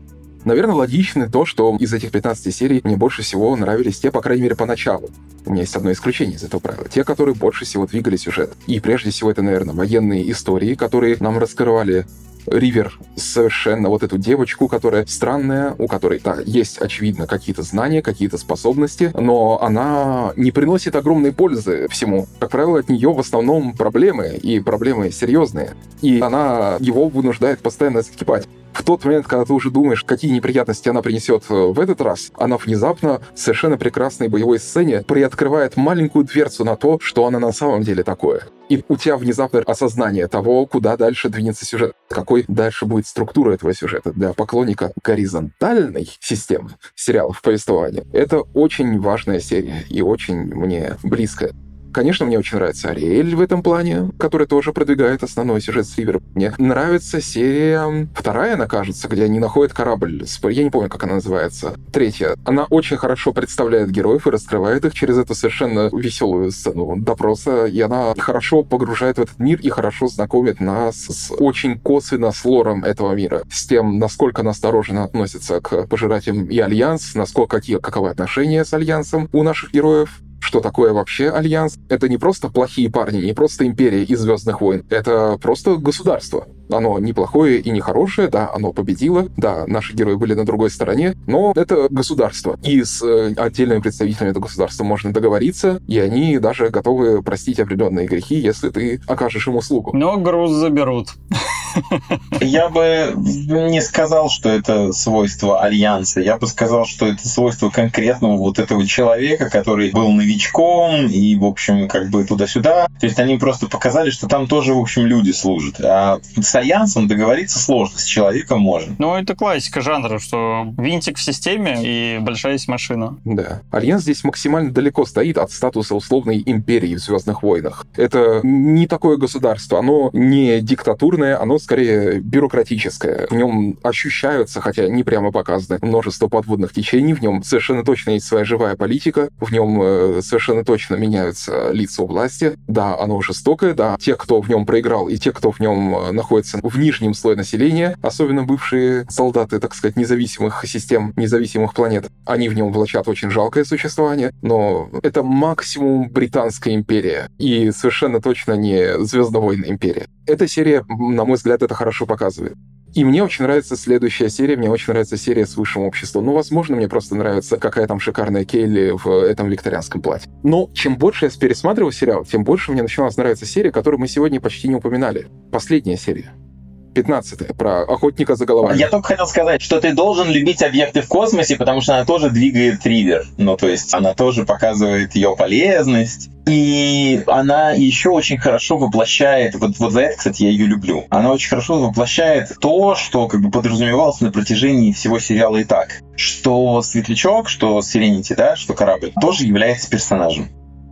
Наверное, логично то, что из этих 15 серий мне больше всего нравились те, по крайней мере, поначалу. У меня есть одно исключение из этого правила. Те, которые больше всего двигали сюжет. И прежде всего это, наверное, военные истории, которые нам раскрывали Ривер совершенно вот эту девочку, которая странная, у которой, да, есть, очевидно, какие-то знания, какие-то способности, но она не приносит огромной пользы всему. Как правило, от нее в основном проблемы, и проблемы серьезные. И она его вынуждает постоянно скипать. В тот момент, когда ты уже думаешь, какие неприятности она принесет э, в этот раз, она внезапно в совершенно прекрасной боевой сцене приоткрывает маленькую дверцу на то, что она на самом деле такое. И у тебя внезапное осознание того, куда дальше двинется сюжет, какой дальше будет структура этого сюжета для поклонника горизонтальной системы сериалов повествования. Это очень важная серия и очень мне близкая. Конечно, мне очень нравится Ариэль в этом плане, который тоже продвигает основной сюжет сильвера. Мне нравится серия вторая, она кажется, где они находят корабль. Я не помню, как она называется. Третья. Она очень хорошо представляет героев и раскрывает их через эту совершенно веселую сцену допроса. И она хорошо погружает в этот мир и хорошо знакомит нас с очень косвенно с лором этого мира. С тем, насколько настороженно относятся к пожирателям и Альянс, насколько какие, каковы отношения с Альянсом у наших героев что такое вообще Альянс. Это не просто плохие парни, не просто империя из Звездных войн, это просто государство. Оно неплохое и не хорошее, да, оно победило, да, наши герои были на другой стороне, но это государство. И с э, отдельными представителями этого государства можно договориться, и они даже готовы простить определенные грехи, если ты окажешь им услугу. Но груз заберут. Я бы не сказал, что это свойство Альянса. Я бы сказал, что это свойство конкретного вот этого человека, который был новичком и, в общем, как бы туда-сюда. То есть они просто показали, что там тоже, в общем, люди служат. А с Альянсом договориться сложно, с человеком можно. Ну, это классика жанра, что винтик в системе и большая есть машина. Да. Альянс здесь максимально далеко стоит от статуса условной империи в Звездных войнах. Это не такое государство, оно не диктатурное, оно скорее бюрократическое. В нем ощущаются, хотя не прямо показаны, множество подводных течений, в нем совершенно точно есть своя живая политика, в нем э, совершенно точно меняются лица власти. Да, оно жестокое, да, те, кто в нем проиграл, и те, кто в нем э, находится в нижнем слое населения, особенно бывшие солдаты, так сказать, независимых систем, независимых планет, они в нем влачат очень жалкое существование, но это максимум британская империя, и совершенно точно не Звездновойная империя. Эта серия, на мой взгляд, это хорошо показывает. И мне очень нравится следующая серия, мне очень нравится серия с высшим обществом. Ну, возможно, мне просто нравится, какая там шикарная Кейли в этом викторианском платье. Но чем больше я пересматривал сериал, тем больше мне начиналась нравиться серия, которую мы сегодня почти не упоминали. Последняя серия. 15 про охотника за головами. Я только хотел сказать, что ты должен любить объекты в космосе, потому что она тоже двигает триггер. Ну, то есть она тоже показывает ее полезность. И она еще очень хорошо воплощает, вот, вот за это, кстати, я ее люблю, она очень хорошо воплощает то, что как бы подразумевалось на протяжении всего сериала и так. Что Светлячок, что Сиренити, да, что корабль, тоже является персонажем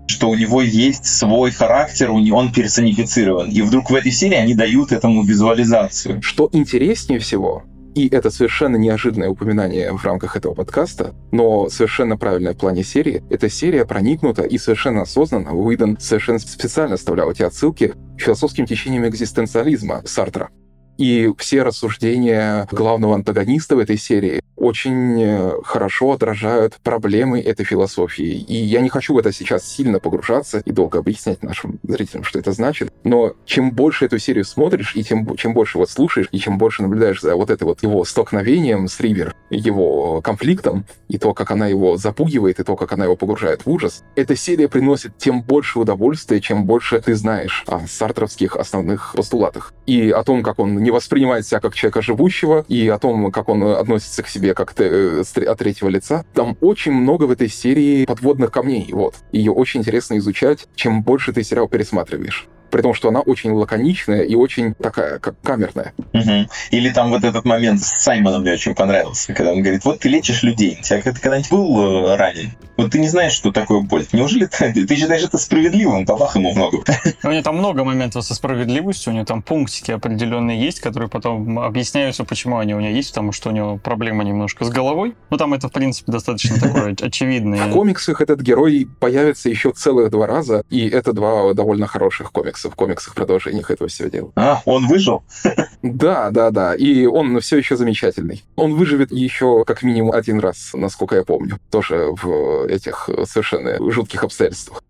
что у него есть свой характер, он персонифицирован. И вдруг в этой серии они дают этому визуализацию. Что интереснее всего, и это совершенно неожиданное упоминание в рамках этого подкаста, но совершенно правильное в плане серии. Эта серия проникнута и совершенно осознанно Уидон совершенно специально оставлял эти отсылки философским течением экзистенциализма Сартра. И все рассуждения главного антагониста в этой серии очень э, хорошо отражают проблемы этой философии. И я не хочу в это сейчас сильно погружаться и долго объяснять нашим зрителям, что это значит. Но чем больше эту серию смотришь, и тем, чем больше вот слушаешь, и чем больше наблюдаешь за вот это вот его столкновением с Ривер, его конфликтом, и то, как она его запугивает, и то, как она его погружает в ужас, эта серия приносит тем больше удовольствия, чем больше ты знаешь о сартровских основных постулатах. И о том, как он не воспринимает себя как человека живущего, и о том, как он относится к себе как э, от третьего лица. Там очень много в этой серии подводных камней, вот. Ее очень интересно изучать, чем больше ты сериал пересматриваешь при том, что она очень лаконичная и очень такая, как камерная. Угу. Или там вот этот момент с Саймоном мне очень понравился, когда он говорит, вот ты лечишь людей, у тебя когда-нибудь был э, ранен? Вот ты не знаешь, что такое боль. Неужели ты, ты считаешь это справедливым? Бабах ему много. У него там много моментов со справедливостью, у него там пунктики определенные есть, которые потом объясняются, почему они у него есть, потому что у него проблема немножко с головой. Ну, там это, в принципе, достаточно такое очевидное. В комиксах этот герой появится еще целых два раза, и это два довольно хороших комикса комиксов, комиксах, продолжениях этого всего дела. А, он выжил? Да, да, да. И он все еще замечательный. Он выживет еще как минимум один раз, насколько я помню. Тоже в этих совершенно жутких обстоятельствах.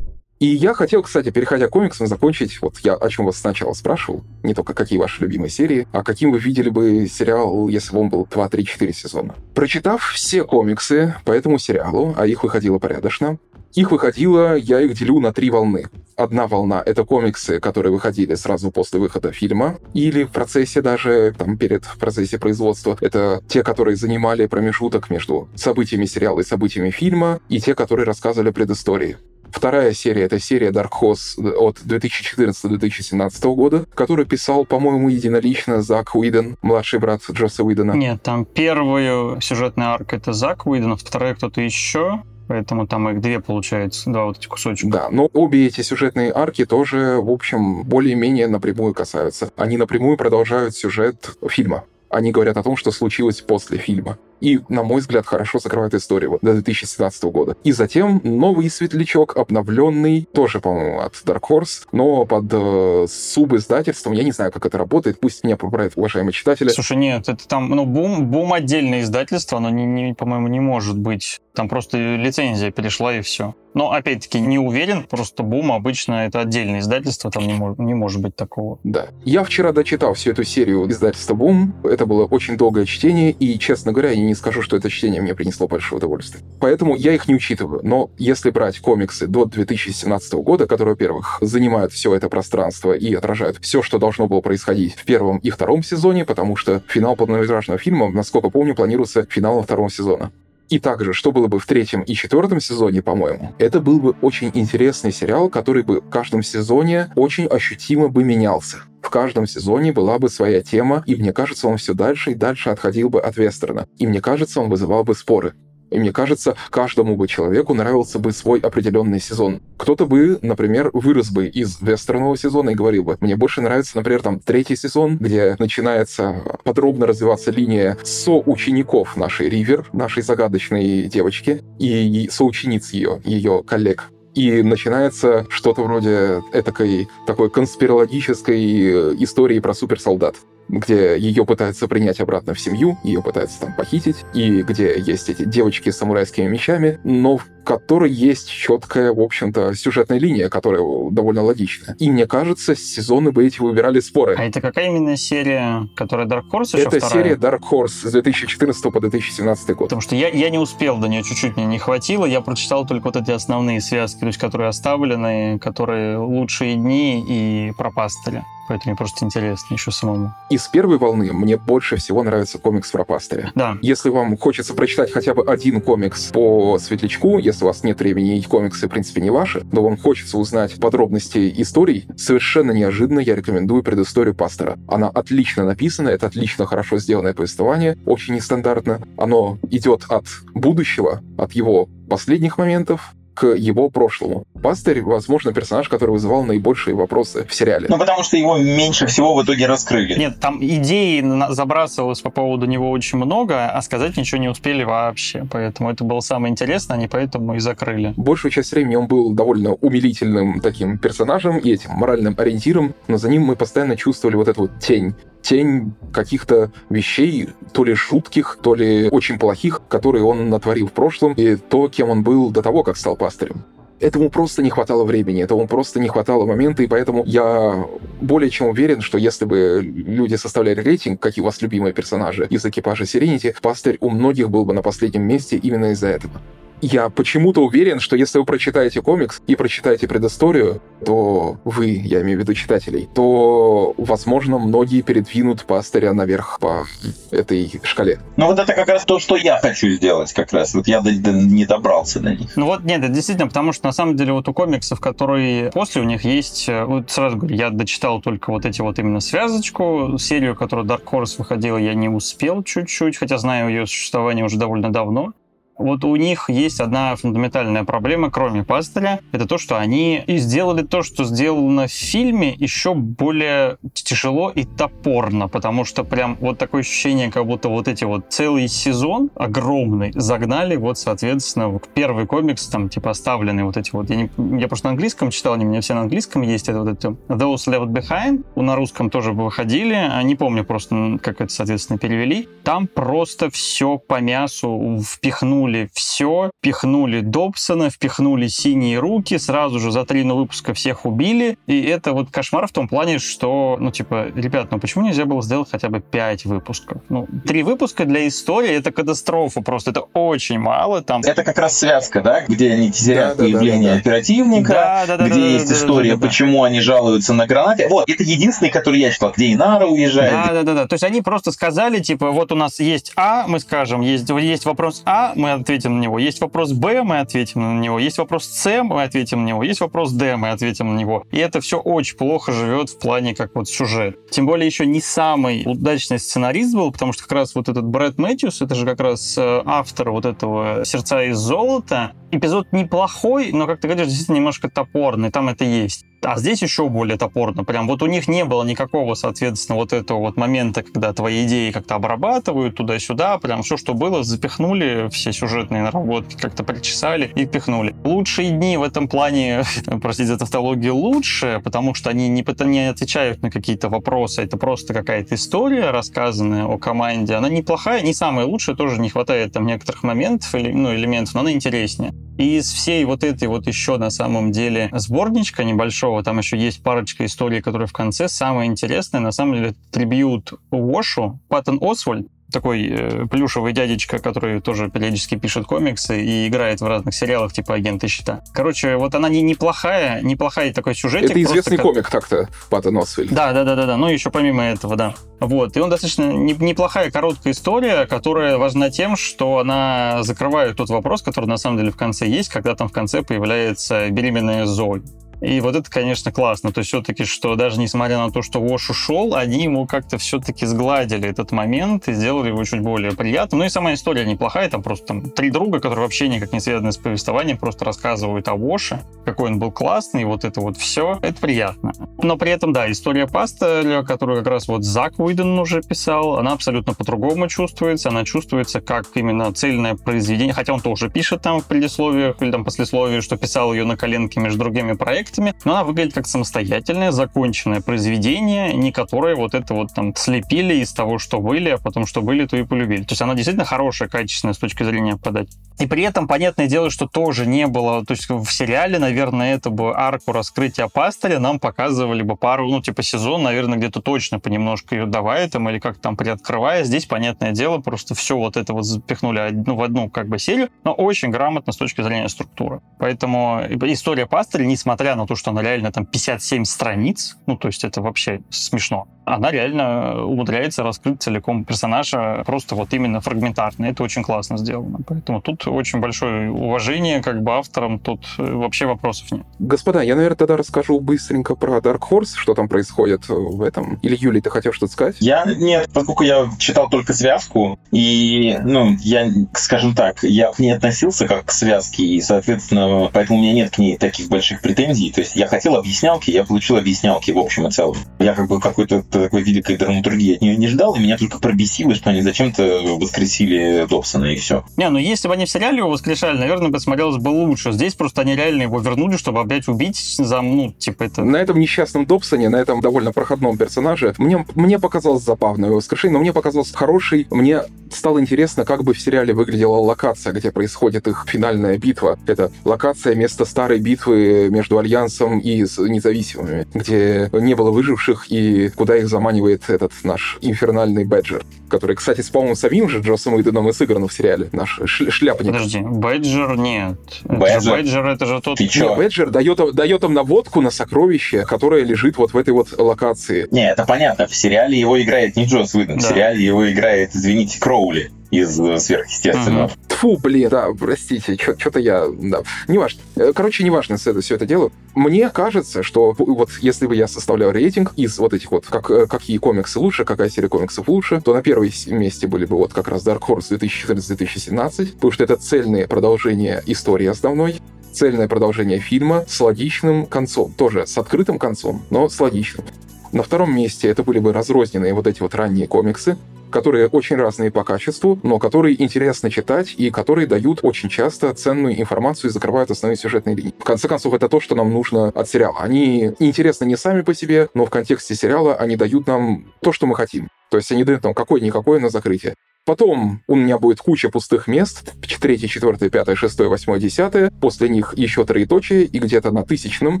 И я хотел, кстати, переходя к комиксам, закончить, вот я о чем вас сначала спрашивал, не только какие ваши любимые серии, а каким вы видели бы сериал, если бы он был 2, 3, 4 сезона. Прочитав все комиксы по этому сериалу, а их выходило порядочно, Их выходило, я их делю на три волны. Одна волна — это комиксы, которые выходили сразу после выхода фильма, или в процессе даже, там, перед в процессе производства. Это те, которые занимали промежуток между событиями сериала и событиями фильма, и те, которые рассказывали предыстории. Вторая серия — это серия Dark Horse от 2014-2017 года, которую писал, по-моему, единолично Зак Уидон, младший брат Джосса Уидона. Нет, там первую сюжетную арку это Зак Уидон, а вторая кто-то еще. Поэтому там их две, получается, два вот эти кусочка. Да, но обе эти сюжетные арки тоже, в общем, более-менее напрямую касаются. Они напрямую продолжают сюжет фильма. Они говорят о том, что случилось после фильма и, на мой взгляд, хорошо закрывает историю вот, до 2017 года. И затем новый светлячок, обновленный, тоже, по-моему, от Dark Horse, но под э, субиздательством. Я не знаю, как это работает, пусть меня поправят уважаемые читатели. Слушай, нет, это там, ну, Бум, Бум отдельное издательство, оно, не, не, по-моему, не может быть. Там просто лицензия перешла и все. Но, опять-таки, не уверен, просто Бум обычно это отдельное издательство, там не, мож, не может быть такого. Да. Я вчера дочитал всю эту серию издательства Бум. Это было очень долгое чтение, и, честно говоря, я не скажу, что это чтение мне принесло большое удовольствие. Поэтому я их не учитываю. Но если брать комиксы до 2017 года, которые, во-первых, занимают все это пространство и отражают все, что должно было происходить в первом и втором сезоне, потому что финал полнометражного фильма, насколько помню, планируется финалом второго сезона. И также, что было бы в третьем и четвертом сезоне, по-моему, это был бы очень интересный сериал, который бы в каждом сезоне очень ощутимо бы менялся. В каждом сезоне была бы своя тема, и мне кажется, он все дальше и дальше отходил бы от вестерна. И мне кажется, он вызывал бы споры. И мне кажется, каждому бы человеку нравился бы свой определенный сезон. Кто-то бы, например, вырос бы из вестернового сезона и говорил бы, мне больше нравится, например, там третий сезон, где начинается подробно развиваться линия соучеников нашей Ривер, нашей загадочной девочки, и соучениц ее, ее коллег и начинается что-то вроде этакой такой конспирологической э, истории про суперсолдат где ее пытаются принять обратно в семью, ее пытаются там похитить, и где есть эти девочки с самурайскими мечами, но в которой есть четкая, в общем-то, сюжетная линия, которая довольно логичная. И мне кажется, сезоны бы эти выбирали споры. А это какая именно серия, которая Dark Horse Это вторая? серия Dark Horse с 2014 по 2017 год. Потому что я, я не успел до нее чуть-чуть мне не хватило, я прочитал только вот эти основные связки, то есть которые оставлены, которые лучшие дни и про пастыря. Поэтому мне просто интересно еще самому. Из первой волны мне больше всего нравится комикс про пастыря. Да. Если вам хочется прочитать хотя бы один комикс по Светлячку, если у вас нет времени и комиксы, в принципе, не ваши, но вам хочется узнать подробности историй, совершенно неожиданно я рекомендую предысторию пастора. Она отлично написана, это отлично хорошо сделанное повествование, очень нестандартно. Оно идет от будущего, от его последних моментов к его прошлому. Пастырь, возможно, персонаж, который вызывал наибольшие вопросы в сериале. Ну, потому что его меньше всего в итоге раскрыли. Нет, там идей забрасывалось по поводу него очень много, а сказать ничего не успели вообще. Поэтому это было самое интересное, они поэтому и закрыли. Большую часть времени он был довольно умилительным таким персонажем и этим моральным ориентиром, но за ним мы постоянно чувствовали вот эту вот тень тень каких-то вещей, то ли шутких, то ли очень плохих, которые он натворил в прошлом, и то, кем он был до того, как стал пастырем. Этому просто не хватало времени, этому просто не хватало момента, и поэтому я более чем уверен, что если бы люди составляли рейтинг, какие у вас любимые персонажи из экипажа Serenity, пастырь у многих был бы на последнем месте именно из-за этого. Я почему-то уверен, что если вы прочитаете комикс и прочитаете предысторию, то вы, я имею в виду читателей, то, возможно, многие передвинут пастыря наверх по этой шкале. Ну вот это как раз то, что я хочу сделать как раз. Вот я до, до, не добрался до них. Ну вот нет, это действительно, потому что на самом деле вот у комиксов, которые после у них есть, э, вот сразу говорю, я дочитал только вот эти вот именно связочку, серию, которую Dark Horse выходила, я не успел чуть-чуть, хотя знаю ее существование уже довольно давно. Вот у них есть одна фундаментальная проблема, кроме пастыря, это то, что они и сделали то, что сделано в фильме, еще более тяжело и топорно, потому что прям вот такое ощущение, как будто вот эти вот целый сезон огромный загнали вот, соответственно, в первый комикс, там, типа, оставленные вот эти вот, я, не, я просто на английском читал, они у меня все на английском есть, это вот эти Those Left Behind, на русском тоже выходили, а не помню просто, как это, соответственно, перевели. Там просто все по мясу впихнули впихнули все, впихнули Добсона, впихнули синие руки, сразу же за три выпуска всех убили. И это вот кошмар в том плане, что, ну, типа, ребят, ну почему нельзя было сделать хотя бы пять выпусков? Ну, три выпуска для истории — это катастрофа просто, это очень мало. Там... Это как раз связка, да, где они теряют да, появление да, да, оперативника, да, да, да, где да, есть да, история, да, да, почему да. они жалуются на гранаты. Вот, это единственный, который я читал, где Инара уезжает. Да, да, да, да. То есть они просто сказали, типа, вот у нас есть А, мы скажем, есть, есть вопрос А, мы ответим на него, есть вопрос Б, мы ответим на него, есть вопрос С, мы ответим на него, есть вопрос Д, мы ответим на него. И это все очень плохо живет в плане как вот сюжет. Тем более еще не самый удачный сценарист был, потому что как раз вот этот Брэд Мэтьюс, это же как раз э, автор вот этого «Сердца из золота». Эпизод неплохой, но, как ты говоришь, действительно немножко топорный, там это есть. А здесь еще более топорно. Прям вот у них не было никакого, соответственно, вот этого вот момента, когда твои идеи как-то обрабатывают туда-сюда. Прям все, что было, запихнули, все сюжетные наработки как-то причесали и впихнули. Лучшие дни в этом плане, простите за тавтологию, лучше, потому что они не, не отвечают на какие-то вопросы. Это просто какая-то история, рассказанная о команде. Она неплохая, не самая лучшая, тоже не хватает там некоторых моментов, или, ну, элементов, но она интереснее. Из всей вот этой вот еще на самом деле сборничка небольшого, там еще есть парочка историй, которые в конце. Самое интересное, на самом деле, трибьют Уошу, Паттон Освальд, такой э, плюшевый дядечка, который тоже периодически пишет комиксы и играет в разных сериалах типа «Агенты щита». Короче, вот она не неплохая, неплохая такой сюжетик. Это известный как... комик так-то, Паттон Освальд. Да, да, да, да, да. Ну, еще помимо этого, да. Вот. И он достаточно не, неплохая короткая история, которая важна тем, что она закрывает тот вопрос, который на самом деле в конце есть, когда там в конце появляется беременная Зои. И вот это, конечно, классно. То есть все-таки, что даже несмотря на то, что Вош ушел, они ему как-то все-таки сгладили этот момент и сделали его чуть более приятным. Ну и сама история неплохая. Там просто там три друга, которые вообще никак не связаны с повествованием, просто рассказывают о Воше, какой он был классный, вот это вот все. Это приятно. Но при этом, да, история пастыря, которую как раз вот Зак Уидон уже писал, она абсолютно по-другому чувствуется. Она чувствуется как именно цельное произведение, хотя он тоже пишет там в предисловиях или там послесловии, что писал ее на коленке между другими проектами, проектами, но она выглядит как самостоятельное, законченное произведение, не которое вот это вот там слепили из того, что были, а потом что были, то и полюбили. То есть она действительно хорошая, качественная с точки зрения подачи. И при этом, понятное дело, что тоже не было, то есть в сериале, наверное, это бы арку раскрытия пастыря нам показывали бы пару, ну, типа сезон, наверное, где-то точно понемножку ее давая там или как там приоткрывая. Здесь, понятное дело, просто все вот это вот запихнули ну, в одну как бы серию, но очень грамотно с точки зрения структуры. Поэтому история пастыря, несмотря на то, что она реально там 57 страниц, ну, то есть это вообще смешно, она реально умудряется раскрыть целиком персонажа просто вот именно фрагментарно. Это очень классно сделано. Поэтому тут очень большое уважение как бы авторам, тут э, вообще вопросов нет. Господа, я, наверное, тогда расскажу быстренько про Dark Horse, что там происходит в этом. Или, Юлий, ты хотел что-то сказать? Я, нет, поскольку я читал только связку, и, ну, я, скажем так, я к ней относился как к связке, и, соответственно, поэтому у меня нет к ней таких больших претензий. То есть я хотел объяснялки, я получил объяснялки в общем и целом. Я как бы какой-то такой великой драматургии от нее не ждал, и меня только пробесило, что они зачем-то воскресили Добсона, и все. Не, ну если бы они в сериале его воскрешали, наверное, бы смотрелось бы лучше. Здесь просто они реально его вернули, чтобы опять убить за, ну, типа это... На этом несчастном Добсоне, на этом довольно проходном персонаже, мне, мне показалось забавное его воскрешение, но мне показалось хороший. Мне стало интересно, как бы в сериале выглядела локация, где происходит их финальная битва. Это локация место старой битвы между Альянсом и независимыми, где не было выживших и куда их заманивает этот наш инфернальный Бэджер, который, кстати, с, по-моему, самим же Джоссом Уидоном и сыгран в сериале. Наш шляпник. Подожди, Бэджер нет. Бэджер, Бэджер это же тот... Ты чё? Бэджер дает, дает им наводку на сокровище, которое лежит вот в этой вот локации. Не, это понятно. В сериале его играет не Джосс Уидон, да. в сериале его играет, извините, Кроули из э, сверхъестественного. Угу. Тфу, блин, да, простите, что-то я, да, неважно. Э, короче, неважно, это, все это дело. Мне кажется, что вот если бы я составлял рейтинг из вот этих вот, как, э, какие комиксы лучше, какая серия комиксов лучше, то на первом месте были бы вот как раз Dark Horse 2014-2017, потому что это цельное продолжение истории основной, цельное продолжение фильма с логичным концом, тоже с открытым концом, но с логичным. На втором месте это были бы разрозненные вот эти вот ранние комиксы, которые очень разные по качеству, но которые интересно читать и которые дают очень часто ценную информацию и закрывают основные сюжетные линии. В конце концов, это то, что нам нужно от сериала. Они интересны не сами по себе, но в контексте сериала они дают нам то, что мы хотим. То есть они дают нам какое-никакое на закрытие. Потом у меня будет куча пустых мест. Третье, четвертое, пятое, шестое, восьмое, десятое. После них еще троеточие, и где-то на тысячном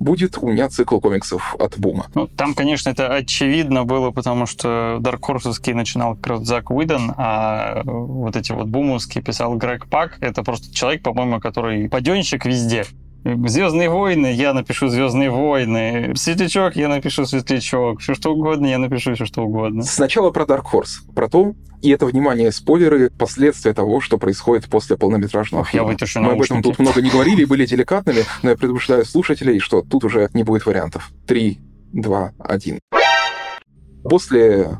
будет у меня цикл комиксов от Бума. Ну, там, конечно, это очевидно было, потому что Dark Horse начинал как раз Зак Уидон, а вот эти вот бумовские писал Грег Пак. Это просто человек, по-моему, который паденщик везде. Звездные войны, я напишу Звездные войны. Светлячок, я напишу Светлячок. Все что угодно, я напишу все что угодно. Сначала про Dark Horse, про то, и это, внимание, спойлеры, последствия того, что происходит после полнометражного Ох, фильма. я вытащу Мы об этом наушники. тут много не говорили и были деликатными, но я предупреждаю слушателей, что тут уже не будет вариантов. Три, два, один. После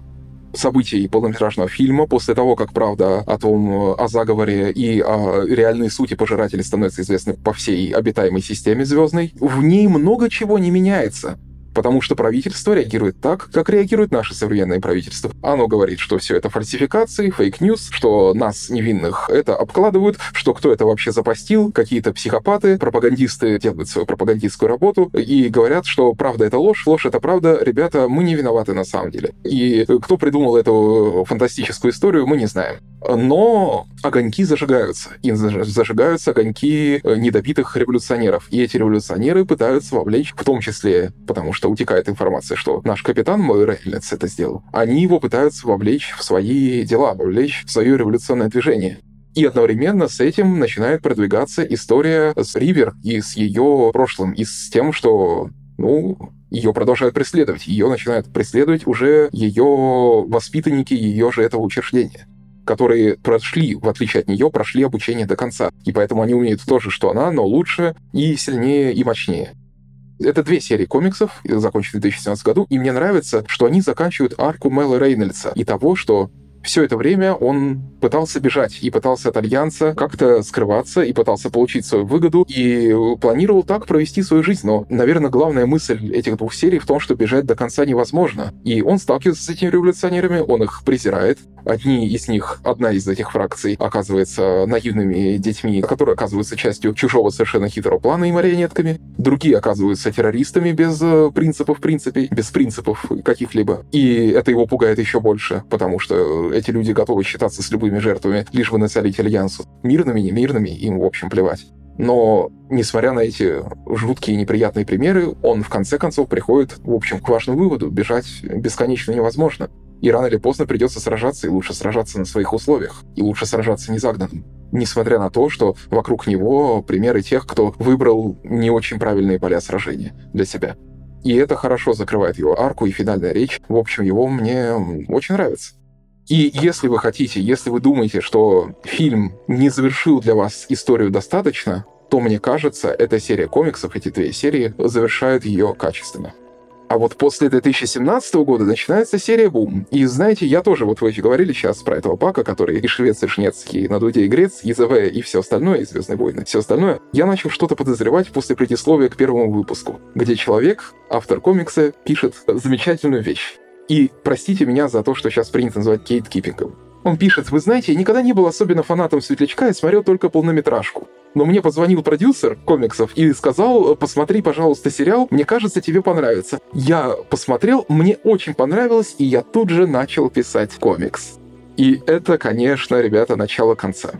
событий полнометражного фильма, после того, как правда о том, о заговоре и о реальной сути пожирателей становится известны по всей обитаемой системе звездной, в ней много чего не меняется. Потому что правительство реагирует так, как реагирует наше современное правительство. Оно говорит, что все это фальсификации, fake news, что нас, невинных, это обкладывают, что кто это вообще запостил, какие-то психопаты, пропагандисты делают свою пропагандистскую работу и говорят, что правда это ложь, ложь это правда, ребята, мы не виноваты на самом деле. И кто придумал эту фантастическую историю, мы не знаем. Но огоньки зажигаются. И заж- зажигаются огоньки э, недобитых революционеров. И эти революционеры пытаются вовлечь, в том числе, потому что утекает информация, что наш капитан Мой Рейнольдс это сделал, они его пытаются вовлечь в свои дела, вовлечь в свое революционное движение. И одновременно с этим начинает продвигаться история с Ривер и с ее прошлым, и с тем, что, ну, ее продолжают преследовать. Ее начинают преследовать уже ее воспитанники ее же этого учреждения которые прошли, в отличие от нее, прошли обучение до конца. И поэтому они умеют то же, что она, но лучше и сильнее и мощнее. Это две серии комиксов, законченные в 2017 году, и мне нравится, что они заканчивают арку Мэла Рейнольдса и того, что все это время он пытался бежать и пытался от Альянса как-то скрываться и пытался получить свою выгоду и планировал так провести свою жизнь. Но, наверное, главная мысль этих двух серий в том, что бежать до конца невозможно. И он сталкивается с этими революционерами, он их презирает. Одни из них, одна из этих фракций, оказывается наивными детьми, которые оказываются частью чужого совершенно хитрого плана и марионетками. Другие оказываются террористами без э, принципов, в принципе, без принципов каких-либо. И это его пугает еще больше, потому что эти люди готовы считаться с любыми жертвами, лишь бы насолить Альянсу. Мирными, не мирными, им, в общем, плевать. Но, несмотря на эти жуткие и неприятные примеры, он в конце концов приходит, в общем, к важному выводу. Бежать бесконечно невозможно. И рано или поздно придется сражаться, и лучше сражаться на своих условиях. И лучше сражаться незагнанным. Несмотря на то, что вокруг него примеры тех, кто выбрал не очень правильные поля сражения для себя. И это хорошо закрывает его арку и финальная речь. В общем, его мне очень нравится. И если вы хотите, если вы думаете, что фильм не завершил для вас историю достаточно, то, мне кажется, эта серия комиксов, эти две серии, завершают ее качественно. А вот после 2017 года начинается серия «Бум». И знаете, я тоже, вот вы говорили сейчас про этого Пака, который и швец, и шнецкий, на дуде и грец, и ЗВ, и все остальное, и «Звездные войны», все остальное. Я начал что-то подозревать после предисловия к первому выпуску, где человек, автор комикса, пишет замечательную вещь. И простите меня за то, что сейчас принято называть кейткипингом. Он пишет, вы знаете, я никогда не был особенно фанатом Светлячка и смотрел только полнометражку. Но мне позвонил продюсер комиксов и сказал, посмотри, пожалуйста, сериал, мне кажется, тебе понравится. Я посмотрел, мне очень понравилось, и я тут же начал писать комикс. И это, конечно, ребята, начало конца.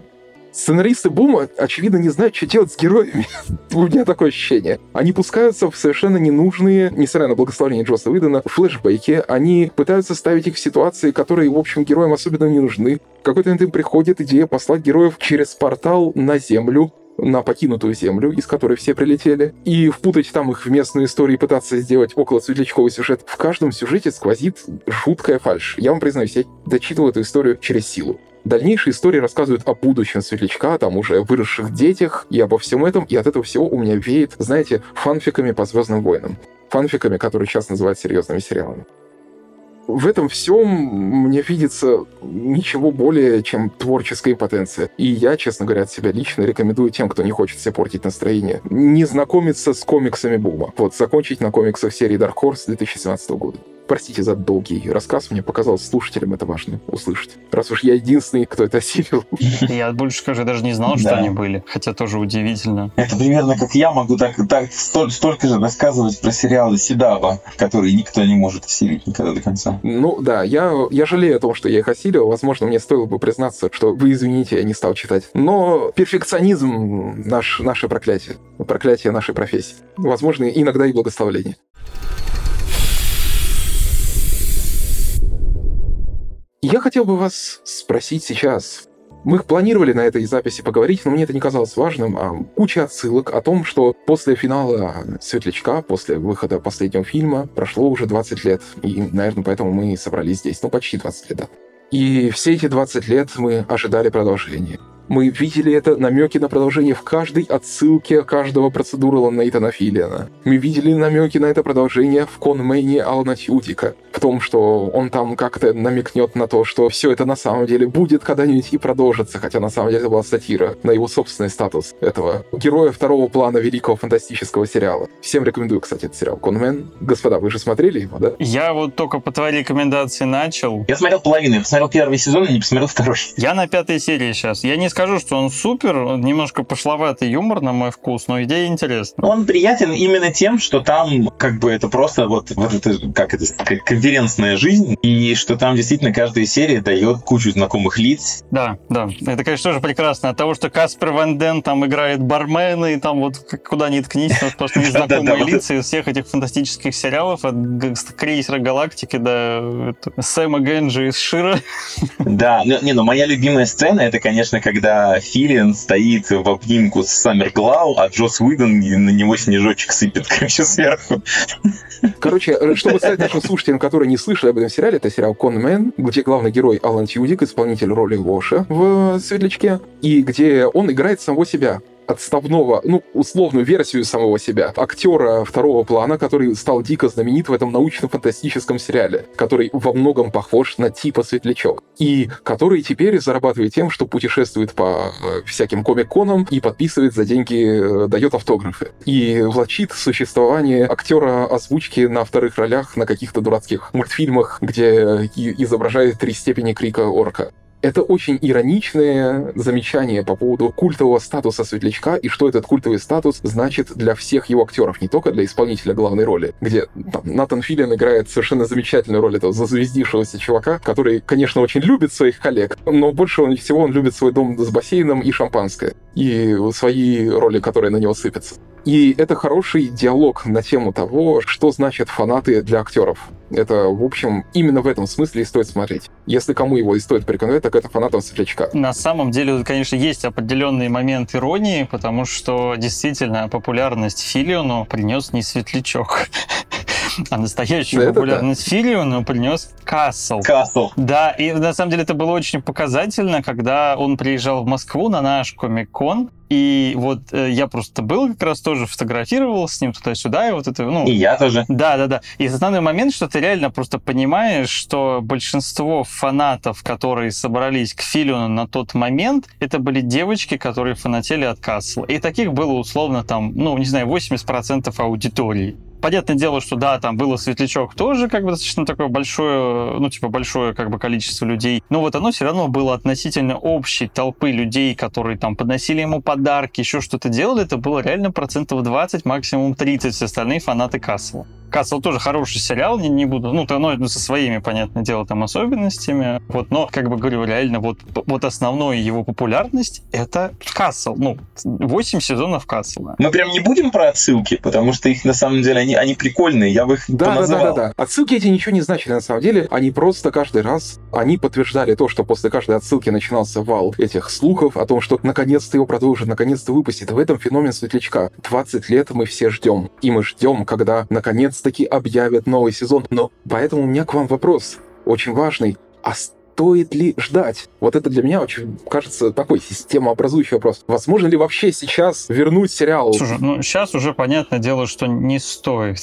Сценаристы Бума, очевидно, не знают, что делать с героями. У меня такое ощущение. Они пускаются в совершенно ненужные, несмотря на благословение Джоса Уидона, флешбеки. Они пытаются ставить их в ситуации, которые, в общем, героям особенно не нужны. Какой-то момент им приходит идея послать героев через портал на Землю, на покинутую землю, из которой все прилетели, и впутать там их в местную историю и пытаться сделать около светлячковый сюжет. В каждом сюжете сквозит жуткая фальшь. Я вам признаюсь, я дочитывал эту историю через силу. Дальнейшие истории рассказывают о будущем светлячка, там уже выросших детях и обо всем этом, и от этого всего у меня веет, знаете, фанфиками по Звездным войнам. Фанфиками, которые сейчас называют серьезными сериалами. В этом всем мне видится ничего более, чем творческая потенция. И я, честно говоря, от себя лично рекомендую тем, кто не хочет себе портить настроение, не знакомиться с комиксами Бума. Вот, закончить на комиксах серии Dark Horse 2017 года. Простите за долгий рассказ, мне показалось, слушателям это важно услышать. Раз уж я единственный, кто это осилил. Я больше скажу, даже не знал, что Да. они были. Хотя тоже удивительно. Это примерно как я могу так, так столь- столько же рассказывать про сериалы Седава, которые никто не может осилить никогда до конца. Ну да, я, я жалею о том, что я их осилил. Возможно, мне стоило бы признаться, что вы извините, я не стал читать. Но перфекционизм наш, наше проклятие. Проклятие нашей профессии. Возможно, иногда и благословление. Я хотел бы вас спросить сейчас. Мы планировали на этой записи поговорить, но мне это не казалось важным. А куча отсылок о том, что после финала «Светлячка», после выхода последнего фильма, прошло уже 20 лет. И, наверное, поэтому мы собрались здесь. Ну, почти 20 лет, да. И все эти 20 лет мы ожидали продолжения. Мы видели это намеки на продолжение в каждой отсылке каждого процедурала Нейтана Филлиана. Мы видели намеки на это продолжение в конмейне Алана Тьютика. В том, что он там как-то намекнет на то, что все это на самом деле будет когда-нибудь и продолжится, хотя на самом деле это была сатира на его собственный статус этого героя второго плана великого фантастического сериала. Всем рекомендую, кстати, этот сериал «Конмен». Господа, вы же смотрели его, да? Я вот только по твоей рекомендации начал. Я смотрел половину, я посмотрел первый сезон и не посмотрел второй. Я на пятой серии сейчас. Я не скажу, что он супер, он немножко пошловатый юмор на мой вкус, но идея интересная. Он приятен именно тем, что там как бы это просто вот, вот это, как это, сказать, конференцная жизнь, и что там действительно каждая серия дает кучу знакомых лиц. Да, да. Это, конечно, тоже прекрасно. От того, что Каспер Ван Ден там играет бармена, и там вот куда ни ткнись, там сплошные Да-да-да, знакомые вот лица из всех этих фантастических сериалов, от крейсера Галактики до это, Сэма Генджи из Шира. Да, ну, не, ну моя любимая сцена это, конечно, когда Филиан стоит в обнимку с Саммер Глау, а Джос Уидон на него снежочек сыпет, короче, сверху. Короче, э, чтобы сказать нашим слушателям, которые не слышали об этом сериале, это сериал «Конмен», где главный герой Алан Тьюдик, исполнитель роли Воша в «Светлячке», и где он играет самого себя отставного, ну, условную версию самого себя, актера второго плана, который стал дико знаменит в этом научно-фантастическом сериале, который во многом похож на типа Светлячок, и который теперь зарабатывает тем, что путешествует по э, всяким комик-конам и подписывает за деньги, э, дает автографы. И влачит существование актера озвучки на вторых ролях на каких-то дурацких мультфильмах, где и- изображает три степени крика орка. Это очень ироничное замечание по поводу культового статуса Светлячка и что этот культовый статус значит для всех его актеров, не только для исполнителя главной роли, где там, Натан Филлиан играет совершенно замечательную роль этого зазвездившегося чувака, который, конечно, очень любит своих коллег, но больше всего он любит свой дом с бассейном и шампанское, и свои роли, которые на него сыпятся. И это хороший диалог на тему того, что значат фанаты для актеров. Это, в общем, именно в этом смысле и стоит смотреть. Если кому его и стоит порекомендовать, так это фанатам Светлячка. На самом деле, конечно, есть определенный момент иронии, потому что действительно популярность Филиону принес не Светлячок, а настоящую Да, это популярность Филиону принес Кассел. Касл. Да, и на самом деле это было очень показательно, когда он приезжал в Москву на наш Комик-кон, и вот э, я просто был как раз тоже фотографировал с ним туда-сюда, и вот это, ну... И я тоже. Да, да, да. И основной момент, что ты реально просто понимаешь, что большинство фанатов, которые собрались к Филиону на тот момент, это были девочки, которые фанатели от Касла. И таких было условно там, ну, не знаю, 80% аудитории. Понятное дело, что да, там было Светлячок тоже как бы достаточно такое большое, ну, типа большое как бы количество людей. Но вот оно все равно было относительно общей толпы людей, которые там подносили ему подарки, еще что-то делали. Это было реально процентов 20, максимум 30 все остальные фанаты Касла. Касл тоже хороший сериал, не, не буду, ну, то, ну, со своими, понятное дело, там особенностями, вот, но, как бы говорю, реально, вот, вот основная его популярность — это Касл, ну, 8 сезонов Касла. Мы прям не будем про отсылки, потому что их на самом деле, они, они прикольные, я бы их Да, да, да, да, да. Отсылки эти ничего не значили на самом деле. Они просто каждый раз, они подтверждали то, что после каждой отсылки начинался вал этих слухов о том, что наконец-то его продолжат, наконец-то выпустят. В этом феномен Светлячка. 20 лет мы все ждем. И мы ждем, когда наконец-таки объявят новый сезон. Но поэтому у меня к вам вопрос, очень важный. А стоит ли ждать? Вот это для меня очень, кажется, такой системообразующий вопрос. Возможно ли вообще сейчас вернуть сериал? Слушай, ну, сейчас уже понятное дело, что не стоит.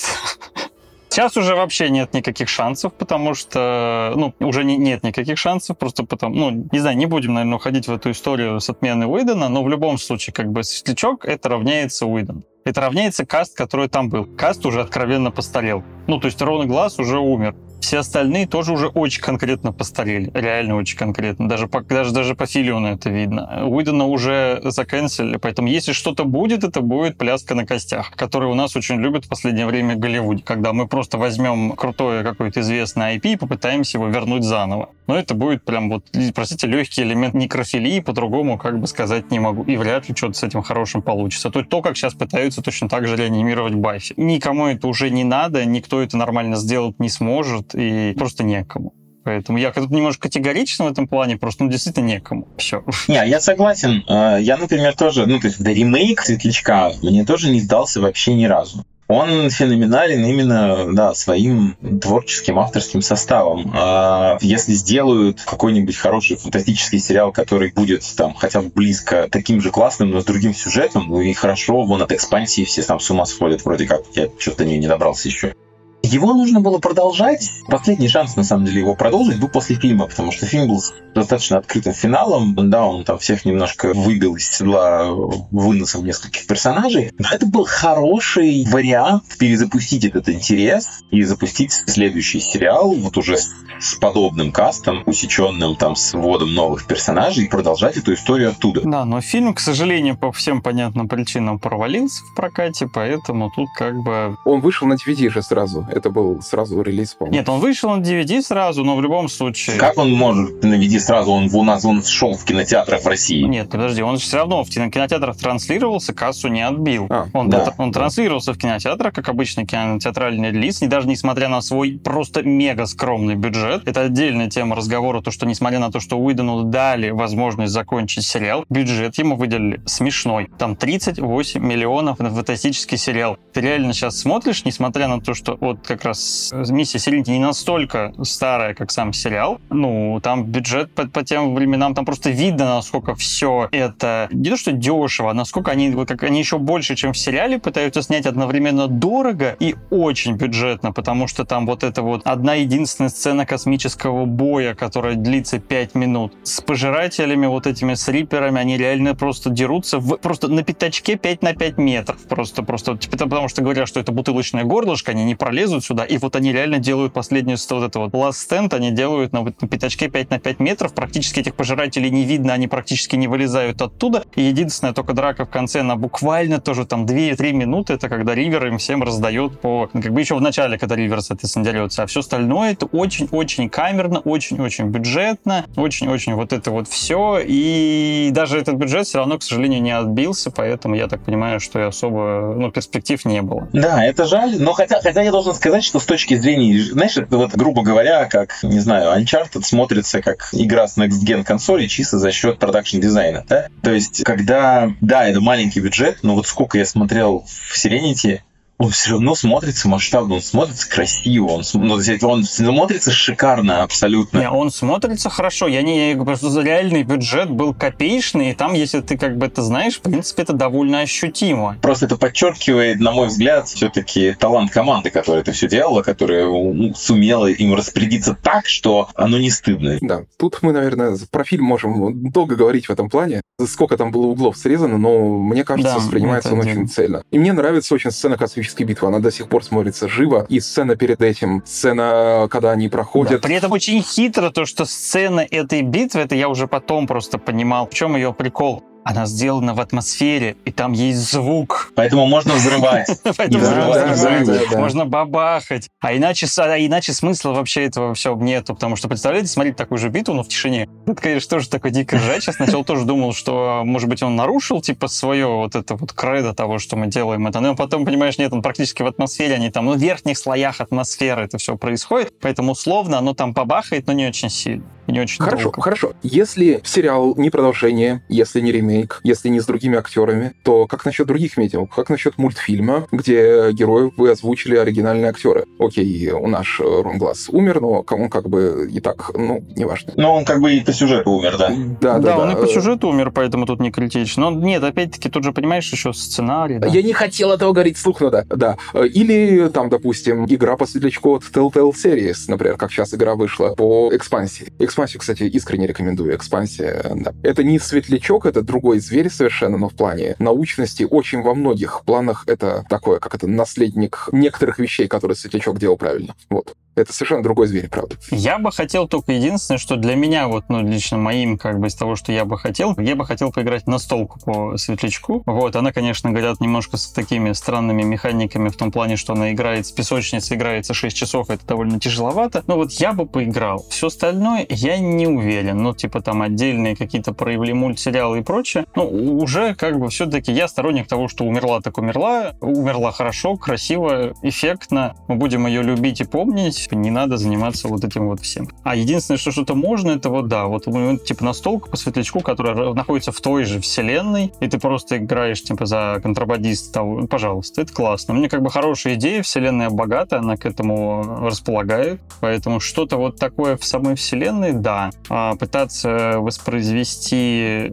Сейчас уже вообще нет никаких шансов, потому что, ну, уже не, нет никаких шансов, просто потому, ну, не знаю, не будем, наверное, уходить в эту историю с отменой Уидона, но в любом случае, как бы, Светлячок это равняется Уидон. Это равняется каст, который там был. Каст уже откровенно постарел. Ну, то есть Рон Глаз уже умер. Все остальные тоже уже очень конкретно постарели. Реально очень конкретно. Даже по, даже, даже по Филиону это видно. Уидона уже заканцелили, поэтому если что-то будет, это будет пляска на костях, которую у нас очень любят в последнее время в Голливуде, когда мы просто возьмем крутое какое-то известное IP и попытаемся его вернуть заново. Но это будет прям вот, простите, легкий элемент некрофилии, по-другому как бы сказать не могу. И вряд ли что-то с этим хорошим получится. То, то, как сейчас пытаются точно так же реанимировать Баффи. Никому это уже не надо, никто это нормально сделать не сможет, и просто некому. Поэтому я тут немножко категоричен в этом плане, просто ну, действительно некому. Все. Не, я согласен. Э, я, например, тоже, ну, то есть, да, ремейк Светлячка мне тоже не сдался вообще ни разу. Он феноменален именно да, своим творческим авторским составом. А если сделают какой-нибудь хороший фантастический сериал, который будет там хотя бы близко таким же классным, но с другим сюжетом, ну и хорошо, вон от экспансии все там с ума сходят, вроде как. Я что-то не, не добрался еще. Его нужно было продолжать. Последний шанс, на самом деле, его продолжить был после фильма, потому что фильм был с достаточно открытым финалом. Да, он там всех немножко выбил из седла выносом нескольких персонажей. Но это был хороший вариант перезапустить этот интерес и запустить следующий сериал, вот уже с подобным кастом, усеченным там с вводом новых персонажей, и продолжать эту историю оттуда. Да, но фильм, к сожалению, по всем понятным причинам провалился в прокате, поэтому тут как бы... Он вышел на DVD же сразу. Это был сразу релиз, по Нет, он вышел на DVD сразу, но в любом случае... Как он может на DVD сразу? Он у нас он шел в кинотеатрах в России. Нет, подожди, он же все равно в кинотеатрах транслировался, кассу не отбил. А, он, да. это, он транслировался в кинотеатрах, как обычный кинотеатральный релиз, и даже несмотря на свой просто мега скромный бюджет, это отдельная тема разговора, то, что несмотря на то, что Уидону дали возможность закончить сериал, бюджет ему выделили смешной. Там 38 миллионов на фантастический сериал. Ты реально сейчас смотришь, несмотря на то, что вот как раз «Миссия Селенити» не настолько старая, как сам сериал. Ну, там бюджет по, по тем временам, там просто видно, насколько все это не то, что дешево, а насколько они, вот как они еще больше, чем в сериале, пытаются снять одновременно дорого и очень бюджетно, потому что там вот это вот одна единственная сцена космического боя, которая длится 5 минут. С пожирателями, вот этими с риперами, они реально просто дерутся в, просто на пятачке 5 на 5 метров. Просто, просто, типа, потому что говорят, что это бутылочное горлышко, они не пролезут лезут сюда, и вот они реально делают последнюю вот это вот last stand, они делают на, вот, на пятачке 5 на 5 метров, практически этих пожирателей не видно, они практически не вылезают оттуда, и единственная только драка в конце, на буквально тоже там 2-3 минуты, это когда Ривер им всем раздает по, ну, как бы еще в начале, когда Ривер, соответственно, дерется, а все остальное это очень-очень камерно, очень-очень бюджетно, очень-очень вот это вот все, и даже этот бюджет все равно, к сожалению, не отбился, поэтому я так понимаю, что и особо, ну, перспектив не было. Да, это жаль, но хотя, хотя я должен сказать, что с точки зрения, знаешь, вот, грубо говоря, как, не знаю, Uncharted смотрится как игра с Next Gen консоли чисто за счет продакшн дизайна, да? То есть, когда, да, это маленький бюджет, но вот сколько я смотрел в Serenity, он все равно смотрится масштабно, он смотрится красиво, он, ну, он смотрится шикарно абсолютно. Не, он смотрится хорошо. Я не я просто реальный бюджет был копеечный, и там, если ты как бы это знаешь, в принципе, это довольно ощутимо. Просто это подчеркивает, на мой взгляд, все-таки талант команды, которая это все делала, которая ну, сумела им распорядиться так, что оно не стыдно. Да, тут мы, наверное, про фильм можем долго говорить в этом плане. Сколько там было углов срезано, но мне кажется, да, воспринимается он очень цельно. И мне нравится очень сцена космического космические битвы, она до сих пор смотрится живо. И сцена перед этим, сцена, когда они проходят. Да, при этом очень хитро то, что сцена этой битвы, это я уже потом просто понимал, в чем ее прикол она сделана в атмосфере, и там есть звук. Поэтому можно взрывать. Можно бабахать. А иначе, а иначе смысла вообще этого всего нету, потому что, представляете, смотреть такую же битву, но в тишине. Это, конечно, тоже такой дико ржать. Я сначала тоже думал, что, может быть, он нарушил, типа, свое вот это вот кредо того, что мы делаем это. Но потом, понимаешь, нет, он практически в атмосфере, они там, ну, в верхних слоях атмосферы это все происходит, поэтому условно оно там побахает, но не очень сильно. Не очень хорошо, долго. хорошо. Если сериал не продолжение, если не ремейк, если не с другими актерами, то как насчет других медиа? Как насчет мультфильма, где героев вы озвучили оригинальные актеры? Окей, у наш Рон Глаз умер, но он как бы и так, ну, неважно. Но он как бы и по сюжету умер, да? Да, да, да. он и по сюжету умер, поэтому тут не критично. Но нет, опять-таки, тут же, понимаешь, еще сценарий. Да. Я не хотел этого говорить вслух, но да, да. Или там, допустим, игра по светлячку от Telltale Series, например, как сейчас игра вышла по экспансии. Экспансия Васю, кстати, искренне рекомендую. Экспансия, да. Это не светлячок, это другой зверь совершенно, но в плане научности очень во многих планах это такое, как это наследник некоторых вещей, которые светлячок делал правильно. Вот. Это совершенно другой зверь, правда. Я бы хотел только единственное, что для меня, вот, ну, лично моим, как бы, из того, что я бы хотел, я бы хотел поиграть на столку по светлячку. Вот, она, конечно, говорят, немножко с такими странными механиками в том плане, что она играет с песочницей, играется 6 часов, это довольно тяжеловато. Но вот я бы поиграл. Все остальное я не уверен. Ну, типа там отдельные какие-то проявили мультсериалы и прочее. Ну, уже как бы все-таки я сторонник того, что умерла так умерла. Умерла хорошо, красиво, эффектно. Мы будем ее любить и помнить Типа, не надо заниматься вот этим вот всем. А единственное, что что-то можно, это вот, да, вот типа настолка по светлячку, которая находится в той же вселенной, и ты просто играешь, типа, за контрабандиста, пожалуйста, это классно. Мне как бы хорошая идея, вселенная богатая, она к этому располагает, поэтому что-то вот такое в самой вселенной, да. А пытаться воспроизвести,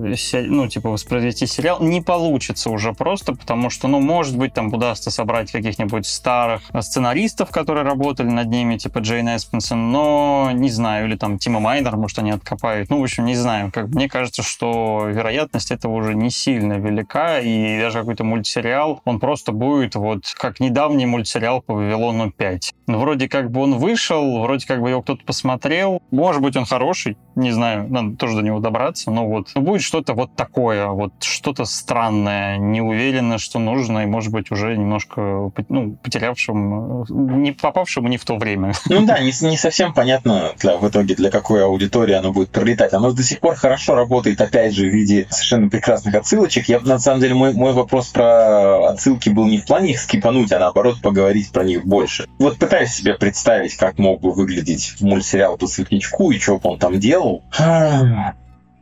ну, типа, воспроизвести сериал не получится уже просто, потому что, ну, может быть, там удастся собрать каких-нибудь старых сценаристов, которые работали над ними, типа Джейн Эспенсон, но не знаю, или там Тима Майнер, может, они откопают. Ну, в общем, не знаю. Как, мне кажется, что вероятность этого уже не сильно велика, и даже какой-то мультсериал, он просто будет вот как недавний мультсериал по Вавилону 5. Ну, вроде как бы он вышел, вроде как бы его кто-то посмотрел. Может быть, он хороший, не знаю, надо тоже до него добраться, но вот ну, будет что-то вот такое, вот что-то странное, не уверенно, что нужно, и, может быть, уже немножко ну, потерявшим, не попавшему не в то время. Ну да, не, не совсем понятно для, в итоге, для какой аудитории оно будет пролетать. Оно до сих пор хорошо работает, опять же, в виде совершенно прекрасных отсылочек. Я, на самом деле, мой, мой вопрос про отсылки был не в плане их скипануть, а наоборот поговорить про них больше. Вот пытаюсь себе представить, как мог бы выглядеть мультсериал по Светлячку и что бы он там делал.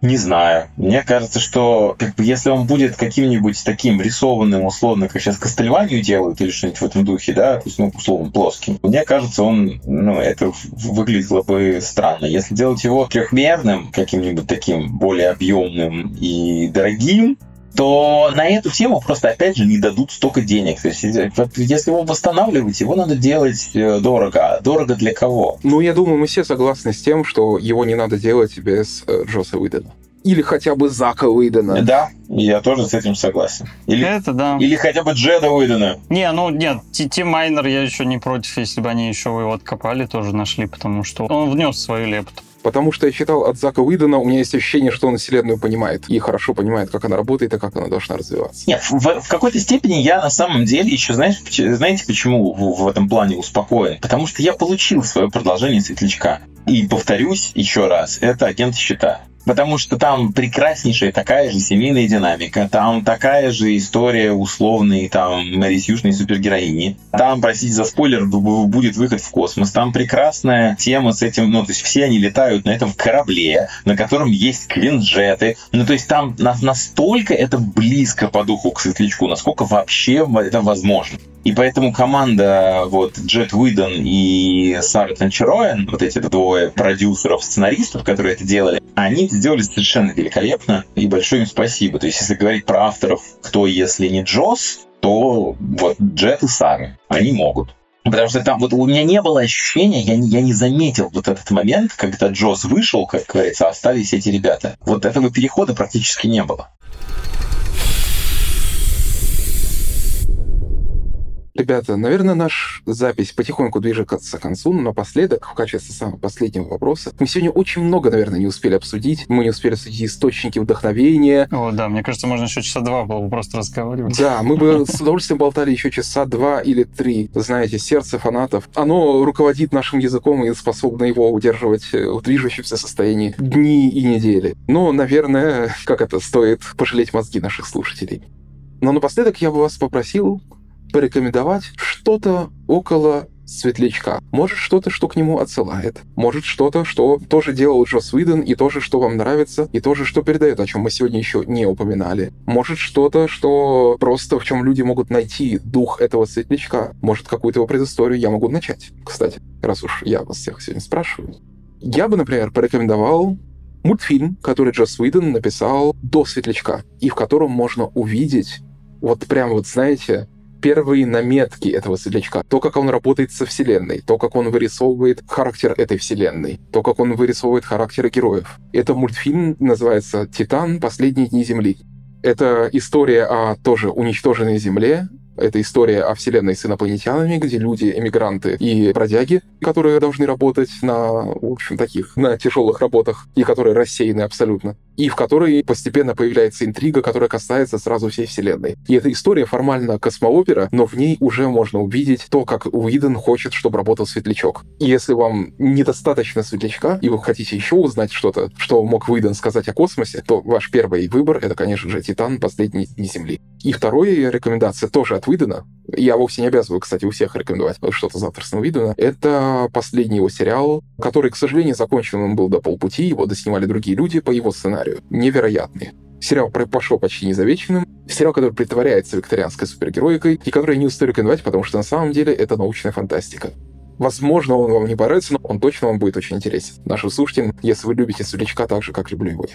Не знаю. Мне кажется, что как бы, если он будет каким-нибудь таким рисованным, условно, как сейчас Кастельванию делают или что-нибудь в этом духе, да, то есть, ну, условно, плоским, мне кажется, он, ну, это выглядело бы странно. Если делать его трехмерным, каким-нибудь таким более объемным и дорогим, то на эту тему просто, опять же, не дадут столько денег. То есть, если его восстанавливать, его надо делать э, дорого. А дорого для кого? Ну, я думаю, мы все согласны с тем, что его не надо делать без э, Джоса Уидона или хотя бы Зака Уидона. Да, я тоже с этим согласен. Или, это да. Или хотя бы Джеда Уидона. Не, ну нет, Тим Майнер я еще не против, если бы они еще его откопали, тоже нашли, потому что он внес свою лепту. Потому что я читал от Зака Уидона, у меня есть ощущение, что он Вселенную понимает и хорошо понимает, как она работает и как она должна развиваться. Нет, в, в какой-то степени я на самом деле еще, знаешь, знаете, почему в, в этом плане успокоен? Потому что я получил свое продолжение Светлячка. И повторюсь еще раз, это агент щита потому что там прекраснейшая такая же семейная динамика, там такая же история условной там Мэри Сьюшной супергероини, там, простите за спойлер, будет выход в космос, там прекрасная тема с этим, ну, то есть все они летают на этом корабле, на котором есть квинджеты, ну, то есть там настолько это близко по духу к Светлячку, насколько вообще это возможно. И поэтому команда вот Джет Уидон и Сара Танчероен, вот эти двое продюсеров, сценаристов, которые это делали, они это сделали совершенно великолепно, и большое им спасибо. То есть, если говорить про авторов, кто, если не Джос, то вот Джет и Сара, они могут. Потому что там вот у меня не было ощущения, я не, я не заметил вот этот момент, когда Джос вышел, как говорится, остались эти ребята. Вот этого перехода практически не было. Ребята, наверное, наш запись потихоньку движется к концу, но напоследок, в качестве самого последнего вопроса, мы сегодня очень много, наверное, не успели обсудить. Мы не успели обсудить источники вдохновения. О, да, мне кажется, можно еще часа два было бы просто разговаривать. Да, мы бы с удовольствием болтали еще часа два или три. Знаете, сердце фанатов, оно руководит нашим языком и способно его удерживать в движущемся состоянии дни и недели. Но, наверное, как это, стоит пожалеть мозги наших слушателей. Но напоследок я бы вас попросил порекомендовать что-то около светлячка. Может, что-то, что к нему отсылает. Может, что-то, что тоже делал Джос Уидон, и тоже, что вам нравится, и тоже, что передает, о чем мы сегодня еще не упоминали. Может, что-то, что просто в чем люди могут найти дух этого светлячка. Может, какую-то его предысторию я могу начать. Кстати, раз уж я вас всех сегодня спрашиваю. Я бы, например, порекомендовал мультфильм, который Джос Уидон написал до «Светлячка», и в котором можно увидеть вот прям вот, знаете, первые наметки этого светлячка, то, как он работает со вселенной, то, как он вырисовывает характер этой вселенной, то, как он вырисовывает характеры героев. Это мультфильм называется «Титан. Последние дни Земли». Это история о тоже уничтоженной Земле, это история о вселенной с инопланетянами, где люди, эмигранты и бродяги, которые должны работать на, в общем, таких, на тяжелых работах, и которые рассеяны абсолютно и в которой постепенно появляется интрига, которая касается сразу всей вселенной. И эта история формально космоопера, но в ней уже можно увидеть то, как Уидон хочет, чтобы работал светлячок. И если вам недостаточно светлячка, и вы хотите еще узнать что-то, что мог Уидон сказать о космосе, то ваш первый выбор — это, конечно же, «Титан. Последние дни Земли». И вторая рекомендация тоже от Уидона, я вовсе не обязываю, кстати, у всех рекомендовать что-то завтрашнего Уидона, это последний его сериал, который, к сожалению, закончен он был до полпути, его доснимали другие люди по его сценарию. Невероятный. Сериал пошел почти незамеченным. Сериал, который притворяется викторианской супергероикой, и который я не устаю рекомендовать, потому что на самом деле это научная фантастика. Возможно, он вам не понравится, но он точно вам будет очень интересен. Нашим слушателям, если вы любите Светлячка так же, как люблю его.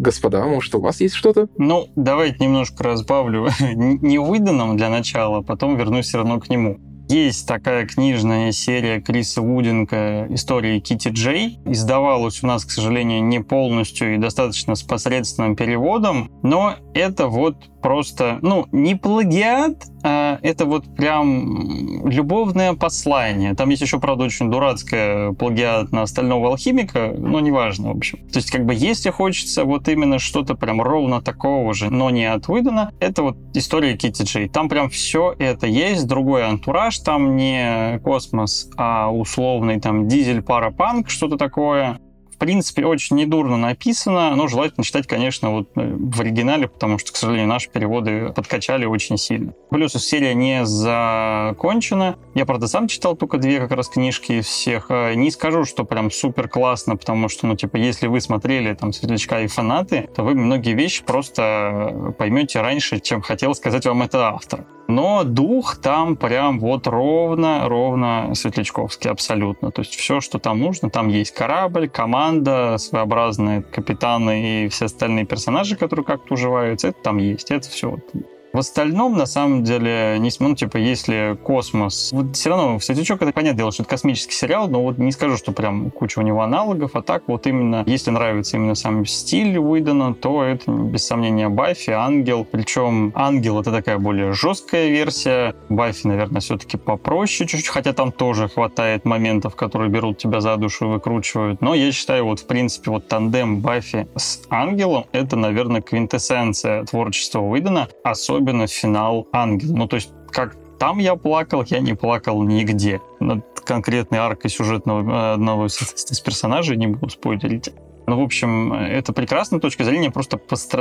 Господа, может, у вас есть что-то? Ну, давайте немножко разбавлю. не выданным для начала, потом вернусь все равно к нему. Есть такая книжная серия Криса Вудинга «Истории Кити Джей». Издавалась у нас, к сожалению, не полностью и достаточно с посредственным переводом, но это вот просто, ну, не плагиат, а это вот прям любовное послание. Там есть еще, правда, очень дурацкая плагиат на «Стального алхимика», но неважно, в общем. То есть, как бы, если хочется вот именно что-то прям ровно такого же, но не от Уидона, это вот история Китти Джей. Там прям все это есть, другой антураж, там не космос, а условный там дизель-парапанк, что-то такое принципе, очень недурно написано, но желательно читать, конечно, вот э, в оригинале, потому что, к сожалению, наши переводы подкачали очень сильно. Плюс серия не закончена. Я, правда, сам читал только две как раз книжки всех. Э, не скажу, что прям супер классно, потому что, ну, типа, если вы смотрели там «Светлячка» и «Фанаты», то вы многие вещи просто поймете раньше, чем хотел сказать вам это автор. Но дух там прям вот ровно, ровно светлячковский абсолютно. То есть все, что там нужно, там есть корабль, команда, своеобразные капитаны и все остальные персонажи, которые как-то уживаются, это там есть. Это все вот в остальном, на самом деле, не ну, типа, если космос... Вот все равно, «Светлячок» — это понятное дело, что это космический сериал, но вот не скажу, что прям куча у него аналогов, а так вот именно, если нравится именно сам стиль Уидона, то это, без сомнения, Баффи, Ангел. Причем Ангел — это такая более жесткая версия, Баффи, наверное, все-таки попроще чуть-чуть, хотя там тоже хватает моментов, которые берут тебя за душу и выкручивают. Но я считаю, вот, в принципе, вот тандем Баффи с Ангелом — это, наверное, квинтэссенция творчества Уидона, особенно особенно финал Ангел. Ну, то есть, как там я плакал, я не плакал нигде. Над конкретной аркой сюжетного э, одного из персонажей, не буду спойлерить. Ну, в общем, это прекрасная точка зрения, просто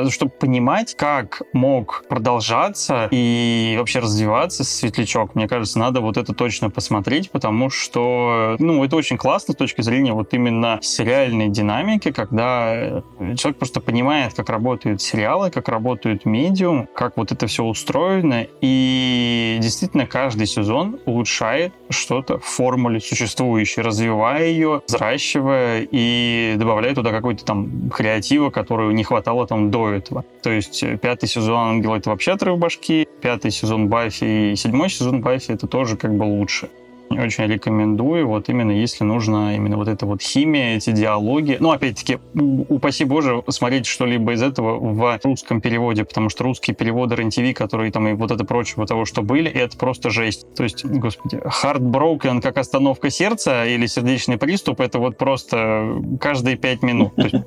чтобы понимать, как мог продолжаться и вообще развиваться Светлячок. Мне кажется, надо вот это точно посмотреть, потому что, ну, это очень классно с точки зрения вот именно сериальной динамики, когда человек просто понимает, как работают сериалы, как работают медиум, как вот это все устроено, и действительно каждый сезон улучшает что-то в формуле существующей, развивая ее, взращивая и добавляя туда какой-то там креатива, которого не хватало там до этого. То есть э, пятый сезон Ангела это вообще отрыв башки, пятый сезон Баффи и седьмой сезон Баффи это тоже как бы лучше очень рекомендую, вот именно если нужно именно вот эта вот химия, эти диалоги. Ну, опять-таки, упаси боже, смотреть что-либо из этого в русском переводе, потому что русские переводы РЕН-ТВ, которые там и вот это прочего того, что были, это просто жесть. То есть, господи, Heartbroken как остановка сердца или сердечный приступ, это вот просто каждые пять минут. То есть,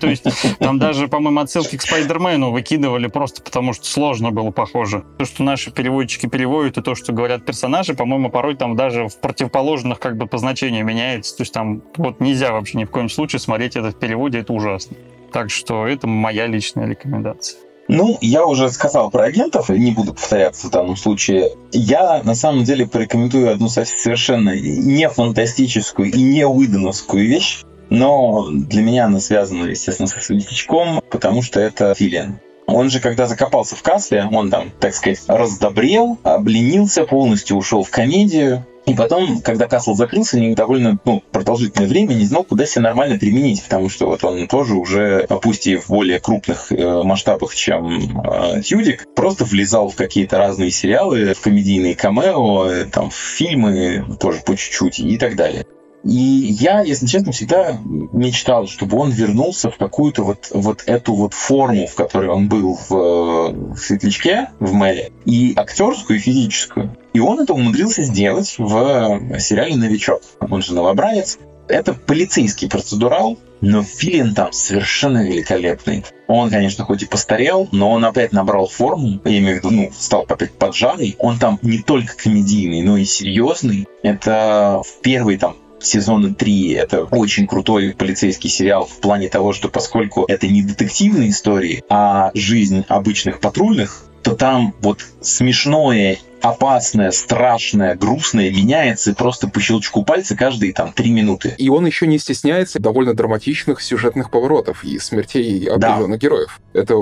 то есть там даже, по-моему, отсылки к Спайдермену выкидывали просто потому, что сложно было похоже. То, что наши переводчики переводят, и то, что говорят персонажи, по-моему, порой там даже даже в противоположных как бы по значению меняется. То есть там вот нельзя вообще ни в коем случае смотреть это в переводе, это ужасно. Так что это моя личная рекомендация. Ну, я уже сказал про агентов, не буду повторяться в данном случае. Я, на самом деле, порекомендую одну совершенно не фантастическую и не выдановскую вещь, но для меня она связана, естественно, с светлячком, потому что это Филиан. Он же, когда закопался в касле, он там, так сказать, раздобрел, обленился, полностью ушел в комедию, И потом, когда Касл закрылся, они довольно ну, продолжительное время не знал, куда себя нормально применить, потому что вот он тоже уже, пусть и в более крупных э, масштабах, чем э, Тюдик, просто влезал в какие-то разные сериалы, в комедийные камео, э, там, в фильмы тоже по чуть-чуть и так далее. И я, если честно, всегда мечтал, чтобы он вернулся в какую-то вот, вот эту вот форму, в которой он был в, в «Светлячке», в Мэле, и актерскую, и физическую. И он это умудрился сделать в сериале «Новичок». Он же новобранец. Это полицейский процедурал, но Филин там совершенно великолепный. Он, конечно, хоть и постарел, но он опять набрал форму, я имею в виду, ну, стал опять поджарый. Он там не только комедийный, но и серьезный. Это в первый там сезона 3 это очень крутой полицейский сериал в плане того, что поскольку это не детективные истории, а жизнь обычных патрульных, то там вот смешное, опасное, страшное, грустное меняется просто по щелчку пальца каждые там три минуты. И он еще не стесняется довольно драматичных сюжетных поворотов и смертей определенных да. героев. Это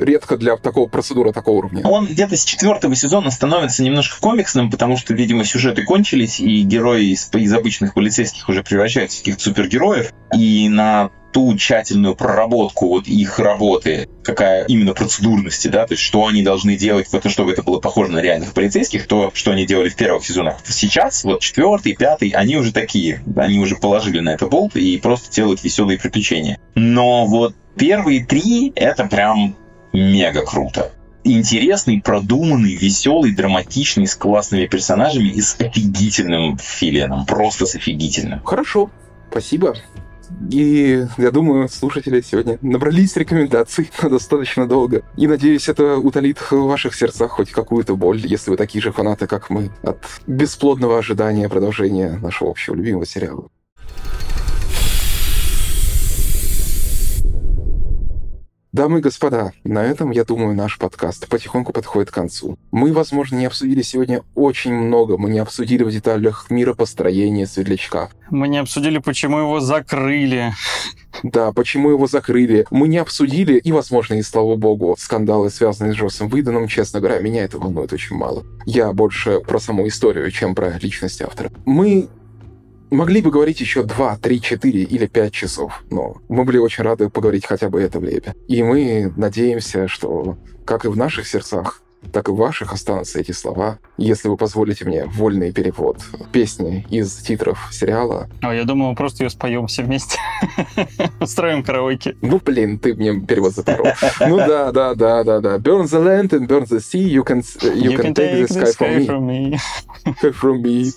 редко для такого процедуры такого уровня. Он где-то с четвертого сезона становится немножко комиксным, потому что, видимо, сюжеты кончились, и герои из, из обычных полицейских уже превращаются в каких-то супергероев. И на ту тщательную проработку вот их работы, какая именно процедурности, да, то есть что они должны делать, в это, чтобы это было похоже на реальных полицейских, то, что они делали в первых сезонах. Сейчас, вот четвертый, пятый, они уже такие, они уже положили на это болт и просто делают веселые приключения. Но вот первые три, это прям мега круто. Интересный, продуманный, веселый, драматичный, с классными персонажами и с офигительным филианом. Просто с офигительным. Хорошо, спасибо. И я думаю, слушатели сегодня набрались рекомендаций достаточно долго. И надеюсь, это утолит в ваших сердцах хоть какую-то боль, если вы такие же фанаты, как мы, от бесплодного ожидания продолжения нашего общего любимого сериала. Дамы и господа, на этом, я думаю, наш подкаст потихоньку подходит к концу. Мы, возможно, не обсудили сегодня очень много. Мы не обсудили в деталях миропостроения Светлячка. Мы не обсудили, почему его закрыли. Да, почему его закрыли. Мы не обсудили, и, возможно, и слава богу, скандалы, связанные с Джоссом Выданом, честно говоря, меня это волнует очень мало. Я больше про саму историю, чем про личность автора. Мы Могли бы говорить еще 2, 3, 4 или 5 часов, но мы были очень рады поговорить хотя бы это время. И мы надеемся, что, как и в наших сердцах, так и в ваших останутся эти слова, если вы позволите мне вольный перевод песни из титров сериала. А, я думаю, мы просто ее споем все вместе. Устроим караоке. Ну, блин, ты мне перевод запорол. Ну да, да, да, да, да. Burn the land and burn the sea, you can, you, you can, can take, take the sky, sky from me. From me.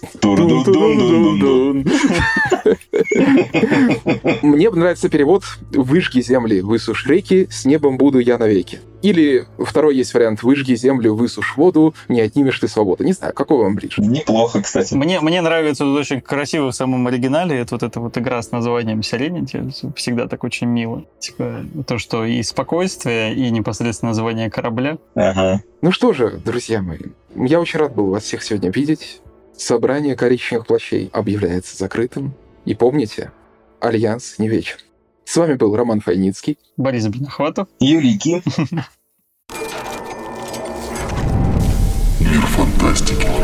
Мне нравится перевод «Выжги земли, высушь реки, с небом буду я навеки». Или второй есть вариант «Выжги землю, высушь воду, не отнимешь ты свободу». Не знаю, какой вам ближе? Неплохо, кстати. Мне, мне нравится вот очень красиво в самом оригинале. Это вот эта вот игра с названием Serenity. Всегда так очень мило. Типа то, что и спокойствие, и непосредственно название корабля. Ага. Ну что же, друзья мои, я очень рад был вас всех сегодня видеть. Собрание коричневых плащей объявляется закрытым. И помните, Альянс не вечен. С вами был Роман Файницкий. Борис Бенахватов. Юрий Ким. Мир фантастики.